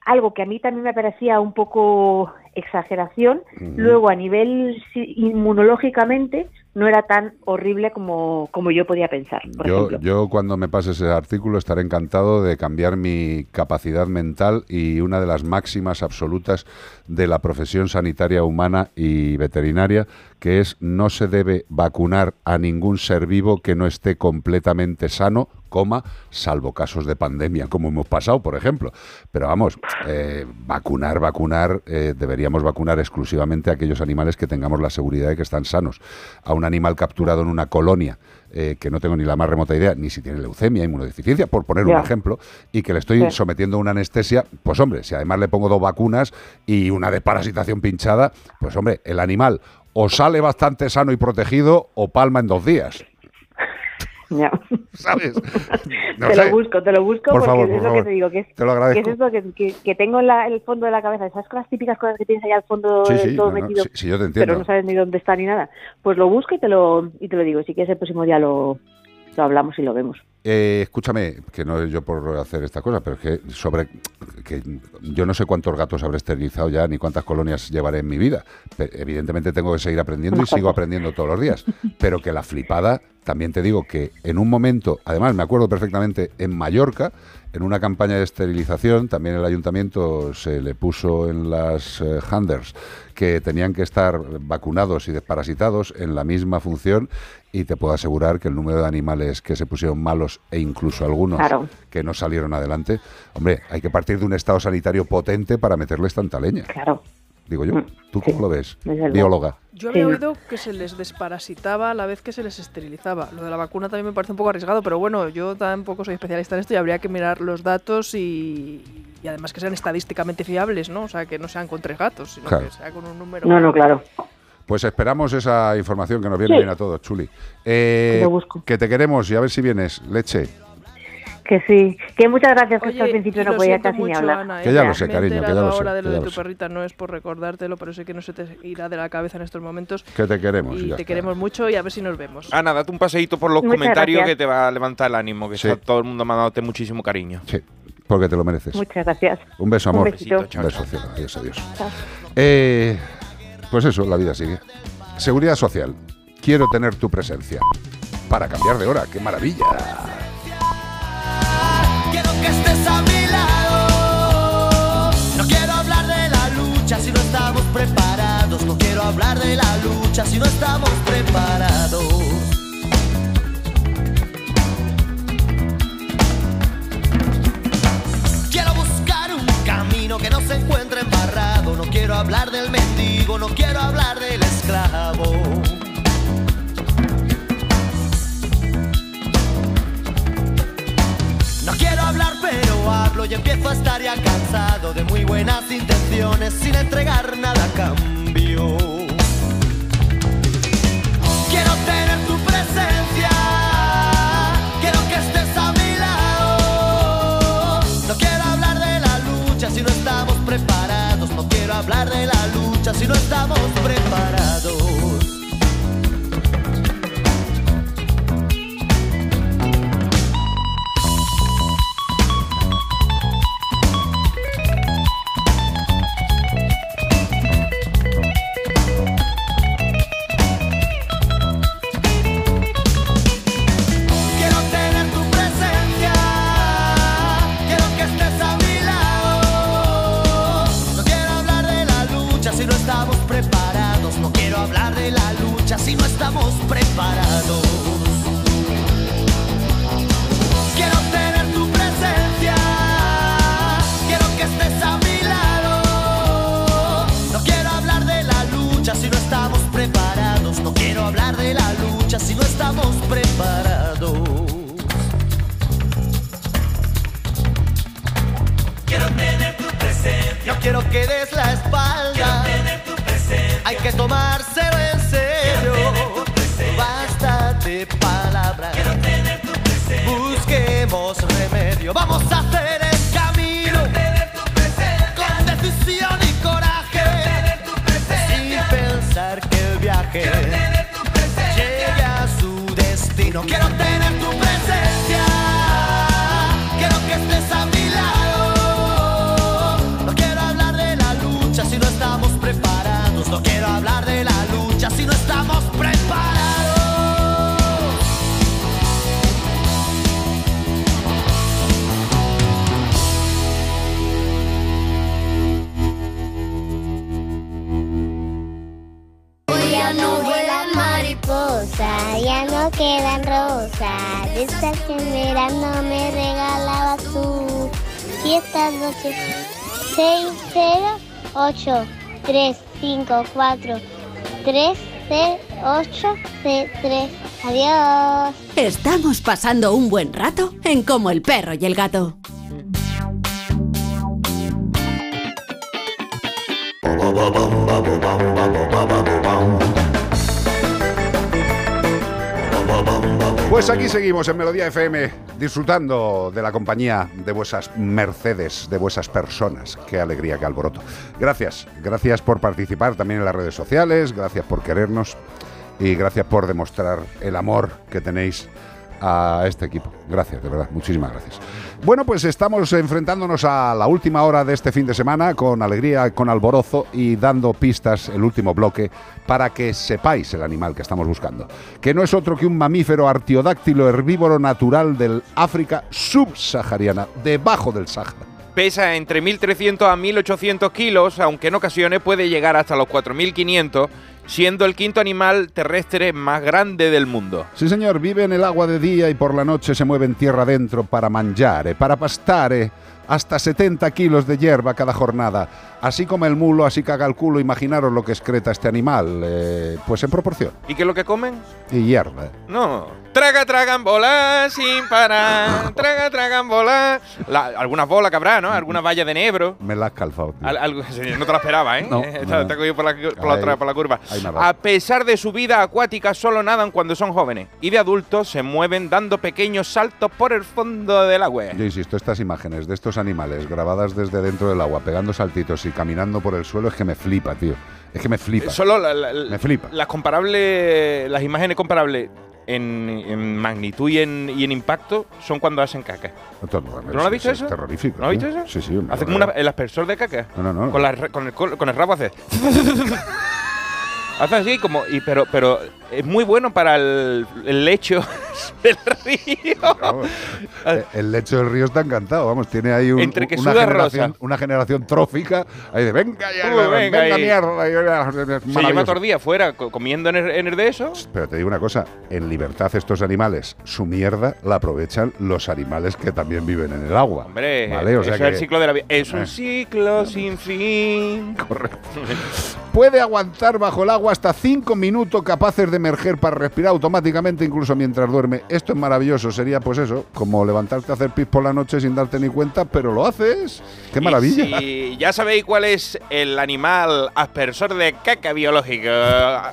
Speaker 30: algo que a mí también me parecía un poco exageración, luego a nivel inmunológicamente no era tan horrible como, como yo podía pensar, por
Speaker 1: Yo,
Speaker 30: ejemplo.
Speaker 1: yo cuando me pase ese artículo estaré encantado de cambiar mi capacidad mental y una de las máximas absolutas de la profesión sanitaria humana y veterinaria, que es no se debe vacunar a ningún ser vivo que no esté completamente sano, coma, salvo casos de pandemia, como hemos pasado, por ejemplo. Pero vamos, eh, vacunar, vacunar, eh, deberíamos vacunar exclusivamente a aquellos animales que tengamos la seguridad de que están sanos. A un animal capturado en una colonia, eh, que no tengo ni la más remota idea, ni si tiene leucemia, inmunodeficiencia, por poner un ejemplo, y que le estoy sometiendo a una anestesia, pues hombre, si además le pongo dos vacunas y una desparasitación pinchada, pues hombre, el animal o sale bastante sano y protegido o palma en dos días.
Speaker 30: Ya.
Speaker 1: ¿Sabes? No
Speaker 30: te
Speaker 1: sé.
Speaker 30: lo busco, te lo busco
Speaker 1: Por
Speaker 30: porque
Speaker 1: favor,
Speaker 30: es
Speaker 1: por
Speaker 30: lo
Speaker 1: favor.
Speaker 30: que te digo, que es,
Speaker 1: Te lo
Speaker 30: que
Speaker 1: agradezco.
Speaker 30: es esto que, que- que tengo en la- el fondo de la cabeza, esas cosas típicas cosas que tienes ahí al fondo
Speaker 1: Sí,
Speaker 30: eh,
Speaker 1: sí,
Speaker 30: todo
Speaker 1: no, no,
Speaker 30: metido,
Speaker 1: sí, sí, yo te entiendo.
Speaker 30: pero no sabes ni dónde está ni nada. Pues lo busco y te lo, y te lo digo, si quieres el próximo día lo, lo hablamos y lo vemos.
Speaker 1: Eh, escúchame, que no es yo por hacer esta cosa, pero es que sobre que yo no sé cuántos gatos habré esterilizado ya ni cuántas colonias llevaré en mi vida. Pe- evidentemente tengo que seguir aprendiendo y sigo aprendiendo todos los días. Pero que la flipada, también te digo que en un momento, además me acuerdo perfectamente en Mallorca, en una campaña de esterilización, también el ayuntamiento se le puso en las eh, handers que tenían que estar vacunados y desparasitados en la misma función y te puedo asegurar que el número de animales que se pusieron malos e incluso algunos
Speaker 30: Claro.
Speaker 1: que no salieron adelante, hombre, hay que partir de un estado sanitario potente para meterles tanta leña.
Speaker 30: Claro.
Speaker 1: Digo yo, ¿tú cómo lo ves? Bióloga.
Speaker 3: Yo había oído que se les desparasitaba a la vez que se les esterilizaba. Lo de la vacuna también me parece un poco arriesgado, pero bueno, yo tampoco soy especialista en esto y habría que mirar los datos y, y además que sean estadísticamente fiables, ¿no? O sea, que no sean con tres gatos, sino
Speaker 1: Claro.
Speaker 3: que sea con un número.
Speaker 30: No, no, claro.
Speaker 1: Pues esperamos esa información que nos viene
Speaker 30: Sí.
Speaker 1: bien a todos, Chuli. Eh,
Speaker 30: Lo busco.
Speaker 1: que te queremos y a ver si vienes, leche.
Speaker 30: Que sí. Que muchas gracias, que
Speaker 3: Oye,
Speaker 30: esto al principio no podía casi ni hablar.
Speaker 3: Ana, ¿eh?
Speaker 1: Que ya lo sé, cariño, que ya lo sé,
Speaker 3: ahora de
Speaker 1: que
Speaker 3: lo de tu
Speaker 1: sé.
Speaker 3: perrita, no es por recordártelo, pero sé que no se te irá de la cabeza en estos momentos.
Speaker 1: Que te queremos. y
Speaker 3: te
Speaker 1: está.
Speaker 3: queremos mucho y a ver si nos vemos.
Speaker 2: Ana, date un paseíto por los
Speaker 30: Muchas
Speaker 2: comentarios
Speaker 30: gracias.
Speaker 2: que te va a levantar el ánimo, que
Speaker 1: Sí.
Speaker 2: está todo el mundo mandándote muchísimo cariño.
Speaker 1: Sí, porque te lo mereces.
Speaker 30: Muchas gracias.
Speaker 1: Un beso,
Speaker 30: Un
Speaker 1: amor.
Speaker 30: besito.
Speaker 1: Un beso, cielo. Adiós, adiós.
Speaker 30: Chao.
Speaker 1: Eh, pues eso, la vida sigue. Seguridad social. Quiero tener tu presencia. Para cambiar de hora. ¡Qué maravilla!
Speaker 21: Quiero que estés a mi lado. No quiero hablar de la lucha si no estamos preparados. No quiero hablar de la lucha si no estamos preparados. Quiero buscar un camino que no se encuentre embarrado. No quiero hablar del no quiero hablar del esclavo. No quiero hablar pero hablo y empiezo a estar ya cansado de muy buenas intenciones sin entregar nada a cambio. Quiero tener tu presencia, quiero que estés a mi lado. No quiero hablar de la lucha si no estamos preparados. No quiero hablar de la si no estamos preparados. Estamos preparados. Quiero tener tu presencia, quiero que estés a mi lado. No quiero hablar de la lucha si no estamos preparados. No quiero hablar de la lucha si no estamos preparados. Quiero tener tu presencia. No quiero que des la espalda. Quiero tener tu presencia. Hay que tomárselo
Speaker 23: quedan rosas. De estas que en verano me regalabas tú. Y estas noches, 6, 0, 8, 3, 5, 4, 3, 0, 8, 3. Adiós.
Speaker 32: Estamos pasando un buen rato en Como el perro y el gato.
Speaker 1: Pues aquí seguimos en Melodía FM, disfrutando de la compañía de vuestras Mercedes, de vuestras personas. Qué alegría, qué alboroto. Gracias, gracias por participar también en las redes sociales, gracias por querernos y gracias por demostrar el amor que tenéis a este equipo. Gracias, de verdad, muchísimas gracias. Bueno, pues estamos enfrentándonos a la última hora de este fin de semana con alegría, con alborozo y dando pistas el último bloque para que sepáis el animal que estamos buscando, que no es otro que un mamífero artiodáctilo herbívoro natural del África subsahariana, debajo del Sáhara.
Speaker 2: Pesa entre 1.300 a 1.800 kilos, aunque en ocasiones puede llegar hasta los 4.500, siendo el quinto animal terrestre más grande del mundo.
Speaker 1: Sí, señor, vive en el agua de día y por la noche se mueve en tierra adentro para mangiare, para pastare, hasta 70 kilos de hierba cada jornada. Así como el mulo, así caga el culo, imaginaros lo que excreta este animal, eh, pues en proporción.
Speaker 2: ¿Y qué es lo que comen?
Speaker 1: Y hierba.
Speaker 2: No. Traga, tragan bolas sin parar. Traga, tragan bolas. La- algunas bolas que habrá, ¿no? Algunas vallas de nebro.
Speaker 1: Me la has calzado.
Speaker 2: Al- algo- no te la esperaba, ¿eh?
Speaker 1: No,
Speaker 2: te he cogido por la, por la
Speaker 1: Ahí-
Speaker 2: otra- por la curva. A pesar de su vida acuática, solo nadan cuando son jóvenes. Y de adultos se mueven dando pequeños saltos por el fondo del agua.
Speaker 1: Yo insisto, estas imágenes de estos animales grabadas desde dentro del agua, pegando saltitos y caminando por el suelo, es que me flipa, tío. Es que me flipa.
Speaker 2: Solo la-
Speaker 1: Me flipa.
Speaker 2: las comparables, las imágenes comparables en, en magnitud y en, y en impacto son cuando hacen caca.
Speaker 1: No,
Speaker 2: ¿Tú no lo has visto
Speaker 1: es
Speaker 2: eso?
Speaker 1: terrorífico.
Speaker 2: ¿No has visto
Speaker 1: tío.
Speaker 2: eso?
Speaker 1: Sí, sí.
Speaker 2: Hace como una- el aspersor de caca.
Speaker 1: No, no, no.
Speaker 2: Con, la con, el, con el rabo hace. hace así como. Y, pero, pero es muy bueno para el, el lecho del río.
Speaker 1: Vamos, eh, el lecho del río está encantado, vamos, tiene ahí un-
Speaker 2: Entre que
Speaker 1: una, generación,
Speaker 2: rosa.
Speaker 1: una generación trófica, ahí de venga ya,
Speaker 2: Uh,
Speaker 1: venga,
Speaker 2: venga
Speaker 1: mierda,
Speaker 2: Se lleva todo el día fuera co- comiendo en el, en el de eso.
Speaker 1: Pero te digo una cosa, en libertad estos animales, su mierda la aprovechan los animales que también viven en el agua.
Speaker 2: Hombre,
Speaker 1: ¿vale? O sea
Speaker 2: es el ciclo de la vida. Es un
Speaker 1: Eh.
Speaker 2: ciclo sin fin.
Speaker 1: Correcto. Puede aguantar bajo el agua hasta 5 minutos capaces de emerger para respirar automáticamente incluso mientras duerme. Esto es maravilloso. Sería pues eso, como levantarte a hacer pis por la noche sin darte ni cuenta, pero lo haces. ¡Qué
Speaker 2: Y
Speaker 1: maravilla!
Speaker 2: Si ya sabéis cuál es el animal aspersor de caca biológico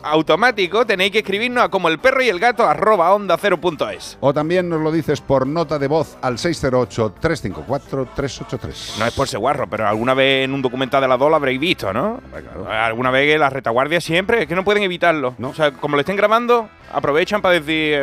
Speaker 2: automático, tenéis que escribirnos a como el perro y el gato arroba onda cero punto es.
Speaker 1: O también nos lo dices por nota de voz al 608-354-383.
Speaker 2: No es por ser guarro, pero alguna vez en un documental de la DOL habréis visto, ¿no? Alguna vez que la retaguardia siempre, es que no pueden evitarlo. O sea, como lo estén grabando, aprovechan para decir,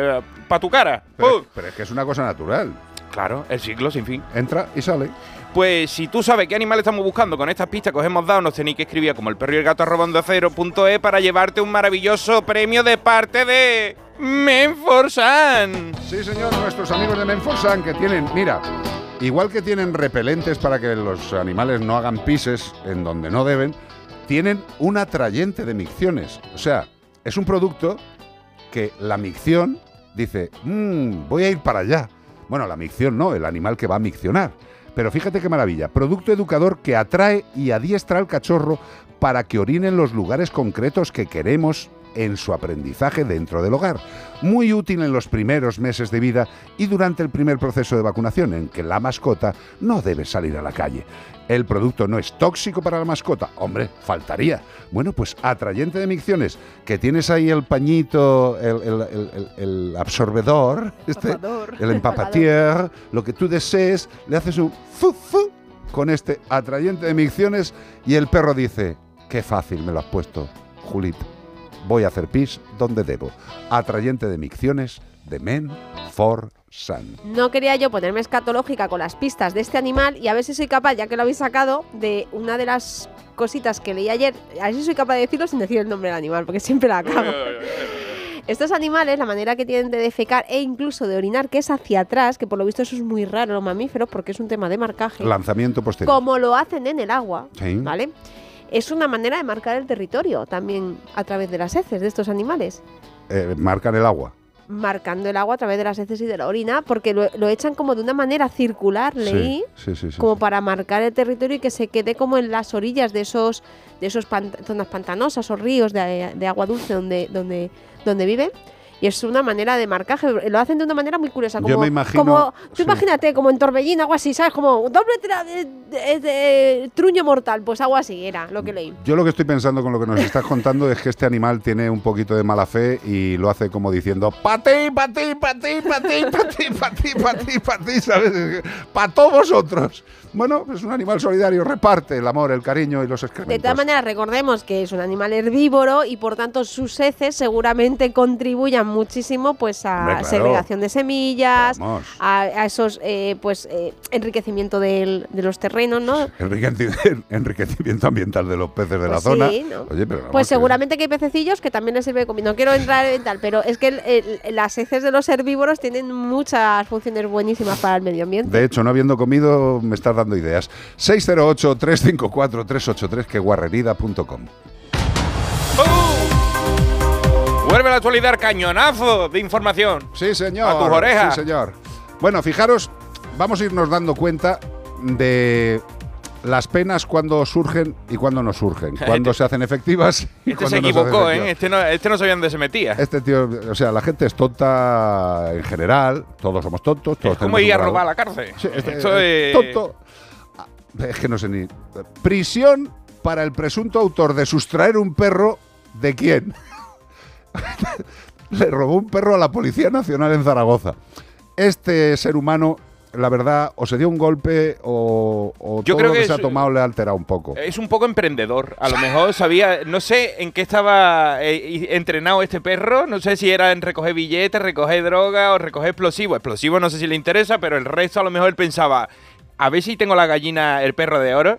Speaker 2: para tu cara.
Speaker 1: Pero,
Speaker 2: ¡pum!
Speaker 1: pero es que es una cosa natural.
Speaker 2: Claro, el ciclo sin fin.
Speaker 1: Entra y sale.
Speaker 2: Pues si tú sabes qué animal estamos buscando con estas pistas que os hemos dado, nos tenéis que escribir a como el perro y el gato arroba onda cero punto es para llevarte un maravilloso premio de parte de Menforsan.
Speaker 1: Sí, señor, nuestros amigos de Menforsan que tienen, mira, igual que tienen repelentes para que los animales no hagan pises en donde no deben, tienen un atrayente de micciones. O sea, es un producto que la micción dice, "Mm, voy a ir para allá. Bueno, la micción no, el animal que va a miccionar. Pero fíjate qué maravilla, producto educador que atrae y adiestra al cachorro para que orine en los lugares concretos que queremos en su aprendizaje dentro del hogar. Muy útil en los primeros meses de vida y durante el primer proceso de vacunación en que la mascota no debe salir a la calle. El producto no es tóxico para la mascota. Hombre, faltaría. Bueno, pues atrayente de micciones, que tienes ahí el pañito, el, el- el- el- absorbedor, este, el empapatier, lo que tú desees, le haces un fu fu con este atrayente de micciones y el perro dice, qué fácil me lo has puesto, Julito. Voy a hacer pis donde debo. Atrayente de micciones de Men for Sun.
Speaker 31: No quería yo ponerme escatológica con las pistas de este animal y a ver si soy capaz, ya que lo habéis sacado, de una de las cositas que leí ayer, a ver si soy capaz de decirlo sin decir el nombre del animal, porque siempre la cago. Estos animales, la manera que tienen de defecar e incluso de orinar, que es hacia atrás, que por lo visto eso es muy raro en los mamíferos porque es un tema de marcaje,
Speaker 1: Lanzamiento posterior.
Speaker 31: como lo hacen en el agua,
Speaker 1: Sí.
Speaker 31: ¿vale? Es una manera de marcar el territorio también a través de las heces de estos animales.
Speaker 1: Eh, marcan el agua.
Speaker 31: Marcando el agua a través de las heces y de la orina, porque lo, lo echan como de una manera circular, leí,
Speaker 1: Sí, sí, sí. sí.
Speaker 31: como para marcar el territorio y que se quede como en las orillas de esos de esos zonas pantanosas o ríos de, de agua dulce donde donde donde viven y es una manera de marcaje. Lo hacen de una manera muy curiosa. Como, Yo
Speaker 1: me imagino.
Speaker 31: Como, tú
Speaker 1: sí.
Speaker 31: imagínate, como en Torbellín, algo así, ¿sabes? Como doble tra de, de, de, truño mortal, pues algo así era lo que leí.
Speaker 1: Yo lo que estoy pensando con lo que nos estás contando es que este animal tiene un poquito de mala fe y lo hace como diciendo: ¡Pati, pati, pati, pati, pati, pati, pati, pati, ¿sabes? ¡Para todos vosotros! Bueno, es un animal solidario, reparte el amor, el cariño y los
Speaker 31: de
Speaker 1: excrementos.
Speaker 31: todas maneras recordemos que es un animal herbívoro y por tanto sus heces seguramente contribuyan muchísimo pues a
Speaker 1: claro.
Speaker 31: segregación de semillas, a, a esos eh, pues eh, enriquecimiento del- de los terrenos, ¿no?
Speaker 1: Enriqueci- Enriquecimiento ambiental de los peces de la
Speaker 31: Pues
Speaker 1: zona.
Speaker 31: ¿no?
Speaker 1: Oye, pero
Speaker 31: Pues seguramente que hay pececillos que también les sirve de comida. No quiero entrar en tal, pero es que el- el- las heces de los herbívoros tienen muchas funciones buenísimas para el medio ambiente.
Speaker 1: De hecho, no habiendo comido, me estás dando ideas. 608-354-383, que guarrerida.com.
Speaker 2: Vuelve la actualidad, cañonazo de información.
Speaker 1: Sí, señor.
Speaker 2: A tus orejas.
Speaker 1: Sí, señor. Bueno, fijaros, vamos a irnos dando cuenta de las penas cuando surgen y cuando no surgen. Cuando se hacen efectivas y
Speaker 2: Este se
Speaker 1: no
Speaker 2: equivocó, ¿eh? Este no, este no sabía dónde se metía.
Speaker 1: Este tío, o sea, la gente es tonta en general, todos somos tontos. Todos
Speaker 2: Es como ir a robar a la cárcel.
Speaker 1: Sí, este,
Speaker 2: Esto es-
Speaker 1: Tonto. Es que no sé ni. Prisión para el presunto autor de sustraer un perro. ¿De quién? Le robó un perro a la Policía Nacional en Zaragoza. Este ser humano, la verdad, o se dio un golpe o, o
Speaker 2: Yo
Speaker 1: todo
Speaker 2: creo
Speaker 1: lo que, se ha tomado le ha alterado un poco.
Speaker 2: Es un poco emprendedor. A lo mejor sabía, no sé en qué estaba eh, entrenado este perro. No sé si era en recoger billetes, recoger droga o recoger explosivos. Explosivos no sé si le interesa, pero el resto a lo mejor él pensaba, a ver si tengo la gallina, el perro de oro.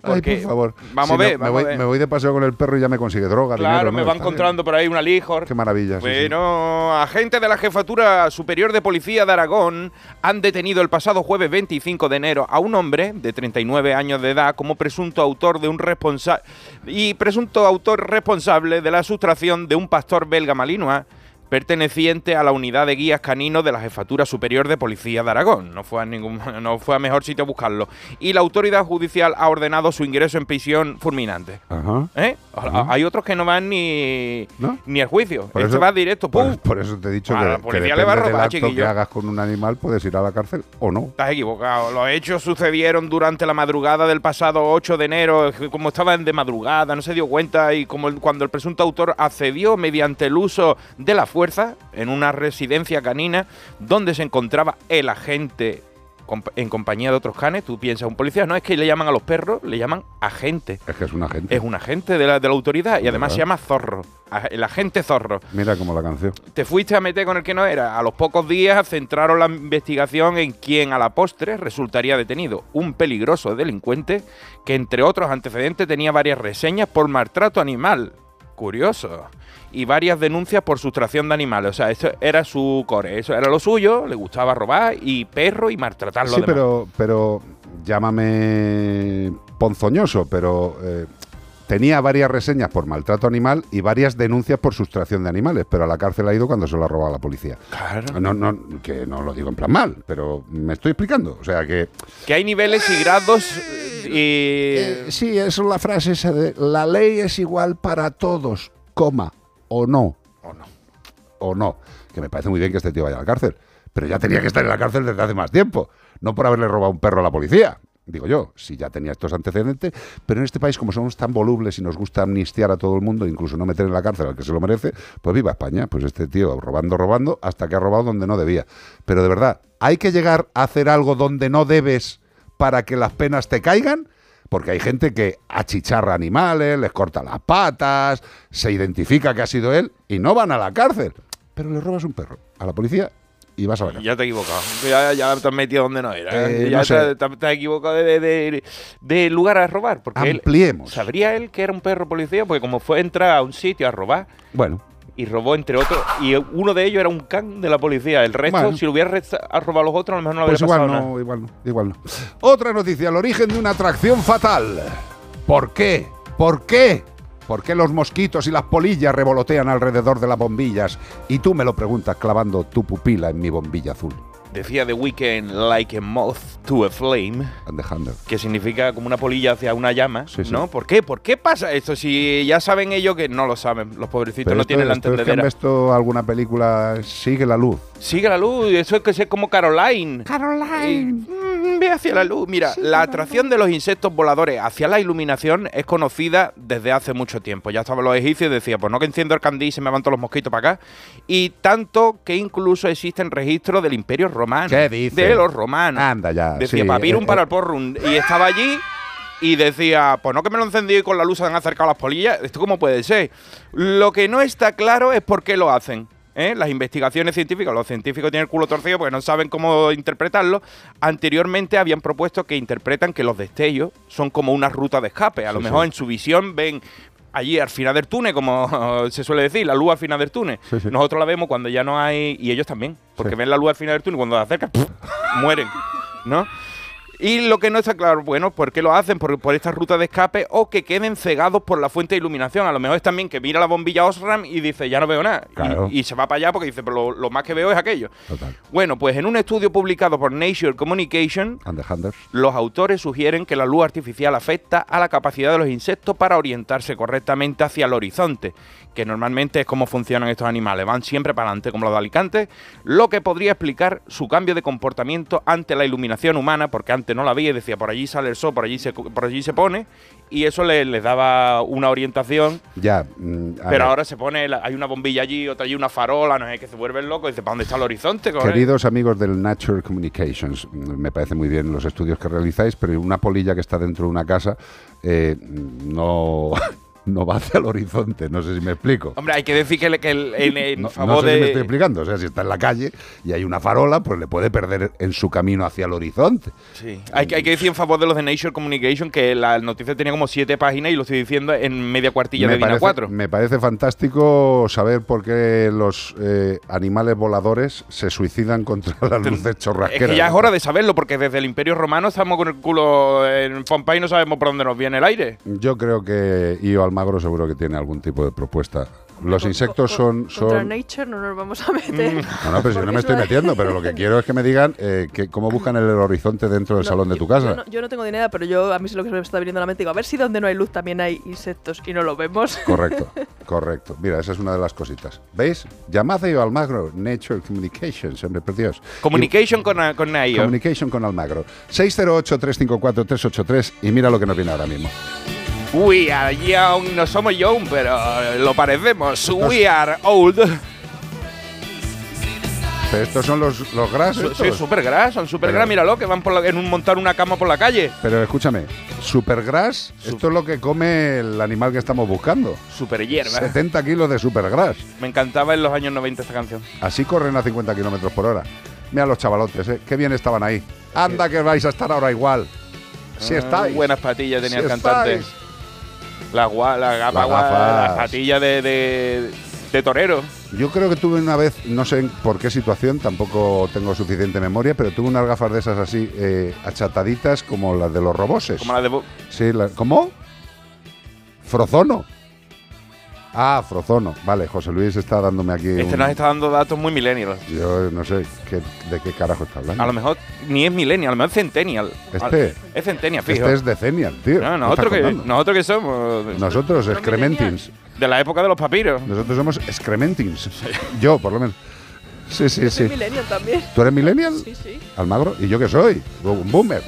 Speaker 1: Ay,
Speaker 2: Porque
Speaker 1: por favor.
Speaker 2: Vamos
Speaker 1: Si
Speaker 2: a
Speaker 1: no,
Speaker 2: ver,
Speaker 1: me, voy,
Speaker 2: a ver.
Speaker 1: me voy de paseo con el perro y ya me consigue droga.
Speaker 2: Claro,
Speaker 1: dinero,
Speaker 2: me va
Speaker 1: bien.
Speaker 2: encontrando por ahí una lijor.
Speaker 1: Qué maravilla. sí, sí.
Speaker 2: Bueno, agentes de la Jefatura Superior de Policía de Aragón han detenido el pasado jueves 25 de enero a un hombre de 39 años de edad como presunto autor de un responsable y presunto autor responsable de la sustracción de un pastor belga malinois perteneciente a la unidad de guías caninos de la Jefatura Superior de Policía de Aragón. No fue a ningún no fue a mejor sitio buscarlo. Y la autoridad judicial ha ordenado su ingreso en prisión fulminante.
Speaker 1: Ajá.
Speaker 2: ¿Eh?
Speaker 1: Ajá.
Speaker 2: Hay otros que no van ni, ni al juicio.
Speaker 1: Por
Speaker 2: este
Speaker 1: eso-
Speaker 2: va directo. ¡pum!
Speaker 1: Por, por eso te he dicho
Speaker 2: A
Speaker 1: que,
Speaker 2: la
Speaker 1: que
Speaker 2: policía
Speaker 1: depende
Speaker 2: le va a
Speaker 1: del
Speaker 2: robar,
Speaker 1: acto que hagas con un animal, puedes ir a la cárcel o no.
Speaker 2: Estás equivocado. Los hechos sucedieron durante la madrugada del pasado 8 de enero. Como estaban de madrugada, no se dio cuenta y como el- cuando el presunto autor accedió mediante el uso de la fuerza en una residencia canina donde se encontraba el agente en compañía de otros canes. Tú piensas, un policía no es que le llaman a los perros, le llaman agente.
Speaker 1: Es que es un agente.
Speaker 2: Es un agente de la, de la autoridad y además
Speaker 1: ¿Verdad?
Speaker 2: se llama zorro. El agente zorro.
Speaker 1: Mira como la canción.
Speaker 2: Te fuiste a meter con el que no era. A los pocos días centraron la investigación en quien a la postre resultaría detenido. Un peligroso delincuente que, entre otros antecedentes, tenía varias reseñas por maltrato animal. Curioso. Y varias denuncias por sustracción de animales. O sea, eso era su core. Eso era lo suyo. Le gustaba robar y perro y maltratar los
Speaker 1: Sí, pero, pero llámame ponzoñoso, pero eh, tenía varias reseñas por maltrato animal y varias denuncias por sustracción de animales, pero a la cárcel ha ido cuando se lo ha robado la policía.
Speaker 2: Claro.
Speaker 1: No, no, que no lo digo en plan mal, pero me estoy explicando. O sea que...
Speaker 2: Que hay niveles y grados y...
Speaker 1: Eh, sí, es la frase esa de la ley es igual para todos, coma, o no.
Speaker 2: O no.
Speaker 1: O no. Que me parece muy bien que este tío vaya a la cárcel. Pero ya tenía que estar en la cárcel desde hace más tiempo. No por haberle robado un perro a la policía. Digo yo, si ya tenía estos antecedentes. Pero en este país, como somos tan volubles y nos gusta amnistiar a todo el mundo, incluso no meter en la cárcel al que se lo merece, pues viva España. Pues este tío robando, robando, hasta que ha robado donde no debía. Pero de verdad, ¿hay que llegar a hacer algo donde no debes para que las penas te caigan? Porque hay gente que achicharra animales, les corta las patas, se identifica que ha sido él y no van a la cárcel. Pero le robas un perro a la policía y vas a cárcel.
Speaker 2: Ya te has equivocado. Ya, ya te has metido donde no era.
Speaker 1: Eh,
Speaker 2: ya
Speaker 1: no
Speaker 2: te,
Speaker 1: sé.
Speaker 2: te- te has equivocado de, de- de lugar a robar. Porque él-
Speaker 1: Ampliemos.
Speaker 2: ¿Sabría él que era un perro policía? Porque como fue entrar a un sitio a robar
Speaker 1: Bueno,
Speaker 2: y robó entre otros, y uno de ellos era un can de la policía. El resto,
Speaker 1: Bueno.
Speaker 2: si lo hubiera resta- a los otros, a lo mejor no le
Speaker 1: pues
Speaker 2: habría
Speaker 1: igual
Speaker 2: pasado
Speaker 1: no, igual no, igual no. Otra noticia, el origen de una atracción fatal. ¿Por qué? ¿Por qué? ¿Por qué los mosquitos y las polillas revolotean alrededor de las bombillas? Y tú me lo preguntas clavando tu pupila en mi bombilla azul.
Speaker 2: Decía The Weeknd, like a moth to a flame.
Speaker 1: And the handle.
Speaker 2: Que significa como una polilla hacia una llama,
Speaker 1: Sí, sí.
Speaker 2: ¿no? ¿Por qué? ¿Por qué pasa esto? Si ya saben ellos que no lo saben, los pobrecitos
Speaker 1: Pero
Speaker 2: no
Speaker 1: esto-
Speaker 2: tienen la
Speaker 1: esto es que han
Speaker 2: entendedera.
Speaker 1: visto alguna película Sigue la luz.
Speaker 2: Sigue la luz, eso es que es como Caroline. Caroline. ve hacia la luz. Mira, la atracción de los insectos voladores hacia la iluminación es conocida desde hace mucho tiempo. Ya estaban los egipcios y decían, pues no que enciendo el candí y se me van todos los mosquitos para acá. Y tanto que incluso existen registros del Imperio Romano.
Speaker 1: ¿Qué dices?
Speaker 2: De los romanos.
Speaker 1: Anda ya.
Speaker 2: Decía,
Speaker 1: sí,
Speaker 2: papirum
Speaker 1: eh,
Speaker 2: para el porrum. Y estaba allí y decía, pues no que me lo encendí y con la luz se han acercado las polillas. ¿Esto cómo puede ser? Lo que no está claro es por qué lo hacen. ¿eh? las investigaciones científicas, los científicos tienen el culo torcido porque no saben cómo interpretarlo. Anteriormente habían propuesto que interpretan que los destellos son como una ruta de escape. A lo mejor
Speaker 1: sí.
Speaker 2: en su visión ven allí al final del túnel, como se suele decir, la luz al final del túnel.
Speaker 1: Sí, sí.
Speaker 2: Nosotros la vemos cuando ya no hay, y ellos también, porque ven la luz al final del túnel y cuando se acercan, mueren, ¿no? Y lo que no está claro, bueno, ¿por qué lo hacen? Por, por esta ruta de escape o que queden cegados por la fuente de iluminación. A lo mejor es también que mira la bombilla Osram y dice, ya no veo nada. Y-
Speaker 1: Claro.
Speaker 2: Y, se va para allá porque dice, pero lo, lo más que veo es aquello.
Speaker 1: Total.
Speaker 2: Bueno, pues en un estudio publicado por Nature Communication,
Speaker 1: And
Speaker 2: los autores sugieren que la luz artificial afecta a la capacidad de los insectos para orientarse correctamente hacia el horizonte, que normalmente es como funcionan estos animales, van siempre para adelante como los de Alicante, lo que podría explicar su cambio de comportamiento ante la iluminación humana, porque antes no la veía y decía, por allí sale el sol, por allí se, por allí se pone, y eso le- les daba una orientación.
Speaker 1: Ya. mm,
Speaker 2: Pero
Speaker 1: ver.
Speaker 2: ahora se pone, hay una bombilla allí, otra allí, una farola, no sé, que se vuelven locos y dice, ¿para dónde está el horizonte? cojones?".
Speaker 1: Queridos amigos del Nature Communications, mm, me parece muy bien los estudios que realizáis, pero una polilla que está dentro de una casa eh, no, no va hacia el horizonte, no sé si me explico.
Speaker 2: Hombre, hay que decir que, le- que el- en, en
Speaker 1: No,
Speaker 2: favor
Speaker 1: no sé si me estoy
Speaker 2: de...
Speaker 1: explicando, o sea, si está en la calle y hay una farola, pues le puede perder en su camino hacia el horizonte.
Speaker 2: Sí. Hay, que- hay que decir en favor de los de Nature Communication que la noticia tenía como siete páginas y lo estoy diciendo en media cuartilla de Dina
Speaker 1: parece,
Speaker 2: 4.
Speaker 1: me parece fantástico saber por qué los eh, animales voladores se suicidan contra las luces
Speaker 2: Es
Speaker 1: chorrasqueras.
Speaker 2: que ya es hora de saberlo, porque desde el Imperio Romano estamos con el culo en Pompey y no sabemos por dónde nos viene el aire.
Speaker 1: Yo creo que Io Almagro seguro que tiene algún tipo de propuesta. Los insectos son...
Speaker 3: Contra
Speaker 1: son
Speaker 3: Nature no nos vamos a meter.
Speaker 1: no, no, pero si no me estoy metiendo, pero lo que quiero es que me digan eh, que cómo buscan el horizonte dentro del
Speaker 3: No,
Speaker 1: salón de
Speaker 3: yo-
Speaker 1: tu casa.
Speaker 3: Yo no, yo no tengo ni idea, pero yo a mí es lo que se me está viniendo a la mente. Digo, a ver si donde no hay luz también hay insectos y no lo vemos.
Speaker 1: Correcto, correcto. Mira, esa es una de las cositas. ¿Veis? Llamad a Io Almagro, Nature Communications, hombre, por Dios.
Speaker 2: Communication con, con
Speaker 1: Y-
Speaker 2: Naio.
Speaker 1: Communication con Almagro. 608-354-383 y mira lo que nos viene ahora mismo.
Speaker 2: We are young, no somos young, pero lo parecemos. We are old.
Speaker 1: Pero estos son los, los gras. Estos.
Speaker 2: Sí, super gras, son super
Speaker 1: Pero-
Speaker 2: gras, míralo, que van por la- en un montar una cama por la calle.
Speaker 1: Pero escúchame, supergras, esto es lo que come el animal que estamos buscando.
Speaker 2: Super hierba.
Speaker 1: 70 kilos de supergras.
Speaker 2: Me encantaba en los años 90 esta canción.
Speaker 1: Así corren a 50 kilómetros por hora. Mira los chavalotes, ¿eh? Qué bien estaban ahí. Anda que vais a estar ahora igual. Si
Speaker 2: Ah,
Speaker 1: estáis.
Speaker 2: Buenas patillas tenía
Speaker 1: Si
Speaker 2: el cantante.
Speaker 1: estáis.
Speaker 2: La, gua- la gapa,
Speaker 1: Las
Speaker 2: gua-
Speaker 1: gafas.
Speaker 2: las patillas de, de, de torero.
Speaker 1: Yo creo que tuve una vez, no sé en por qué situación, tampoco tengo suficiente memoria, pero tuve unas gafas de esas así, eh, achataditas como las de los roboses.
Speaker 2: Como la de.
Speaker 1: Sí, la- ¿cómo? Frozono. Ah, Frozono. Vale, José Luis está dándome aquí.
Speaker 2: Este
Speaker 1: un-
Speaker 2: nos está dando datos muy millennials.
Speaker 1: Yo no sé qué- de qué carajo está hablando.
Speaker 2: A lo mejor ni es millennial, a lo mejor es centennial.
Speaker 1: Este-
Speaker 2: Es centennial, fijo.
Speaker 1: Este es Decennial, tío.
Speaker 2: No,
Speaker 1: ¿Qué
Speaker 2: nosotros que, nosotros que somos.
Speaker 1: Nosotros, excrementins.
Speaker 2: De la época de los papiros.
Speaker 1: Nosotros somos excrementins. Yo, por lo menos. Sí, sí,
Speaker 3: Yo soy
Speaker 1: sí.
Speaker 3: millennial también.
Speaker 1: ¿Tú eres millennial?
Speaker 3: Sí, sí.
Speaker 1: Almagro. ¿Y yo qué soy? Un boomer.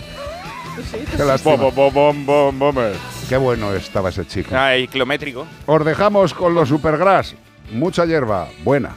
Speaker 3: Sí, sí.
Speaker 1: Qué lástima.
Speaker 2: Bom, bom, bom, bom, boomer.
Speaker 1: Qué bueno estaba ese chico.
Speaker 2: Ah, y kilométrico.
Speaker 1: Os dejamos con los supergras. Mucha hierba. Buena.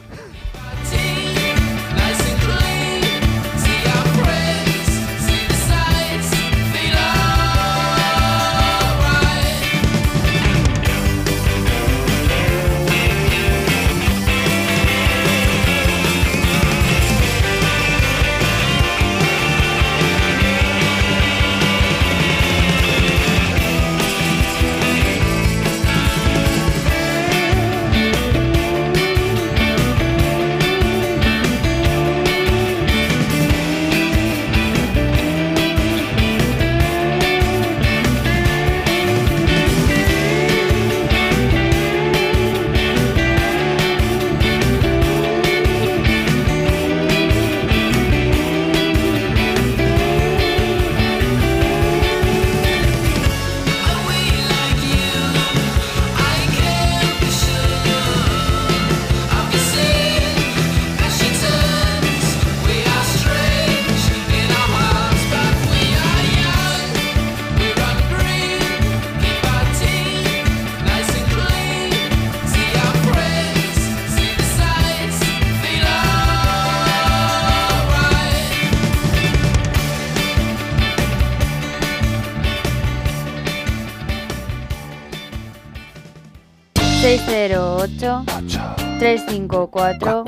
Speaker 27: Seis cero ocho tres cinco cuatro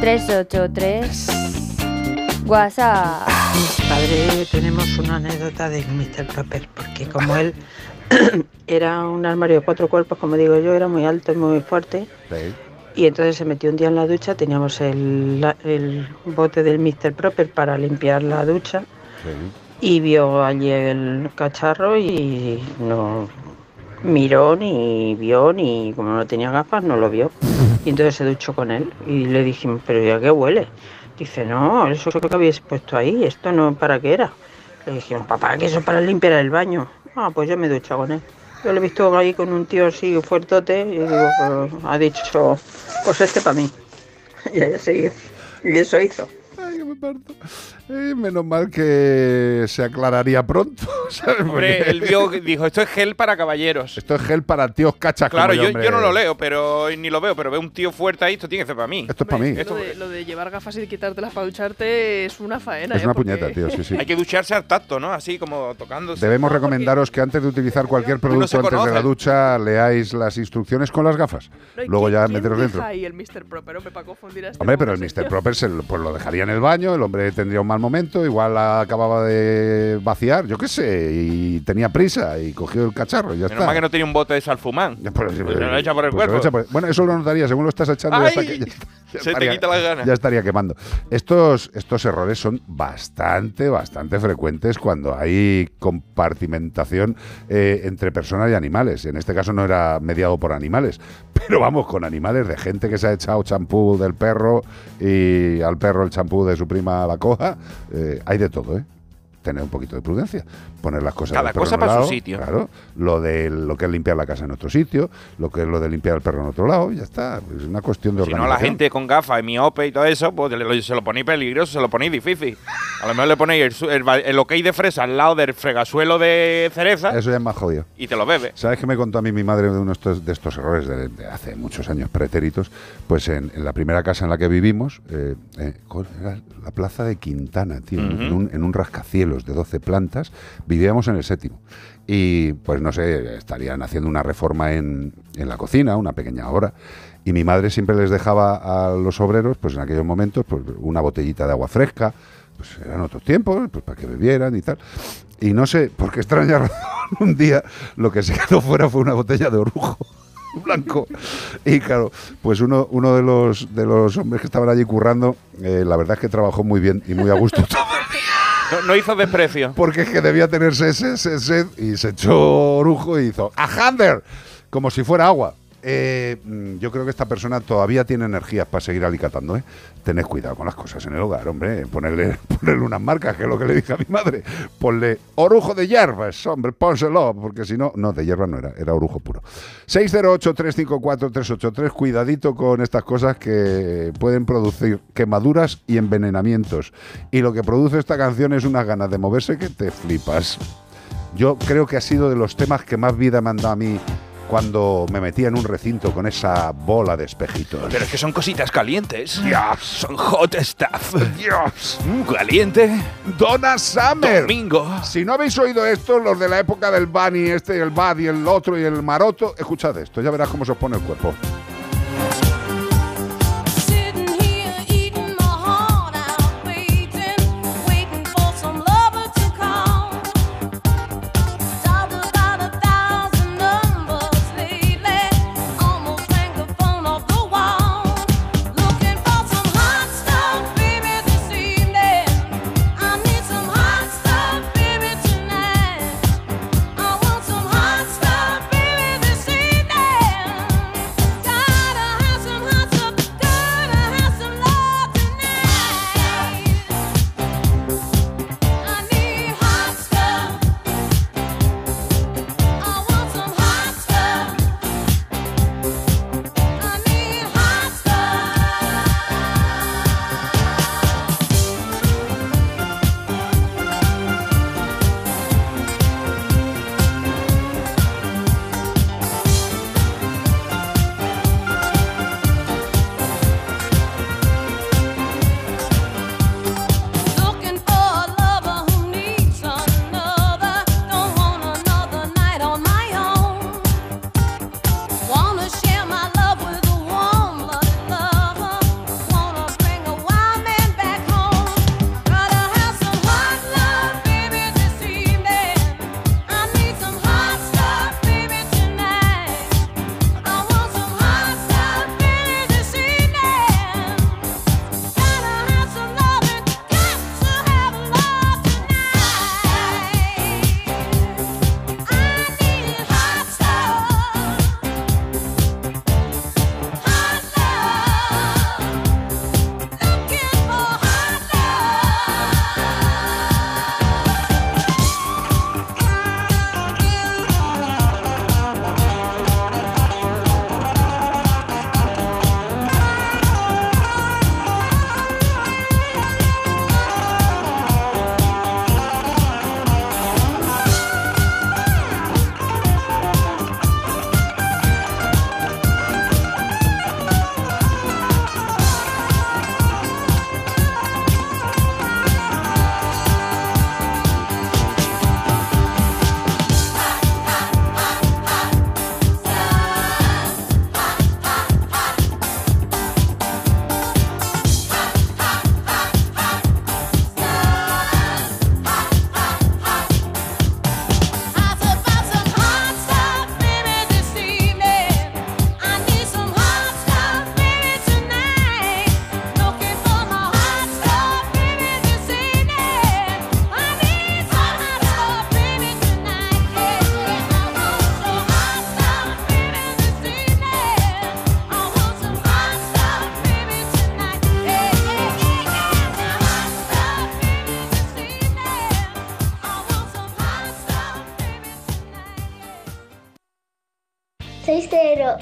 Speaker 27: 383. WhatsApp.
Speaker 33: Padre, tenemos una anécdota de Mr. Proper, porque como él era un armario de cuatro cuerpos, como digo yo, era muy alto y muy fuerte, y entonces se metió un día en la ducha, teníamos el, el bote del Mr. Proper para limpiar la ducha, y vio allí el cacharro y no miró ni vio ni como no tenía gafas no lo vio. Y entonces se duchó con él y le dijimos pero ya qué huele dice no eso que habéis puesto ahí esto no para qué era. Le dijimos papá que eso es para limpiar el baño. Ah pues yo me he duchado con él. Yo lo he visto ahí con un tío así fuertote y digo pues, ha dicho pues este para mí. Y ahí seguido y eso hizo.
Speaker 1: Ay, que me parto. Eh, menos mal que se aclararía pronto. ¿sabes?
Speaker 2: Hombre,
Speaker 1: Porque
Speaker 2: él vio, dijo, esto es gel para caballeros.
Speaker 1: Esto es gel para tíos cachas
Speaker 2: Claro,
Speaker 1: como
Speaker 2: yo,
Speaker 1: hombre.
Speaker 2: yo no lo leo, pero ni lo veo, pero veo un tío fuerte ahí, esto tiene que ser para mí.
Speaker 1: Esto es para mí.
Speaker 3: Lo de, lo de llevar gafas y quitártelas para ducharte es una faena.
Speaker 1: Es
Speaker 3: ¿eh?
Speaker 1: una
Speaker 3: Porque-
Speaker 1: puñeta, tío, sí, sí.
Speaker 2: Hay que ducharse al tacto, ¿no? Así como tocándose.
Speaker 1: Debemos recomendaros que antes de utilizar cualquier producto
Speaker 2: se
Speaker 1: antes de la ducha leáis las instrucciones con las gafas.
Speaker 3: No, ¿y
Speaker 1: Luego ya meteros dentro.
Speaker 3: ahí el Mr. Proper, hombre, para confundir a este
Speaker 1: Hombre, pero el Mr. Proper se lo, pues lo dejaría en el baño, el hombre tendría un mal momento, igual acababa de vaciar, yo qué sé, y tenía prisa y cogió el cacharro y ya
Speaker 2: Menos
Speaker 1: está.
Speaker 2: mal que no tenía un bote de salfumán.
Speaker 1: Pues,
Speaker 2: se lo echa por el
Speaker 1: pues se lo
Speaker 2: cuerpo.
Speaker 1: echa por- Bueno, eso lo notaría, según lo estás echando, ya, está
Speaker 2: ¡Ay!
Speaker 1: que- ya- ya
Speaker 2: Se te
Speaker 1: estaría-
Speaker 2: quita las ganas.
Speaker 1: Ya estaría quemando. Estos, estos errores son bastante, bastante frecuentes cuando hay compartimentación eh, entre personas y animales. En este caso no era mediado por animales, pero vamos, con animales de gente que se ha echado champú del perro y al perro el champú de su prima la coja. Eh, hay de todo, ¿eh? Tener un poquito de prudencia, poner las cosas
Speaker 2: Cada
Speaker 1: del
Speaker 2: cosa para su
Speaker 1: lado,
Speaker 2: sitio.
Speaker 1: Claro, lo de lo que es limpiar la casa en otro sitio, lo que es lo de limpiar el perro en otro lado, y ya está. Es una cuestión de
Speaker 2: Si no,
Speaker 1: organización.
Speaker 2: la gente con gafas, miope y todo eso, pues se lo ponéis peligroso, se lo ponéis difícil. A lo mejor le ponéis el, su- el, el ok de fresa al lado del fregasuelo de cereza
Speaker 1: Eso ya es más jodido.
Speaker 2: y te lo bebes.
Speaker 1: ¿Sabes qué me contó a mí mi madre de uno de estos, errores de, de hace muchos años pretéritos? Pues en, en la primera casa en la que vivimos, eh, eh, ¿cuál era? la plaza de Quintana, tío, en, un, en un rascacielos de 12 plantas, vivíamos en el séptimo. Y pues no sé, estarían haciendo una reforma en, en la cocina, una pequeña obra. Y mi madre siempre les dejaba a los obreros, pues en aquellos momentos, pues una botellita de agua fresca, pues eran otros tiempos, pues para que bebieran y tal. Y no sé, por qué extraña razón, un día lo que se quedó fuera fue una botella de orujo blanco. Y claro, pues uno, uno de, los, de los hombres que estaban allí currando, eh, la verdad es que trabajó muy bien y muy a gusto
Speaker 2: No, no hizo desprecio.
Speaker 1: porque es que debía tener sed, y se echó orujo y hizo ¡A Hander! Como si fuera agua. Eh, mm, yo creo que esta persona todavía tiene energías para seguir alicatando, ¿eh? Tened cuidado con las cosas en el hogar, hombre. Ponerle, ponerle unas marcas, que es lo que le dije a mi madre. Ponle orujo de hierbas, hombre, pónselo, porque si no, no, de hierba no era, era orujo puro. 608-354-383, cuidadito con estas cosas que pueden producir quemaduras y envenenamientos. Y lo que produce esta canción es unas ganas de moverse que te flipas. Yo creo que ha sido de los temas que más vida me han dado a mí cuando me metía en un recinto con esa bola de espejitos.
Speaker 2: Pero es que son cositas calientes.
Speaker 1: Dios.
Speaker 2: Son hot stuff.
Speaker 1: Dios.
Speaker 2: Mm, caliente.
Speaker 1: Donna Summer.
Speaker 2: Domingo.
Speaker 1: Si no habéis oído esto, los de la época del Bunny, este, el Bad y el otro y el Maroto, escuchad esto, ya verás cómo se os pone el cuerpo.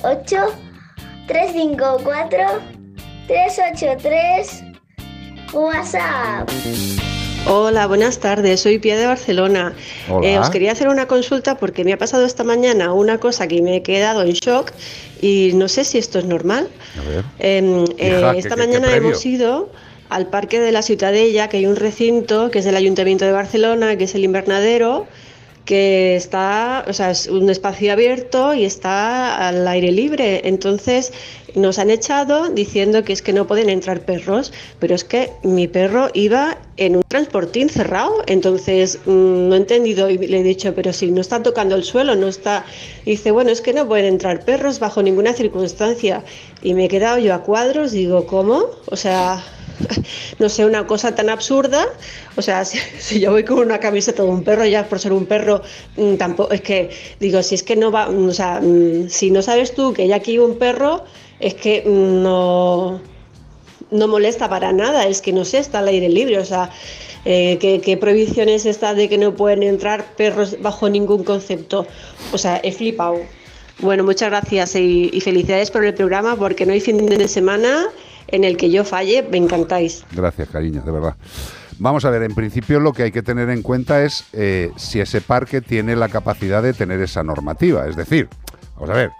Speaker 23: 608 354 383 WhatsApp.
Speaker 34: Hola, buenas tardes. Soy Pia de Barcelona.
Speaker 23: Hola.
Speaker 34: Eh, os quería hacer una consulta porque me ha pasado esta mañana una cosa que me he quedado en shock y no sé si esto es normal.
Speaker 1: A ver.
Speaker 34: Eh, eh,
Speaker 1: Hija, ¿qué-
Speaker 34: esta
Speaker 1: qué- qué
Speaker 34: mañana
Speaker 1: previo?
Speaker 34: hemos ido al Parque de la Ciutadella, que hay un recinto que es del Ayuntamiento de Barcelona, que es el invernadero, que está, o sea, es un espacio abierto y está al aire libre. Entonces nos han echado diciendo que es que no pueden entrar perros, pero es que mi perro iba en un transportín cerrado, entonces mm, no he entendido y le he dicho, pero si no está tocando el suelo, no está... Y dice, bueno, es que no pueden entrar perros bajo ninguna circunstancia. Y me he quedado yo a cuadros, digo, ¿cómo? O sea, no sé, una cosa tan absurda. O sea, si, yo voy con una camiseta de un perro, ya por ser un perro, mm, tampoco, es que, digo, si es que no va, mm, o sea, mm, si no sabes tú que hay aquí un perro, es que no, no molesta para nada, es que no sé, está al aire libre, o sea, eh, ¿qué, qué prohibición es de que no pueden entrar perros bajo ningún concepto? O sea, he flipado. Bueno, muchas gracias y felicidades por el programa porque no hay fin de semana en el que yo falle, me encantáis.
Speaker 1: Gracias, cariño, de verdad. Vamos a ver, en principio lo que hay que tener en cuenta es eh, si ese parque tiene la capacidad de tener esa normativa. Es decir, vamos a ver,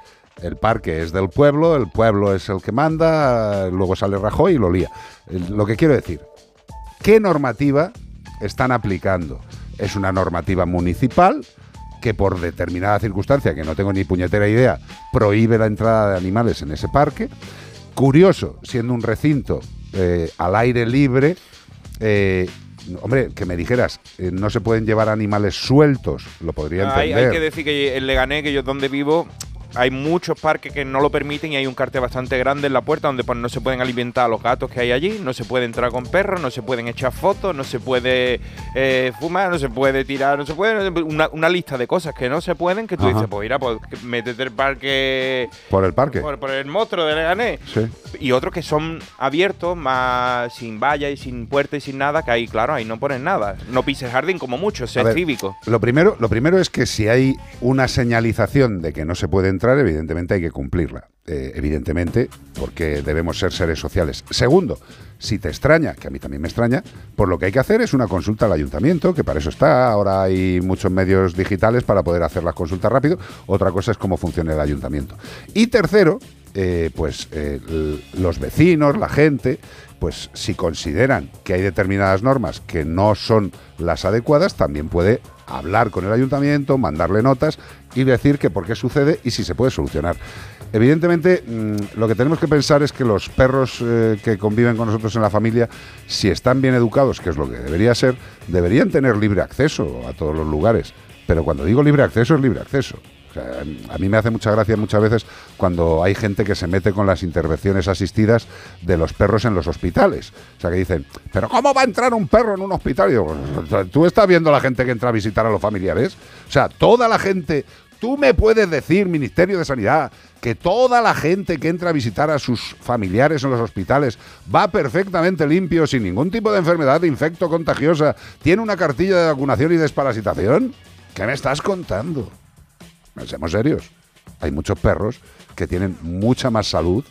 Speaker 1: el parque es del pueblo, el pueblo es el que manda, luego sale Rajoy y lo lía. Lo que quiero decir, ¿qué normativa están aplicando? ¿Es una normativa municipal que por determinada circunstancia, que no tengo ni puñetera idea, prohíbe la entrada de animales en ese parque? Curioso, siendo un recinto eh, al aire libre, eh, hombre, que me dijeras, eh, no se pueden llevar animales sueltos, lo podría
Speaker 2: Hay,
Speaker 1: entender.
Speaker 2: hay que decir que en Leganés, que yo donde vivo, hay muchos parques que no lo permiten y hay un cartel bastante grande en la puerta donde pone no se pueden alimentar a los gatos que hay allí, no se puede entrar con perros, no se pueden echar fotos, no se puede eh, fumar, no se puede tirar, no se puede... Una, una lista de cosas que no se pueden que tú
Speaker 1: Ajá.
Speaker 2: dices, pues mira, pues métete el parque...
Speaker 1: Por el parque.
Speaker 2: Por, por el monstruo de Leganés.
Speaker 1: Sí.
Speaker 2: Y otros que son abiertos, más sin valla y sin puerta y sin nada, que ahí, claro, ahí no ponen nada. No pises jardín como mucho,
Speaker 1: A
Speaker 2: ser
Speaker 1: ver,
Speaker 2: cívico.
Speaker 1: Lo primero, lo primero es que si hay una señalización de que no se puede entrar, evidentemente hay que cumplirla. Eh, evidentemente, porque debemos ser seres sociales. Segundo, si te extraña, que a mí también me extraña, pues lo que hay que hacer es una consulta al ayuntamiento, que para eso está. Ahora hay muchos medios digitales para poder hacer las consultas rápido. Otra cosa es cómo funciona el ayuntamiento. Y tercero, eh, pues eh, los vecinos, la gente, pues si consideran que hay determinadas normas que no son las adecuadas, también puede hablar con el ayuntamiento, mandarle notas y decir que por qué sucede y si se puede solucionar. Evidentemente, mm, lo que tenemos que pensar es que los perros eh, que conviven con nosotros en la familia, si están bien educados, que es lo que debería ser, deberían tener libre acceso a todos los lugares. Pero cuando digo libre acceso, es libre acceso. Sea, a mí me hace mucha gracia muchas veces cuando hay gente que se mete con las intervenciones asistidas de los perros en los hospitales. O sea, que dicen, ¿pero cómo va a entrar un perro en un hospital? Y digo, "Pues, ¿tú estás viendo la gente que entra a visitar a los familiares? O sea, toda la gente... Tú me puedes decir, Ministerio de Sanidad, que toda la gente que entra a visitar a sus familiares en los hospitales va perfectamente limpio, sin ningún tipo de enfermedad de infecto contagiosa, tiene una cartilla de vacunación y desparasitación. ¿Qué me estás contando? Seamos serios. Hay muchos perros que tienen mucha más salud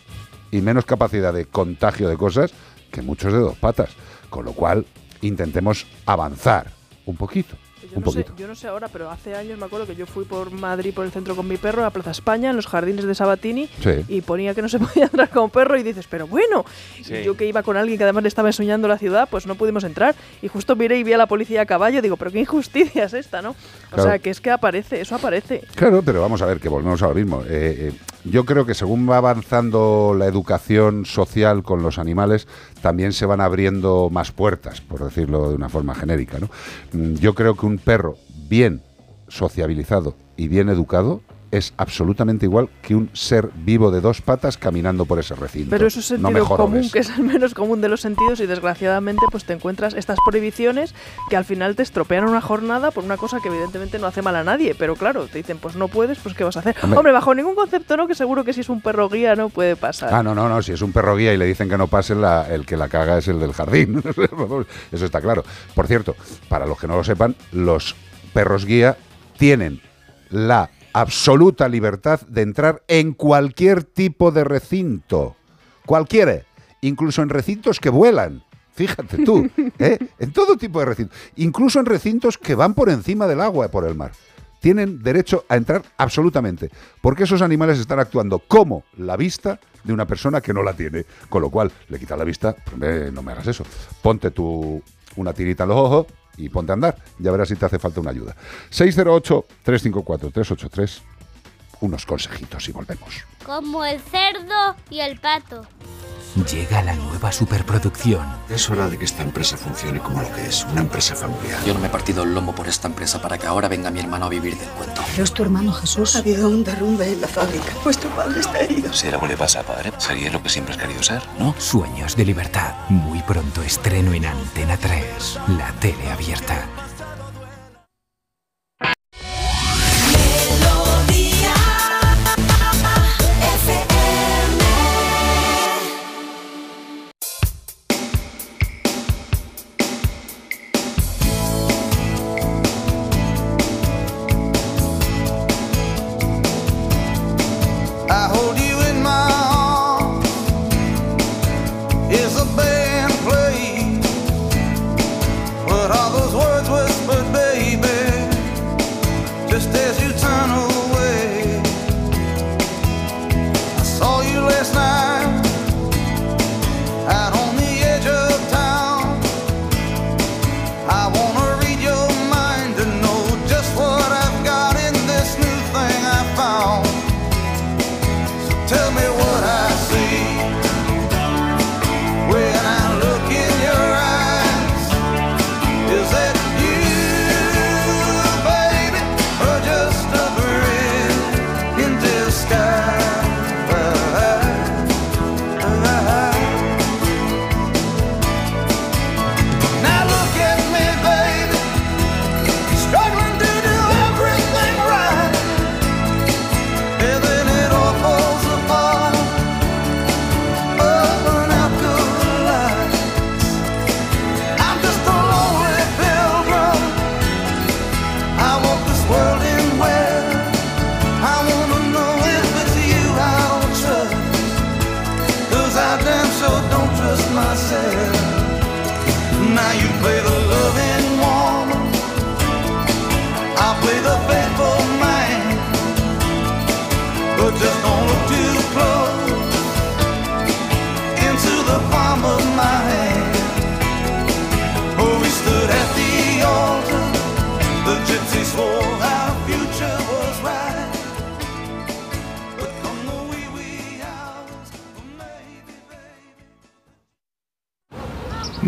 Speaker 1: y menos capacidad de contagio de cosas que muchos de dos patas. Con lo cual, intentemos avanzar un poquito.
Speaker 3: Yo
Speaker 1: un
Speaker 3: no, sé, yo no sé ahora, pero hace años me acuerdo que yo fui por Madrid, por el centro con mi perro, a Plaza España, en los jardines de Sabatini,
Speaker 1: Sí.
Speaker 3: y ponía que no se podía entrar con perro, y dices, pero bueno,
Speaker 2: Sí.
Speaker 3: y yo que iba con alguien que además le estaba enseñando la ciudad, pues no pudimos entrar, y justo miré y vi a la policía a caballo, digo, pero qué injusticia es esta, ¿no? O
Speaker 1: Claro.
Speaker 3: sea, que es que aparece, eso aparece.
Speaker 1: Claro, pero vamos a ver, que volvemos a lo mismo. Eh, eh, yo creo que según va avanzando la educación social con los animales, también se van abriendo más puertas, por decirlo de una forma genérica. ¿no? Mm, Yo creo que un perro bien sociabilizado y bien educado es absolutamente igual que un ser vivo de dos patas caminando por ese recinto.
Speaker 3: Pero eso es sentido común, que es el menos común de los sentidos y desgraciadamente pues te encuentras estas prohibiciones que al final te estropean una jornada por una cosa que evidentemente no hace mal a nadie, pero claro, te dicen pues no puedes, pues ¿qué vas a hacer?
Speaker 1: Hombre.
Speaker 3: Hombre, bajo ningún concepto no, que seguro que si es un perro guía no puede pasar.
Speaker 1: Ah, no, no, no. Si es un perro guía y le dicen que no pase, la- el que la caga es el del jardín. Eso está claro. Por cierto, para los que no lo sepan, los perros guía tienen la absoluta libertad de entrar en cualquier tipo de recinto. Cualquiera. Incluso en recintos que vuelan. Fíjate tú, ¿eh? en todo tipo de recintos. Incluso en recintos que van por encima del agua, por el mar. Tienen derecho a entrar absolutamente. Porque esos animales están actuando como la vista de una persona que no la tiene. Con lo cual, le quitas la vista, pues, no me hagas eso. Ponte tu, una tirita en los ojos y ponte a andar. Ya verás si te hace falta una ayuda. 608-354-383. Unos consejitos y volvemos.
Speaker 23: Como el cerdo y el pato.
Speaker 35: Llega la nueva superproducción.
Speaker 36: Es hora de que esta empresa funcione como lo que es, una empresa familiar.
Speaker 37: Yo no me he partido el lomo por esta empresa para que ahora venga mi hermano a vivir del cuento.
Speaker 38: Pero es tu hermano Jesús.
Speaker 39: Ha habido un derrumbe en la fábrica. Vuestro padre está herido.
Speaker 36: Si algo le pasa a padre, sería lo que siempre has querido ser, ¿no?
Speaker 35: Sueños de libertad. Muy pronto estreno en Antena 3. La tele abierta.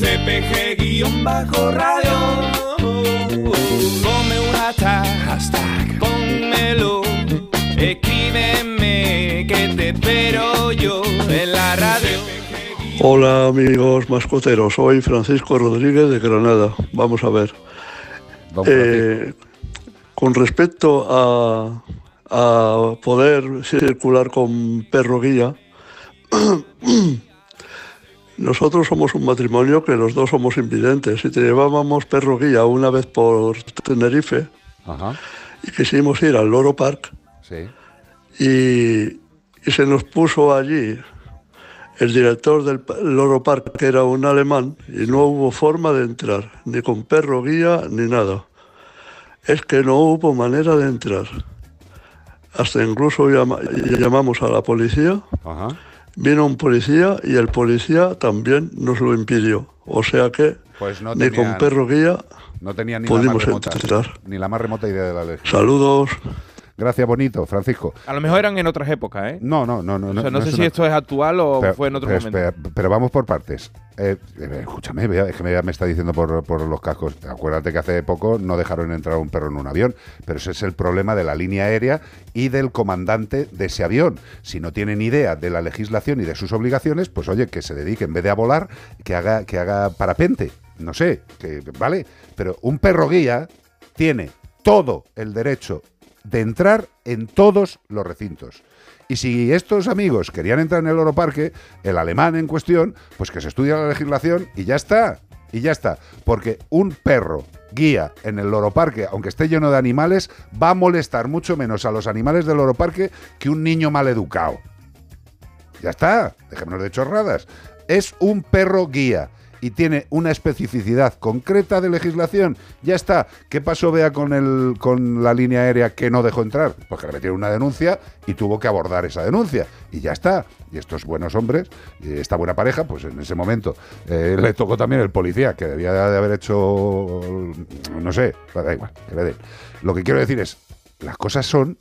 Speaker 10: CPG-radio. Ponme un hashtag, pónmelo. Escríbeme que te espero yo en la radio.
Speaker 40: Hola amigos mascoteros, soy Francisco Rodríguez de Granada. Vamos a ver. Eh, con respecto a, a poder circular con perro guía, nosotros somos un matrimonio que los dos somos invidentes. Si te llevábamos perro guía una vez por Tenerife
Speaker 1: Ajá.
Speaker 40: y quisimos ir al Loro Park
Speaker 1: Sí.
Speaker 40: y, y se nos puso allí el director del Loro Park, que era un alemán, y no hubo forma de entrar, ni con perro guía ni nada. Es que no hubo manera de entrar. Hasta incluso llama- llamamos a la policía,
Speaker 1: Ajá.
Speaker 40: Vino un policía y el policía también nos lo impidió. O sea que
Speaker 1: Pues no
Speaker 40: ni con perro guía
Speaker 1: No tenía ni la, más
Speaker 40: pudimos
Speaker 1: remota,
Speaker 40: entrar.
Speaker 1: ni la más remota idea de la ley.
Speaker 40: Saludos.
Speaker 1: Gracias, bonito, Francisco.
Speaker 2: A lo mejor eran en otras épocas, ¿eh?
Speaker 1: No, no, no, no.
Speaker 2: O sea, no,
Speaker 1: no
Speaker 2: sé
Speaker 1: es
Speaker 2: si
Speaker 1: una-
Speaker 2: esto es actual o
Speaker 1: Pero-
Speaker 2: fue en otro
Speaker 1: pero,
Speaker 2: momento.
Speaker 1: pero vamos por partes. Eh, eh, escúchame, vea, es que me, me está diciendo por, por los cascos. Acuérdate que hace poco no dejaron entrar a un perro en un avión, pero ese es el problema de la línea aérea y del comandante de ese avión. Si no tienen idea de la legislación y de sus obligaciones, pues oye, que se dedique en vez de a volar, que haga, que haga parapente. No sé, que, ¿vale? Pero un perro guía tiene todo el derecho de entrar en todos los recintos. Y si estos amigos querían entrar en el Oroparque, el alemán en cuestión, pues que se estudia la legislación y ya está. Y ya está. Porque un perro guía en el Oroparque, aunque esté lleno de animales, va a molestar mucho menos a los animales del Oroparque que un niño mal educado. Ya está, dejémonos de chorradas. Es un perro guía y tiene una especificidad concreta de legislación. Ya está. ¿Qué pasó, Vea, con, el, con la línea aérea que no dejó entrar? Pues que le metieron una denuncia y tuvo que abordar esa denuncia. Y ya está. Y estos buenos hombres, y esta buena pareja, pues en ese momento eh, le tocó también el policía, que debía de haber hecho, no sé, da igual, que le den. Lo que quiero decir es, las cosas son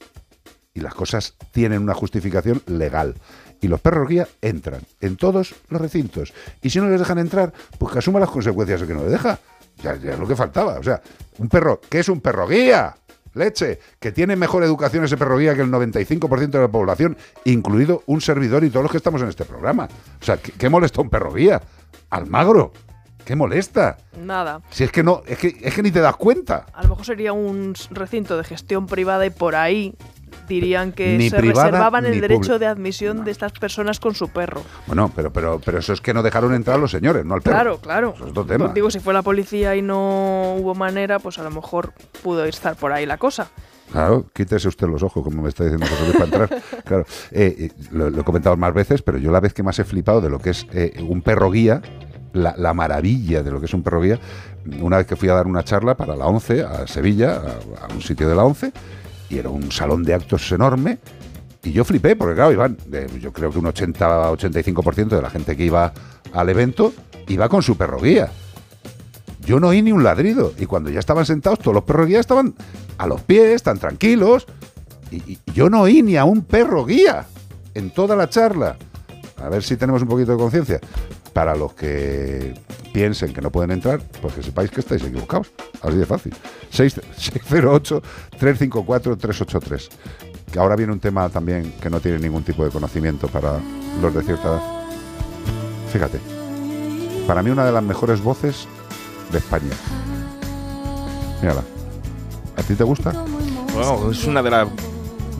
Speaker 1: y las cosas tienen una justificación legal. Y los perros guía entran en todos los recintos. Y si no les dejan entrar, pues que asuma las consecuencias de que no le deja. Ya, ya es lo que faltaba. O sea, un perro, ¿qué es un perro guía? Leche, que tiene mejor educación ese perro guía que el 95% de la población, incluido un servidor y todos los que estamos en este programa. O sea, ¿qué, qué molesta un perro guía? Almagro, ¿qué molesta?
Speaker 3: Nada.
Speaker 1: Si es que no, es que, es que ni te das cuenta.
Speaker 3: A lo mejor sería un recinto de gestión privada y por ahí dirían que
Speaker 1: Ni
Speaker 3: se
Speaker 1: privada
Speaker 3: reservaban el derecho de admisión de estas personas con su perro.
Speaker 1: Bueno, pero, pero, pero eso es que no dejaron entrar a los señores, no al perro.
Speaker 3: Claro, claro.
Speaker 1: Eso es otro tema.
Speaker 3: Pues digo, si fue la policía y no hubo manera, pues a lo mejor pudo estar por ahí la cosa.
Speaker 1: Claro, quítese usted los ojos, como me está diciendo José para entrar. Claro, eh, eh, lo, lo he comentado más veces, pero yo la vez que más he flipado de lo que es eh, un perro guía, la, la maravilla de lo que es un perro guía, una vez que fui a dar una charla para la ONCE, a Sevilla, a, a un sitio de la ONCE, y era un salón de actos enorme, y yo flipé, porque claro, iban, de- yo creo que un 80-85% de la gente que iba al evento iba con su perro guía. Yo no oí ni un ladrido. Y cuando ya estaban sentados, todos los perros guía estaban a los pies, tan tranquilos. Y, y yo no oí ni a un perro guía en toda la charla. A ver si tenemos un poquito de conciencia. Para los que piensen que no pueden entrar, pues que sepáis que estáis equivocados. Así de fácil. 6- 608-354-383. Que ahora viene un tema también que no tiene ningún tipo de conocimiento para los de cierta edad. Fíjate. Para mí una de las mejores voces de España. Mírala. ¿A ti te gusta?
Speaker 2: Bueno, es una de las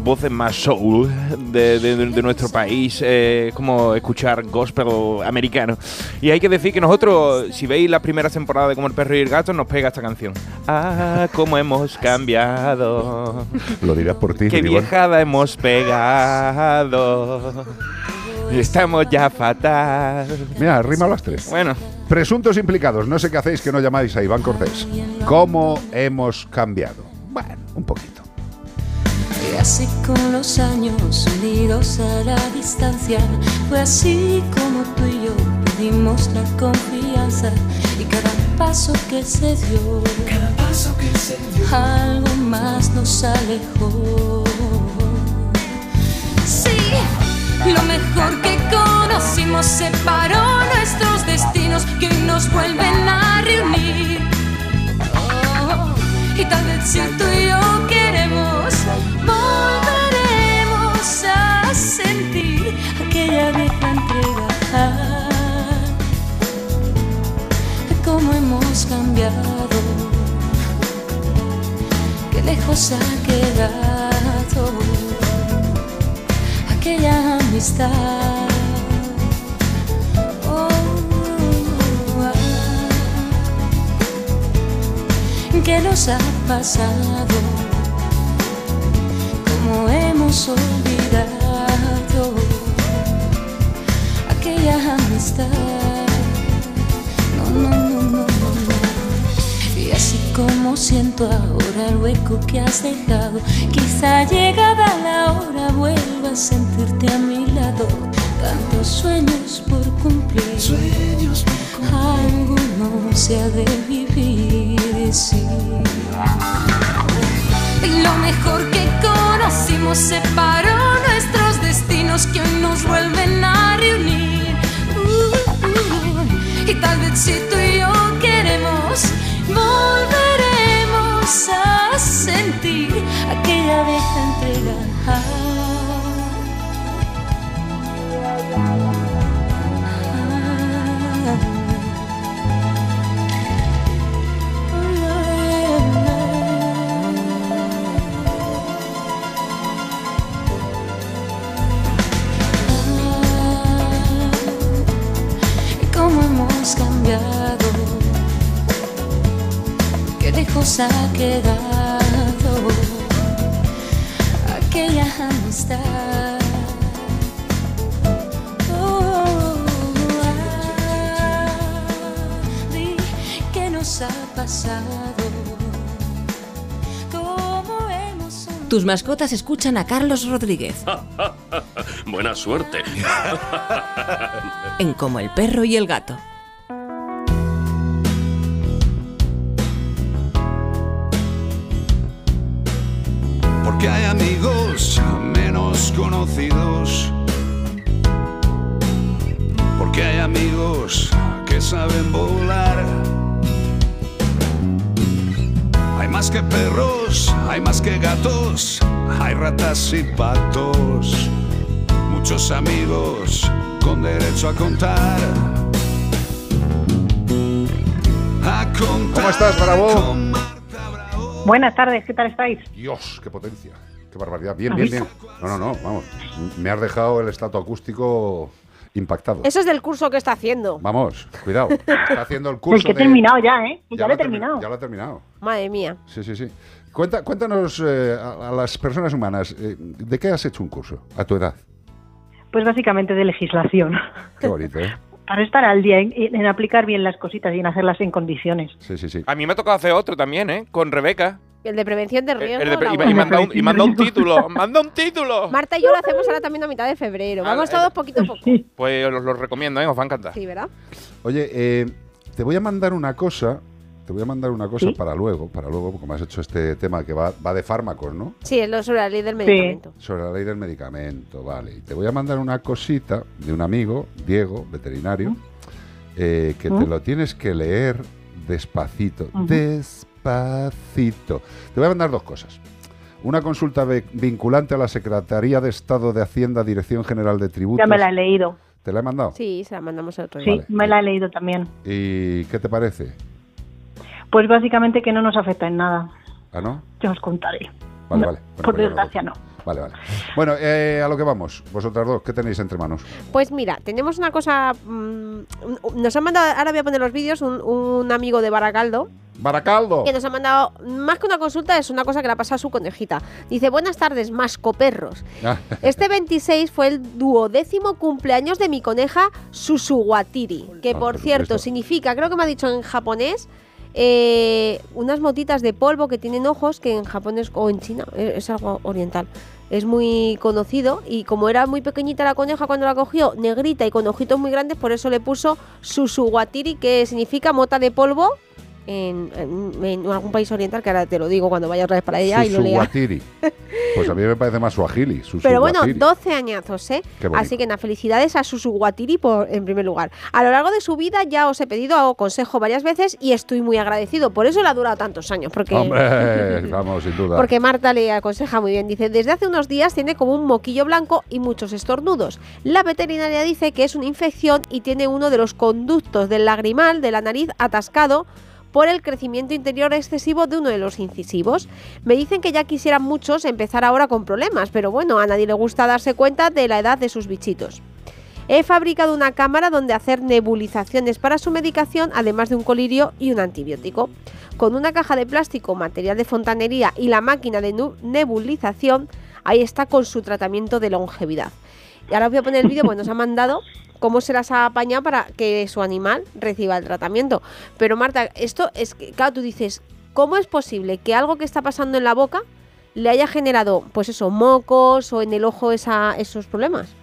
Speaker 2: voces más soul de, de- de nuestro país, eh, como escuchar gospel americano. Y hay que decir que nosotros, si veis la primera temporada de Como el perro y el gato, nos pega esta canción. Ah, cómo hemos cambiado.
Speaker 1: Lo dirás por ti.
Speaker 2: Qué viejada hemos pegado. Y estamos ya fatal.
Speaker 1: Mira, rima las tres.
Speaker 2: Bueno.
Speaker 1: Presuntos implicados, no sé qué hacéis que no llamáis a Iván Cortés. ¿Cómo hemos cambiado? Bueno, un poquito.
Speaker 29: Y así con los años unidos a la distancia, fue así como tú y yo perdimos la confianza y cada paso que se dio, cada paso que se dio, algo más nos alejó. Sí, lo mejor que conocimos separó nuestros destinos que hoy nos vuelven a reunir. Oh, y tal vez si tú y yo queremos, volveremos a sentir aquella vieja entrega. Cómo hemos cambiado, qué lejos ha quedado aquella amistad. Oh, ah. ¿Qué nos ha pasado? ¿Cómo hemos olvidado aquella amistad? No, no, no, no, no, no. Y así como siento ahora el hueco que has dejado, quizá llegada la hora vuelva a sentirte a mi lado. Tantos sueños por cumplir, sueños algo no se ha de vivir, sí. Lo mejor que conocimos separó nuestros destinos que hoy nos vuelven a reunir. Uh, uh, y tal vez si tú y yo queremos, volveremos a sentir aquella vieja entrega. Cambiado, qué lejos ha quedado aquella amistad. Oh, di qué nos ha pasado, cómo hemos
Speaker 41: Tus mascotas escuchan a Carlos Rodríguez
Speaker 42: Buena suerte.
Speaker 41: en Como el perro y el gato.
Speaker 10: Porque hay amigos menos conocidos. Porque hay amigos que saben volar. Hay más que perros, hay más que gatos, hay ratas y patos. Muchos amigos con derecho a contar. A contar
Speaker 1: ¿Cómo estás, Bravo?
Speaker 43: Buenas tardes, ¿qué tal estáis?
Speaker 1: Dios, qué potencia. Qué barbaridad. Bien, bien, bien. No, no, no, vamos. Me has dejado el estato acústico impactado.
Speaker 31: Eso es del curso que está haciendo.
Speaker 1: Vamos, cuidado. Está haciendo el curso
Speaker 43: El que he
Speaker 1: de-
Speaker 43: terminado ya, ¿eh? Ya, lo he terminado.
Speaker 1: Ya lo ha terminado.
Speaker 31: Madre mía.
Speaker 1: Sí, sí, sí. Cuenta, cuéntanos eh, a, a las personas humanas, eh, ¿de qué has hecho un curso a tu edad?
Speaker 43: Pues básicamente de legislación.
Speaker 1: Qué bonito, ¿eh?
Speaker 43: Para estar al día en, en aplicar bien las cositas y en hacerlas en condiciones.
Speaker 1: Sí, sí, sí.
Speaker 2: A mí me ha tocado hacer otro también, ¿eh? Con Rebeca.
Speaker 31: El de prevención de riesgo.
Speaker 2: El de pre- y, manda un, y manda un título. ¡Manda un título!
Speaker 31: Marta y yo lo hacemos ahora también a mitad de febrero.
Speaker 2: Ah,
Speaker 31: Vamos
Speaker 2: eh,
Speaker 31: todos poquito a poco.
Speaker 2: Pues os lo recomiendo, ¿eh? Os va a encantar.
Speaker 31: Sí, ¿verdad?
Speaker 1: Oye, eh, te voy a mandar una cosa, te voy a mandar una cosa
Speaker 31: ¿Sí?
Speaker 1: para luego, para luego, porque me has hecho este tema que va, va de fármacos, ¿no?
Speaker 31: Sí, es lo sobre la ley del medicamento.
Speaker 1: Sobre la ley del medicamento, vale. Y te voy a mandar una cosita de un amigo, Diego, veterinario, eh, que te lo tienes que leer despacito, despacito. Te voy a mandar dos cosas. Una consulta vinculante a la Secretaría de Estado de Hacienda, Dirección General de Tributos.
Speaker 43: Ya me la he leído.
Speaker 1: ¿Te la he mandado?
Speaker 31: Sí, se la mandamos el otro
Speaker 43: Sí,
Speaker 31: día.
Speaker 43: me la he leído también.
Speaker 1: ¿Y qué te parece?
Speaker 43: Pues básicamente que no nos afecta en nada.
Speaker 1: ¿Ah, no?
Speaker 43: Ya os contaré.
Speaker 1: Vale,
Speaker 43: No,
Speaker 1: vale. Bueno,
Speaker 43: por
Speaker 1: pues
Speaker 43: desgracia no.
Speaker 1: Vale, vale. Bueno, eh, a lo que vamos. Vosotras dos, ¿qué tenéis entre manos?
Speaker 31: Pues mira, tenemos una cosa. mm, nos ha mandado, ahora voy a poner los vídeos, un, un amigo de Baracaldo.
Speaker 1: ¡Baracaldo!
Speaker 31: Que nos ha mandado, más que una consulta, es una cosa que le ha pasado a su conejita. Dice: Buenas tardes, mascoperros. Este 26 fue el duodécimo cumpleaños de mi coneja Susuwatiri, que por cierto significa, creo que me ha dicho en japonés, eh, unas motitas de polvo que tienen ojos, que en japonés o en China eh, es algo oriental. Es muy conocido y como era muy pequeñita la coneja cuando la cogió, negrita y con ojitos muy grandes, por eso le puso Susuwatiri, que significa mota de polvo en, en- en algún país oriental, que ahora te lo digo cuando vaya otra vez para allá y lo lea.
Speaker 1: Pues a mí me parece más suajili.
Speaker 31: Pero bueno,
Speaker 1: Susuwatiri.
Speaker 31: 12 añazos, ¿eh? Así que nada, felicidades a Susuwatiri por, en primer lugar. A lo largo de su vida ya os he pedido consejo varias veces y estoy muy agradecido. Por eso le ha durado tantos años, porque...
Speaker 1: Hombre, vamos, sin duda.
Speaker 31: Porque Marta le aconseja muy bien. Dice, desde hace unos días tiene como un moquillo blanco y muchos estornudos. La veterinaria dice que es una infección y tiene uno de los conductos del lagrimal de la nariz atascado por el crecimiento interior excesivo de uno de los incisivos. Me dicen que ya quisieran muchos empezar ahora con problemas, pero bueno, a nadie le gusta darse cuenta de la edad de sus bichitos. He fabricado una cámara donde hacer nebulizaciones para su medicación, además de un colirio y un antibiótico. Con una caja de plástico, material de fontanería y la máquina de nebulización, ahí está con su tratamiento de longevidad. Y ahora os voy a poner el vídeo, pues nos ha mandado cómo se las ha apañado para que su animal reciba el tratamiento. Pero Marta, esto es que, claro, tú dices, ¿cómo es posible que algo que está pasando en la boca le haya generado, pues eso, mocos o en el ojo esa, esos problemas?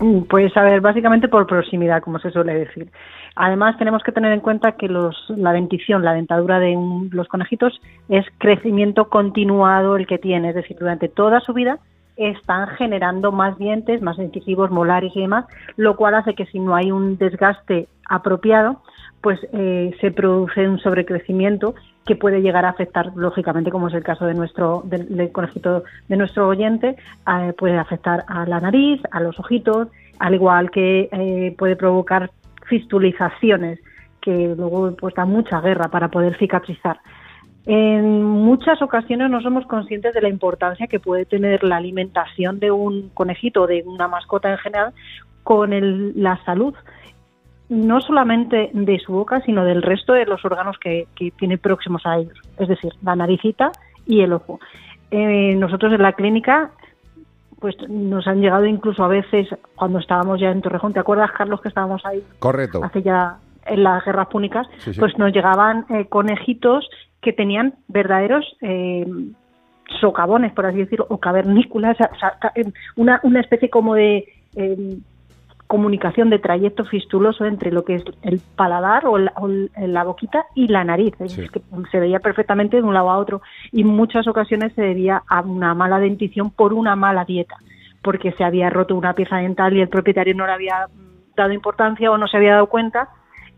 Speaker 43: Mm, Pues a ver, básicamente por proximidad, como se suele decir. Además, tenemos que tener en cuenta que los, la dentición, la dentadura de un- los conejitos es crecimiento continuado el que tiene, es decir, durante toda su vida están generando más dientes, más incisivos, molares y demás, lo cual hace que si no hay un desgaste apropiado, pues eh, se produce un sobrecrecimiento que puede llegar a afectar, lógicamente, como es el caso de nuestro del, conejito de nuestro oyente, puede afectar a la nariz, a los ojitos, al igual que eh, puede provocar fistulizaciones, que luego pues mucha guerra para poder cicatrizar. En muchas ocasiones no somos conscientes de la importancia que puede tener la alimentación de un conejito de una mascota en general con el- la salud, no solamente de su boca, sino del resto de los órganos que, que tiene próximos a ellos, es decir, la naricita y el ojo. Eh, nosotros en la clínica pues nos han llegado incluso a veces cuando estábamos ya en Torrejón, ¿te acuerdas Carlos que estábamos ahí
Speaker 1: Correcto.
Speaker 43: hace ya en las guerras púnicas,
Speaker 1: Sí, sí.
Speaker 43: pues nos llegaban eh, conejitos que tenían verdaderos eh, socavones, por así decirlo, o cavernículas, o sea, ca- eh, una, una especie como de eh, comunicación de trayecto fistuloso entre lo que es el paladar o la, o la boquita y la nariz. Es que se veía perfectamente de un lado a otro y en muchas ocasiones se debía a una mala dentición por una mala dieta, porque se había roto una pieza dental y el propietario no le había dado importancia o no se había dado cuenta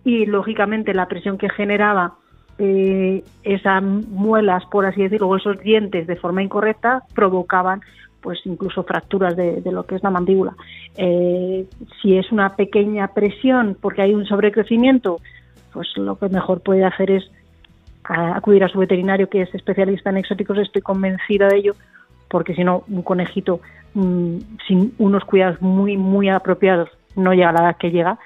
Speaker 43: y lógicamente la presión que generaba eh, esas muelas, por así decirlo, o esos dientes de forma incorrecta provocaban pues incluso fracturas de, lo que es la mandíbula. Eh, si es una pequeña presión porque hay un sobrecrecimiento, pues lo que mejor puede hacer es acudir a su veterinario que es especialista en exóticos, estoy convencida de ello, porque si no, un conejito mm, sin unos cuidados muy, muy apropiados no llega a la edad que llega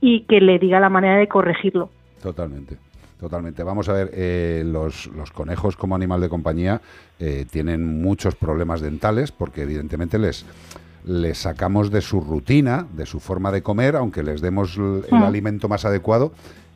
Speaker 43: y que le diga la manera de corregirlo.
Speaker 1: Totalmente. Totalmente. Vamos a ver, eh, los, los conejos como animal de compañía eh, tienen muchos problemas dentales porque evidentemente les, les sacamos de su rutina, de su forma de comer, aunque les demos el
Speaker 44: Mm.
Speaker 1: alimento más adecuado.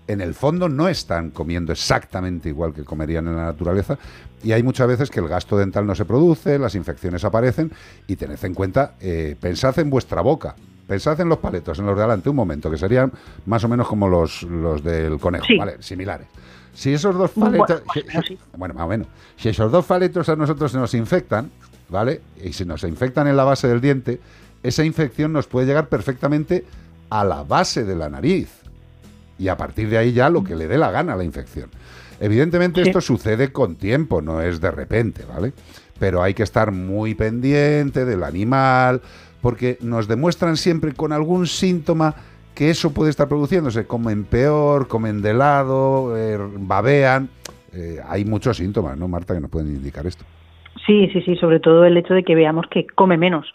Speaker 1: En el fondo no están comiendo exactamente igual que comerían en la naturaleza y hay muchas veces que el gasto dental no se produce, las infecciones aparecen y tened en cuenta, eh, pensad en vuestra boca, pensad en los paletos, en los de adelante, un momento, que serían más o menos como los, los del conejo,
Speaker 43: Sí.
Speaker 1: ¿vale? Similares. Si esos dos
Speaker 43: Bueno,
Speaker 1: paletos,
Speaker 43: más o menos, sí.
Speaker 1: bueno, más o menos, si esos dos paletos a nosotros se nos infectan, ¿vale? Y si nos infectan en la base del diente, esa infección nos puede llegar perfectamente a la base de la nariz. Y a partir de ahí ya lo que le dé la gana a la infección. Evidentemente
Speaker 44: Sí.
Speaker 1: esto sucede con tiempo, no es de repente, ¿vale? Pero hay que estar muy pendiente del animal, porque nos demuestran siempre con algún síntoma que eso puede estar produciéndose. Comen peor, comen de lado, eh, babean. Eh, hay muchos síntomas, ¿no, Marta, que nos pueden indicar esto?
Speaker 43: Sí, sí, sí, sobre todo el hecho de que veamos que come menos,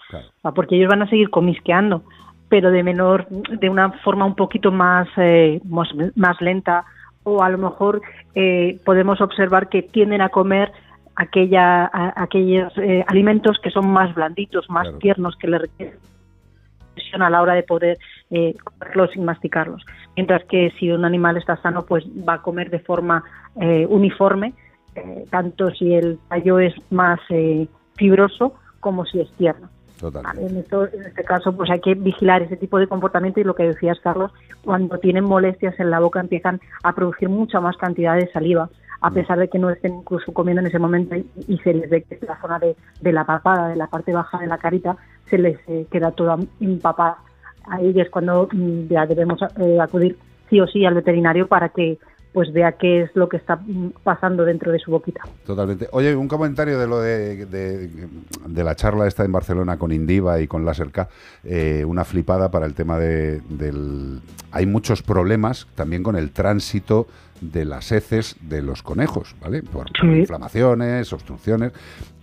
Speaker 43: porque ellos van a seguir comisqueando, pero de menor, de una forma un poquito más, eh, más, más lenta, o a lo mejor eh, podemos observar que tienden a comer aquella, a- aquellos eh, alimentos que son más blanditos, más tiernos, que le requieren presión a la hora de poder eh, comerlos y masticarlos. Mientras que si un animal está sano, pues va a comer de forma eh, uniforme, eh, tanto si el tallo es más eh, fibroso como si es tierno.
Speaker 1: Totalmente.
Speaker 43: En, esto- en este caso, pues hay que vigilar ese tipo de comportamiento y lo que decías, Carlos, cuando tienen molestias en la boca empiezan a producir mucha más cantidad de saliva, a pesar de que no estén incluso comiendo en ese momento y, se les ve que la zona de, de la papada, de la parte baja de la carita, se les eh, queda toda empapada. Ahí es cuando mm, ya debemos eh, acudir sí o sí al veterinario para que pues vea qué es lo que está mm, pasando dentro de su boquita.
Speaker 1: Totalmente. Oye, un comentario de lo de, de- la charla esta en Barcelona con Indiva y con Láser K, eh, una flipada para el tema de, del... Hay muchos problemas también con el tránsito de las heces de los conejos, ¿vale? Por, inflamaciones, obstrucciones.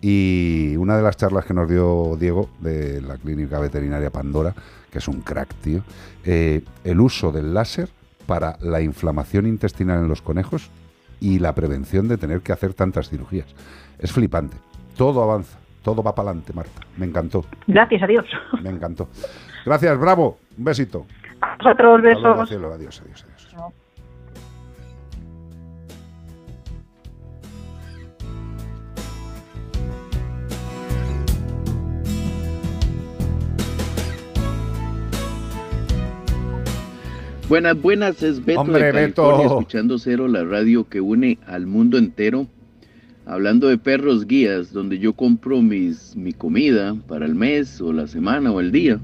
Speaker 1: Y una de las charlas que nos dio Diego de la Clínica Veterinaria Pandora, que es un crack, tío, eh, el uso del láser para la inflamación intestinal en los conejos y la prevención de tener que hacer tantas cirugías. Es flipante. Todo avanza, todo va para adelante, Marta. Me encantó,
Speaker 43: Gracias a Dios.
Speaker 1: me encantó. Gracias, bravo. Un besito.
Speaker 43: A vosotros, besos.
Speaker 1: Adiós, adiós, adiós.
Speaker 44: Buenas, buenas, es Beto
Speaker 1: Hombre,
Speaker 44: de
Speaker 1: Beto.
Speaker 44: California, escuchando Cero, la radio que une al mundo entero. Hablando de perros guías, donde yo compro mis, mi comida para el mes o la semana o el día.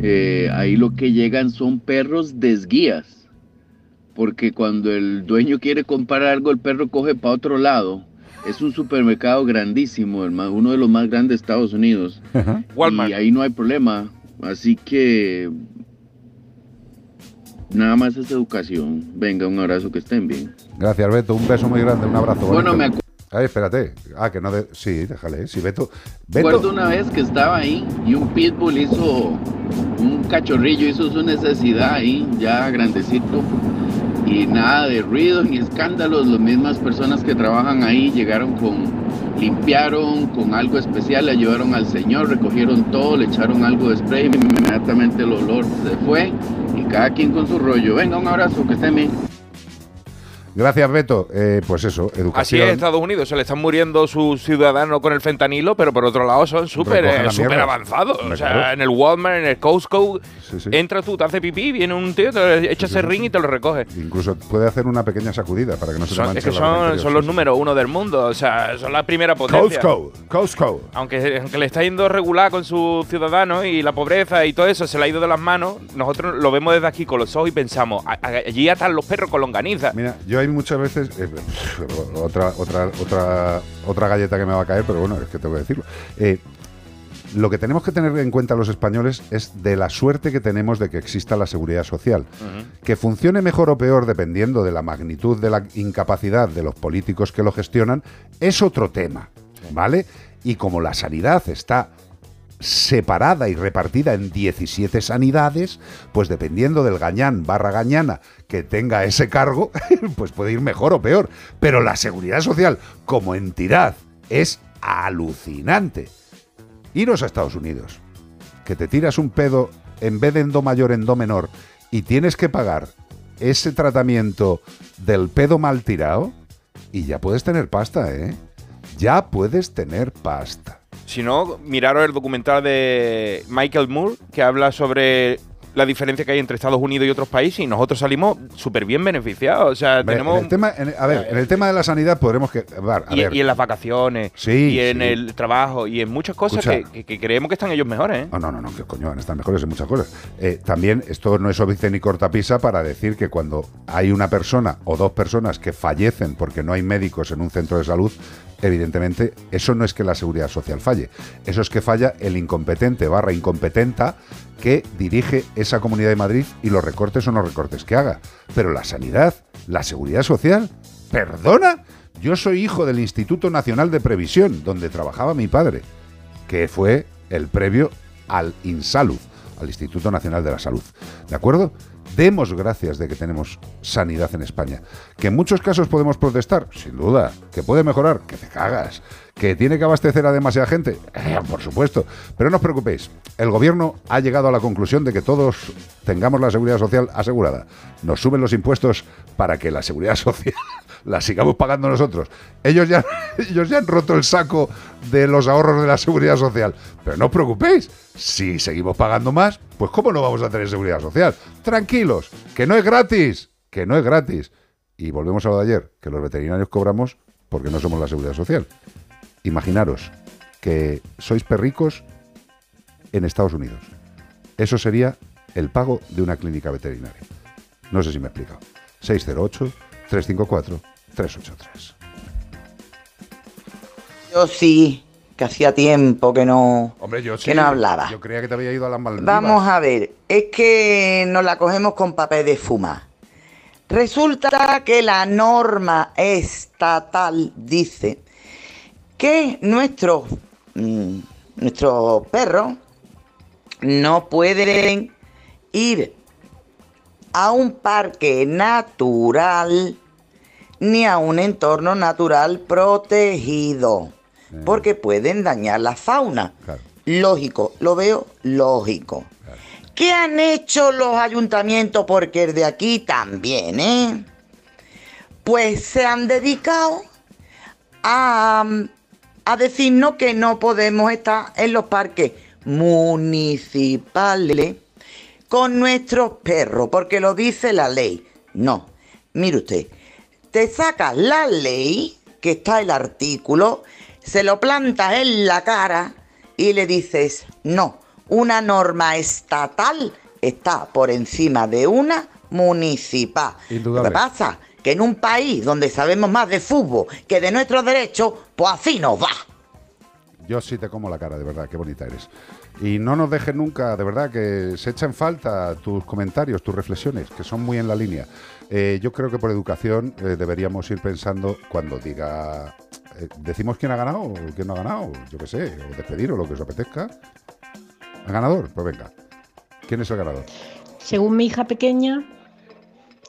Speaker 44: Eh, ahí lo que llegan son perros desguías. Porque cuando el dueño quiere comprar algo, el perro coge para otro lado. Es un supermercado grandísimo, el más- uno de los más grandes de Estados Unidos.
Speaker 2: Walmart.
Speaker 44: Y ahí no hay problema. Así que nada más es educación. Venga, un abrazo, que estén bien.
Speaker 1: Gracias, Beto. Un beso muy grande, un abrazo.
Speaker 44: Bueno,
Speaker 1: bonito.
Speaker 44: me acu-
Speaker 1: Ay, espérate. Ah, que no de... Sí, déjale. Sí, Beto.
Speaker 44: Recuerdo una vez que estaba ahí y un pitbull hizo, un cachorrillo hizo su necesidad ahí, ya grandecito, y nada de ruido ni escándalos. Las mismas personas que trabajan ahí llegaron con, limpiaron con algo especial, le llevaron al señor, recogieron todo, le echaron algo de spray, inmediatamente el olor se fue y cada quien con su rollo. Venga, un abrazo, que estén bien.
Speaker 1: Gracias, Beto. Eh, pues eso,
Speaker 2: Así
Speaker 1: educación.
Speaker 2: es Estados Unidos, se le están muriendo sus ciudadanos con el fentanilo, pero por otro lado son súper eh, avanzados. O sea,
Speaker 1: claro.
Speaker 2: en el Walmart, en el Costco,
Speaker 1: sí.
Speaker 2: entras tú, te hace pipí, viene un tío, te echa ese ring y te lo recoge.
Speaker 1: Incluso puede hacer una pequeña sacudida para que no se
Speaker 2: Son- es que son, los números uno del mundo, o sea, son la primera potencia.
Speaker 1: Costco, Costco.
Speaker 2: Aunque, aunque le está yendo regular con sus ciudadanos y la pobreza y todo eso se le ha ido de las manos, nosotros lo vemos desde aquí con los ojos y pensamos, "A- a- allí están los perros con longaniza.
Speaker 1: Mira, yo hay muchas veces. eh, otra, otra, otra, otra galleta que me va a caer, pero bueno, es que tengo que decirlo. Eh, lo que tenemos que tener en cuenta los españoles es de la suerte que tenemos de que exista la seguridad social. Que funcione mejor o peor dependiendo de la magnitud de la incapacidad de los políticos que lo gestionan es otro tema, ¿vale? Y como la sanidad está separada y repartida en 17 sanidades, pues dependiendo del gañán barra gañana que tenga ese cargo, pues puede ir mejor o peor. Pero la seguridad social como entidad es alucinante. Iros a Estados Unidos, que te tiras un pedo en vez de endo mayor, endo menor, y tienes que pagar ese tratamiento del pedo mal tirado, y ya puedes tener pasta, ¿eh? Ya puedes tener pasta.
Speaker 2: Si no, miraros el documental de Michael Moore que habla sobre la diferencia que hay entre Estados Unidos y otros países y nosotros salimos súper bien beneficiados. O sea, tenemos...
Speaker 1: en el tema, en- a ver, en el tema de la sanidad podremos que... a
Speaker 2: y,
Speaker 1: ver,
Speaker 2: y en las vacaciones,
Speaker 1: Sí,
Speaker 2: y en
Speaker 1: sí.
Speaker 2: el trabajo, y en muchas cosas que, que- que creemos que están ellos mejores. ¿eh?
Speaker 1: No, no, no, no, que coño, van a estar mejores en muchas cosas. Eh, también esto no es óbice ni cortapisa para decir que cuando hay una persona o dos personas que fallecen porque no hay médicos en un centro de salud, evidentemente eso no es que la seguridad social falle, eso es que falla el incompetente barra incompetenta que dirige esa comunidad de Madrid y los recortes son los recortes que haga. Pero la sanidad, la seguridad social, perdona, yo soy hijo del Instituto Nacional de Previsión, donde trabajaba mi padre que fue el previo al INSALUD, al Instituto Nacional de la Salud. ¿De acuerdo? Demos gracias de que tenemos sanidad en España. Que en muchos casos podemos protestar, sin duda. Que puede mejorar, que te cagas. Que tiene que abastecer a demasiada gente, Eh, por supuesto. Pero no os preocupéis, el gobierno ha llegado a la conclusión de que todos tengamos la seguridad social asegurada. Nos suben los impuestos para que la seguridad social la sigamos pagando nosotros. Ellos ya, ellos ya han roto el saco de los ahorros de la seguridad social. Pero no os preocupéis, si seguimos pagando más, pues ¿cómo no vamos a tener seguridad social? Tranquilos, que no es gratis, que no es gratis. Y volvemos a lo de ayer, que los veterinarios cobramos porque no somos la seguridad social. Imaginaros que sois perricos en Estados Unidos. Eso sería el pago de una clínica veterinaria. No sé si me he explicado. 608-354-383.
Speaker 45: Yo sí, que hacía tiempo que no,
Speaker 1: Hombre, yo sí.
Speaker 45: que no hablaba.
Speaker 1: Yo creía que te había ido a las Maldivas.
Speaker 45: Vamos a ver, es que nos la cogemos con papel de fuma. Resulta que la norma estatal dice que nuestros mm, nuestros perros no pueden ir a un parque natural ni a un entorno natural protegido, porque pueden dañar la fauna. Lógico, lo veo lógico. ¿Qué han hecho los ayuntamientos? Porque el de aquí también, ¿eh? Pues se han dedicado a, a decirnos que no podemos estar en los parques municipales con nuestros perros, porque lo dice la ley. No, mire usted, te sacas la ley, que está el artículo, se lo plantas en la cara y le dices, no, una norma estatal está por encima de una municipal. Lo que pasa que en un país donde sabemos más de fútbol que de nuestros derechos, pues así nos va.
Speaker 1: Yo sí te como la cara, de verdad, qué bonita eres. Y no nos dejes nunca, de verdad, que se echa en falta tus comentarios, tus reflexiones, que son muy en la línea. Eh, yo creo que por educación eh, deberíamos ir pensando cuando diga... eh, ¿Decimos quién ha ganado o quién no ha ganado? Yo qué sé, o despedir o lo que os apetezca. ¿El ganador? Pues venga. ¿Quién es el ganador?
Speaker 46: Según mi hija pequeña,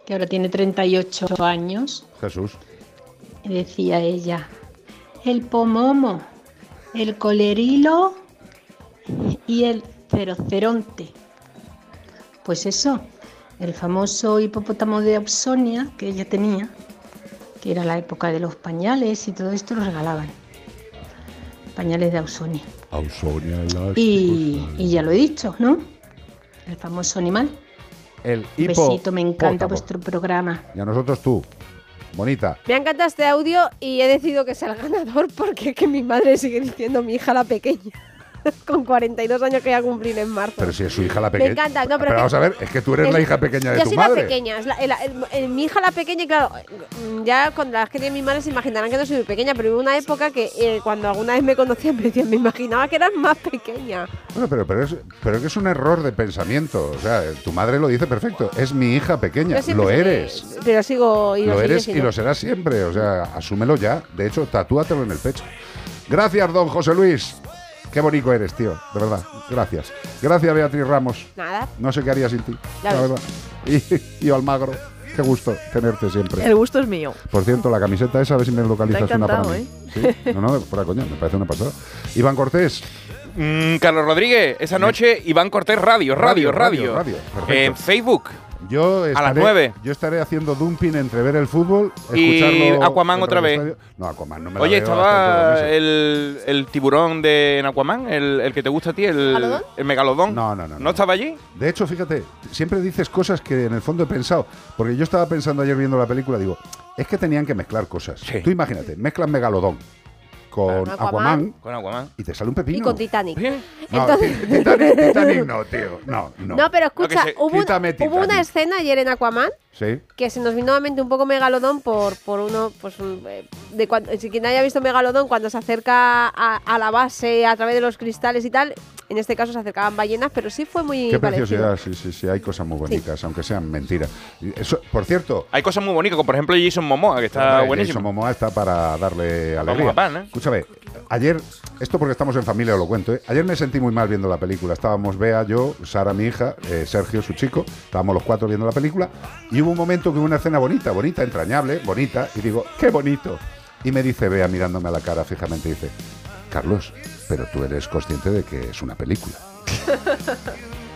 Speaker 46: que ahora tiene 38 años,
Speaker 1: Jesús.
Speaker 46: decía ella, el pomomo, el colerilo y el ceroceronte. Pues eso, el famoso hipopótamo de Ausonia que ella tenía, que era la época de los pañales y todo esto, los regalaban. Pañales de Ausonia.
Speaker 1: Ausonia las-
Speaker 46: Y, y ya lo he dicho, ¿no? El famoso animal.
Speaker 1: El
Speaker 46: Un
Speaker 1: hipo.
Speaker 46: besito, me encanta
Speaker 1: pótamo.
Speaker 46: vuestro programa.
Speaker 1: Y a nosotros tú. Bonita.
Speaker 31: Me encanta este audio y he decidido que sea el ganador porque es que mi madre sigue diciendo mi hija la pequeña. Con 42 años que voy a cumplir en marzo.
Speaker 1: Pero si es su hija la
Speaker 31: Me
Speaker 1: pequeña.
Speaker 31: encanta, no, pero que-
Speaker 1: vamos a ver, es que tú eres
Speaker 31: Es-
Speaker 1: la hija pequeña de
Speaker 31: yo
Speaker 1: tu
Speaker 31: soy
Speaker 1: madre.
Speaker 31: la pequeña, es la- el- mi hija la pequeña y claro, mm, ya con las que tiene mi madre se imaginarán que no soy muy pequeña, pero hubo una época que eh, cuando alguna vez me conocían me decían, me imaginaba que eras más pequeña.
Speaker 1: Bueno, pero, pero, es, pero que es un error de pensamiento. O sea, tu madre lo dice perfecto. Es mi hija pequeña. Lo eres.
Speaker 31: Pero sigo y lo,
Speaker 1: eres y lo serás siempre. O sea, asúmelo ya. De hecho, tatúatelo en el pecho. Gracias, don José Luis. Qué bonito eres, tío. De verdad. Gracias. Gracias, Beatriz Ramos.
Speaker 31: Nada.
Speaker 1: No sé qué haría sin ti. La
Speaker 31: ves.
Speaker 1: verdad. Y, y Almagro. Qué gusto tenerte siempre.
Speaker 3: El gusto es mío.
Speaker 1: Por cierto, la camiseta esa, a ver si me localizas una para mí. Sí, no, no, fuera coña, me parece una pasada. Iván Cortés,
Speaker 2: Mm, Carlos Rodríguez, esa noche Iván Cortés Radio, radio, radio.
Speaker 1: Radio, radio,
Speaker 2: Facebook.
Speaker 1: Yo estaré,
Speaker 2: las nueve.
Speaker 1: Yo estaré haciendo dumping entre ver el fútbol,
Speaker 2: Y
Speaker 1: escucharlo.
Speaker 2: Aquaman otra vez.
Speaker 1: Estadio. No, Aquaman no me
Speaker 2: Oye, estaba el, el tiburón de en Aquaman, el, el que te gusta a ti, el,
Speaker 31: ¿Megalodón?
Speaker 2: el megalodón.
Speaker 1: No, no, no,
Speaker 2: ¿No estaba allí?
Speaker 1: De hecho, fíjate, siempre dices cosas que en el fondo he pensado. Porque yo estaba pensando ayer viendo la película, digo, es que tenían que mezclar cosas. Tú imagínate, mezclan Megalodón con
Speaker 31: Aquaman.
Speaker 1: Aquaman,
Speaker 2: Con Aquaman.
Speaker 1: y te sale un pepino.
Speaker 31: Y con Titanic.
Speaker 1: No,
Speaker 31: Entonces-
Speaker 1: Titanic, Titanic no, tío. No, no.
Speaker 31: No, pero escucha,
Speaker 1: se-
Speaker 31: hubo, un-
Speaker 1: quítame
Speaker 31: hubo una escena ayer en Aquaman
Speaker 1: Sí.
Speaker 31: que se nos vino a la mente un poco Megalodón por, por uno, pues un- eh, de cuando, si quien haya visto Megalodón cuando se acerca a, a la base a través de los cristales y tal, en este caso se acercaban ballenas, pero sí fue muy
Speaker 1: Qué
Speaker 31: parecido.
Speaker 1: preciosidad, sí, sí, sí, hay cosas muy bonitas, aunque sean mentiras. Eso, por cierto,
Speaker 2: Hay cosas muy bonitas, como por ejemplo Jason Momoa, que está buenísimo.
Speaker 1: Jason Momoa está para darle alegría.
Speaker 2: a pan, ¿eh?
Speaker 1: Escúchame, ayer, esto porque estamos en familia, os lo cuento, ¿eh? ayer me sentí muy mal viendo la película. Estábamos Bea, yo, Sara, mi hija, eh, Sergio, su chico, estábamos los cuatro viendo la película y hubo un momento que hubo una escena bonita, bonita, entrañable, bonita, y digo, ¡qué bonito! Y me dice Bea mirándome a la cara fijamente, dice, Carlos, pero tú eres consciente de que es una película.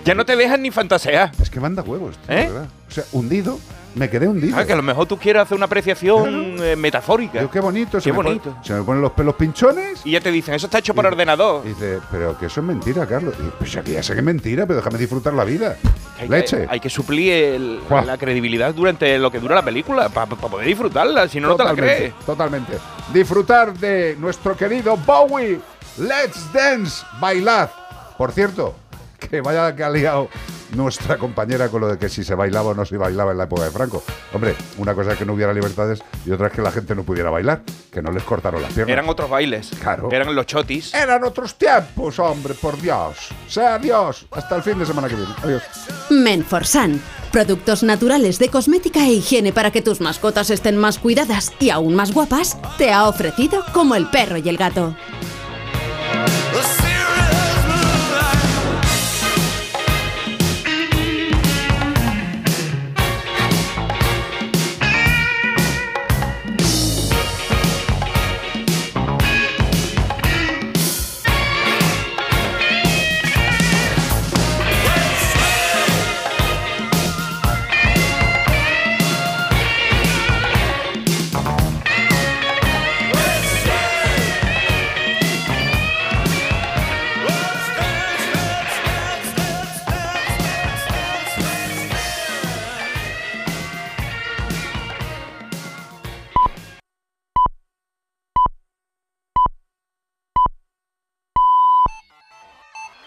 Speaker 2: Ya no te dejan ni fantasear.
Speaker 1: Es que manda huevos, tío,
Speaker 2: ¿Eh?
Speaker 1: verdad. O sea, hundido, me quedé hundido.
Speaker 2: Ah, que a lo mejor tú quieres hacer una apreciación eh, metafórica.
Speaker 1: Digo, qué bonito, se
Speaker 2: Qué
Speaker 1: me pon-
Speaker 2: bonito.
Speaker 1: se me ponen los pelos pinchones.
Speaker 2: Y ya te dicen, eso está hecho por ordenador.
Speaker 1: Y dice, pero que eso es mentira, Carlos. Y, pues ya que ya sé que es mentira, pero déjame disfrutar la vida.
Speaker 2: Hay que-
Speaker 1: Leche.
Speaker 2: hay que suplir el- la credibilidad durante lo que dura la película, para poder disfrutarla, si no, no te la crees.
Speaker 1: Totalmente. Disfrutar de nuestro querido Bowie. Let's dance, bailad. Por cierto, que vaya que ha liado nuestra compañera con lo de que si se bailaba o no se bailaba en la época de Franco. Hombre, una cosa es que no hubiera libertades y otra es que la gente no pudiera bailar, que no les cortaron las piernas.
Speaker 2: Eran otros bailes.
Speaker 1: Claro.
Speaker 2: Eran los chotis.
Speaker 1: Eran otros tiempos, hombre, por Dios. Sea Dios. Hasta el fin de semana que viene. Adiós.
Speaker 41: Menforsan. Productos naturales de cosmética e higiene para que tus mascotas estén más cuidadas y aún más guapas, te ha ofrecido como el perro y el gato.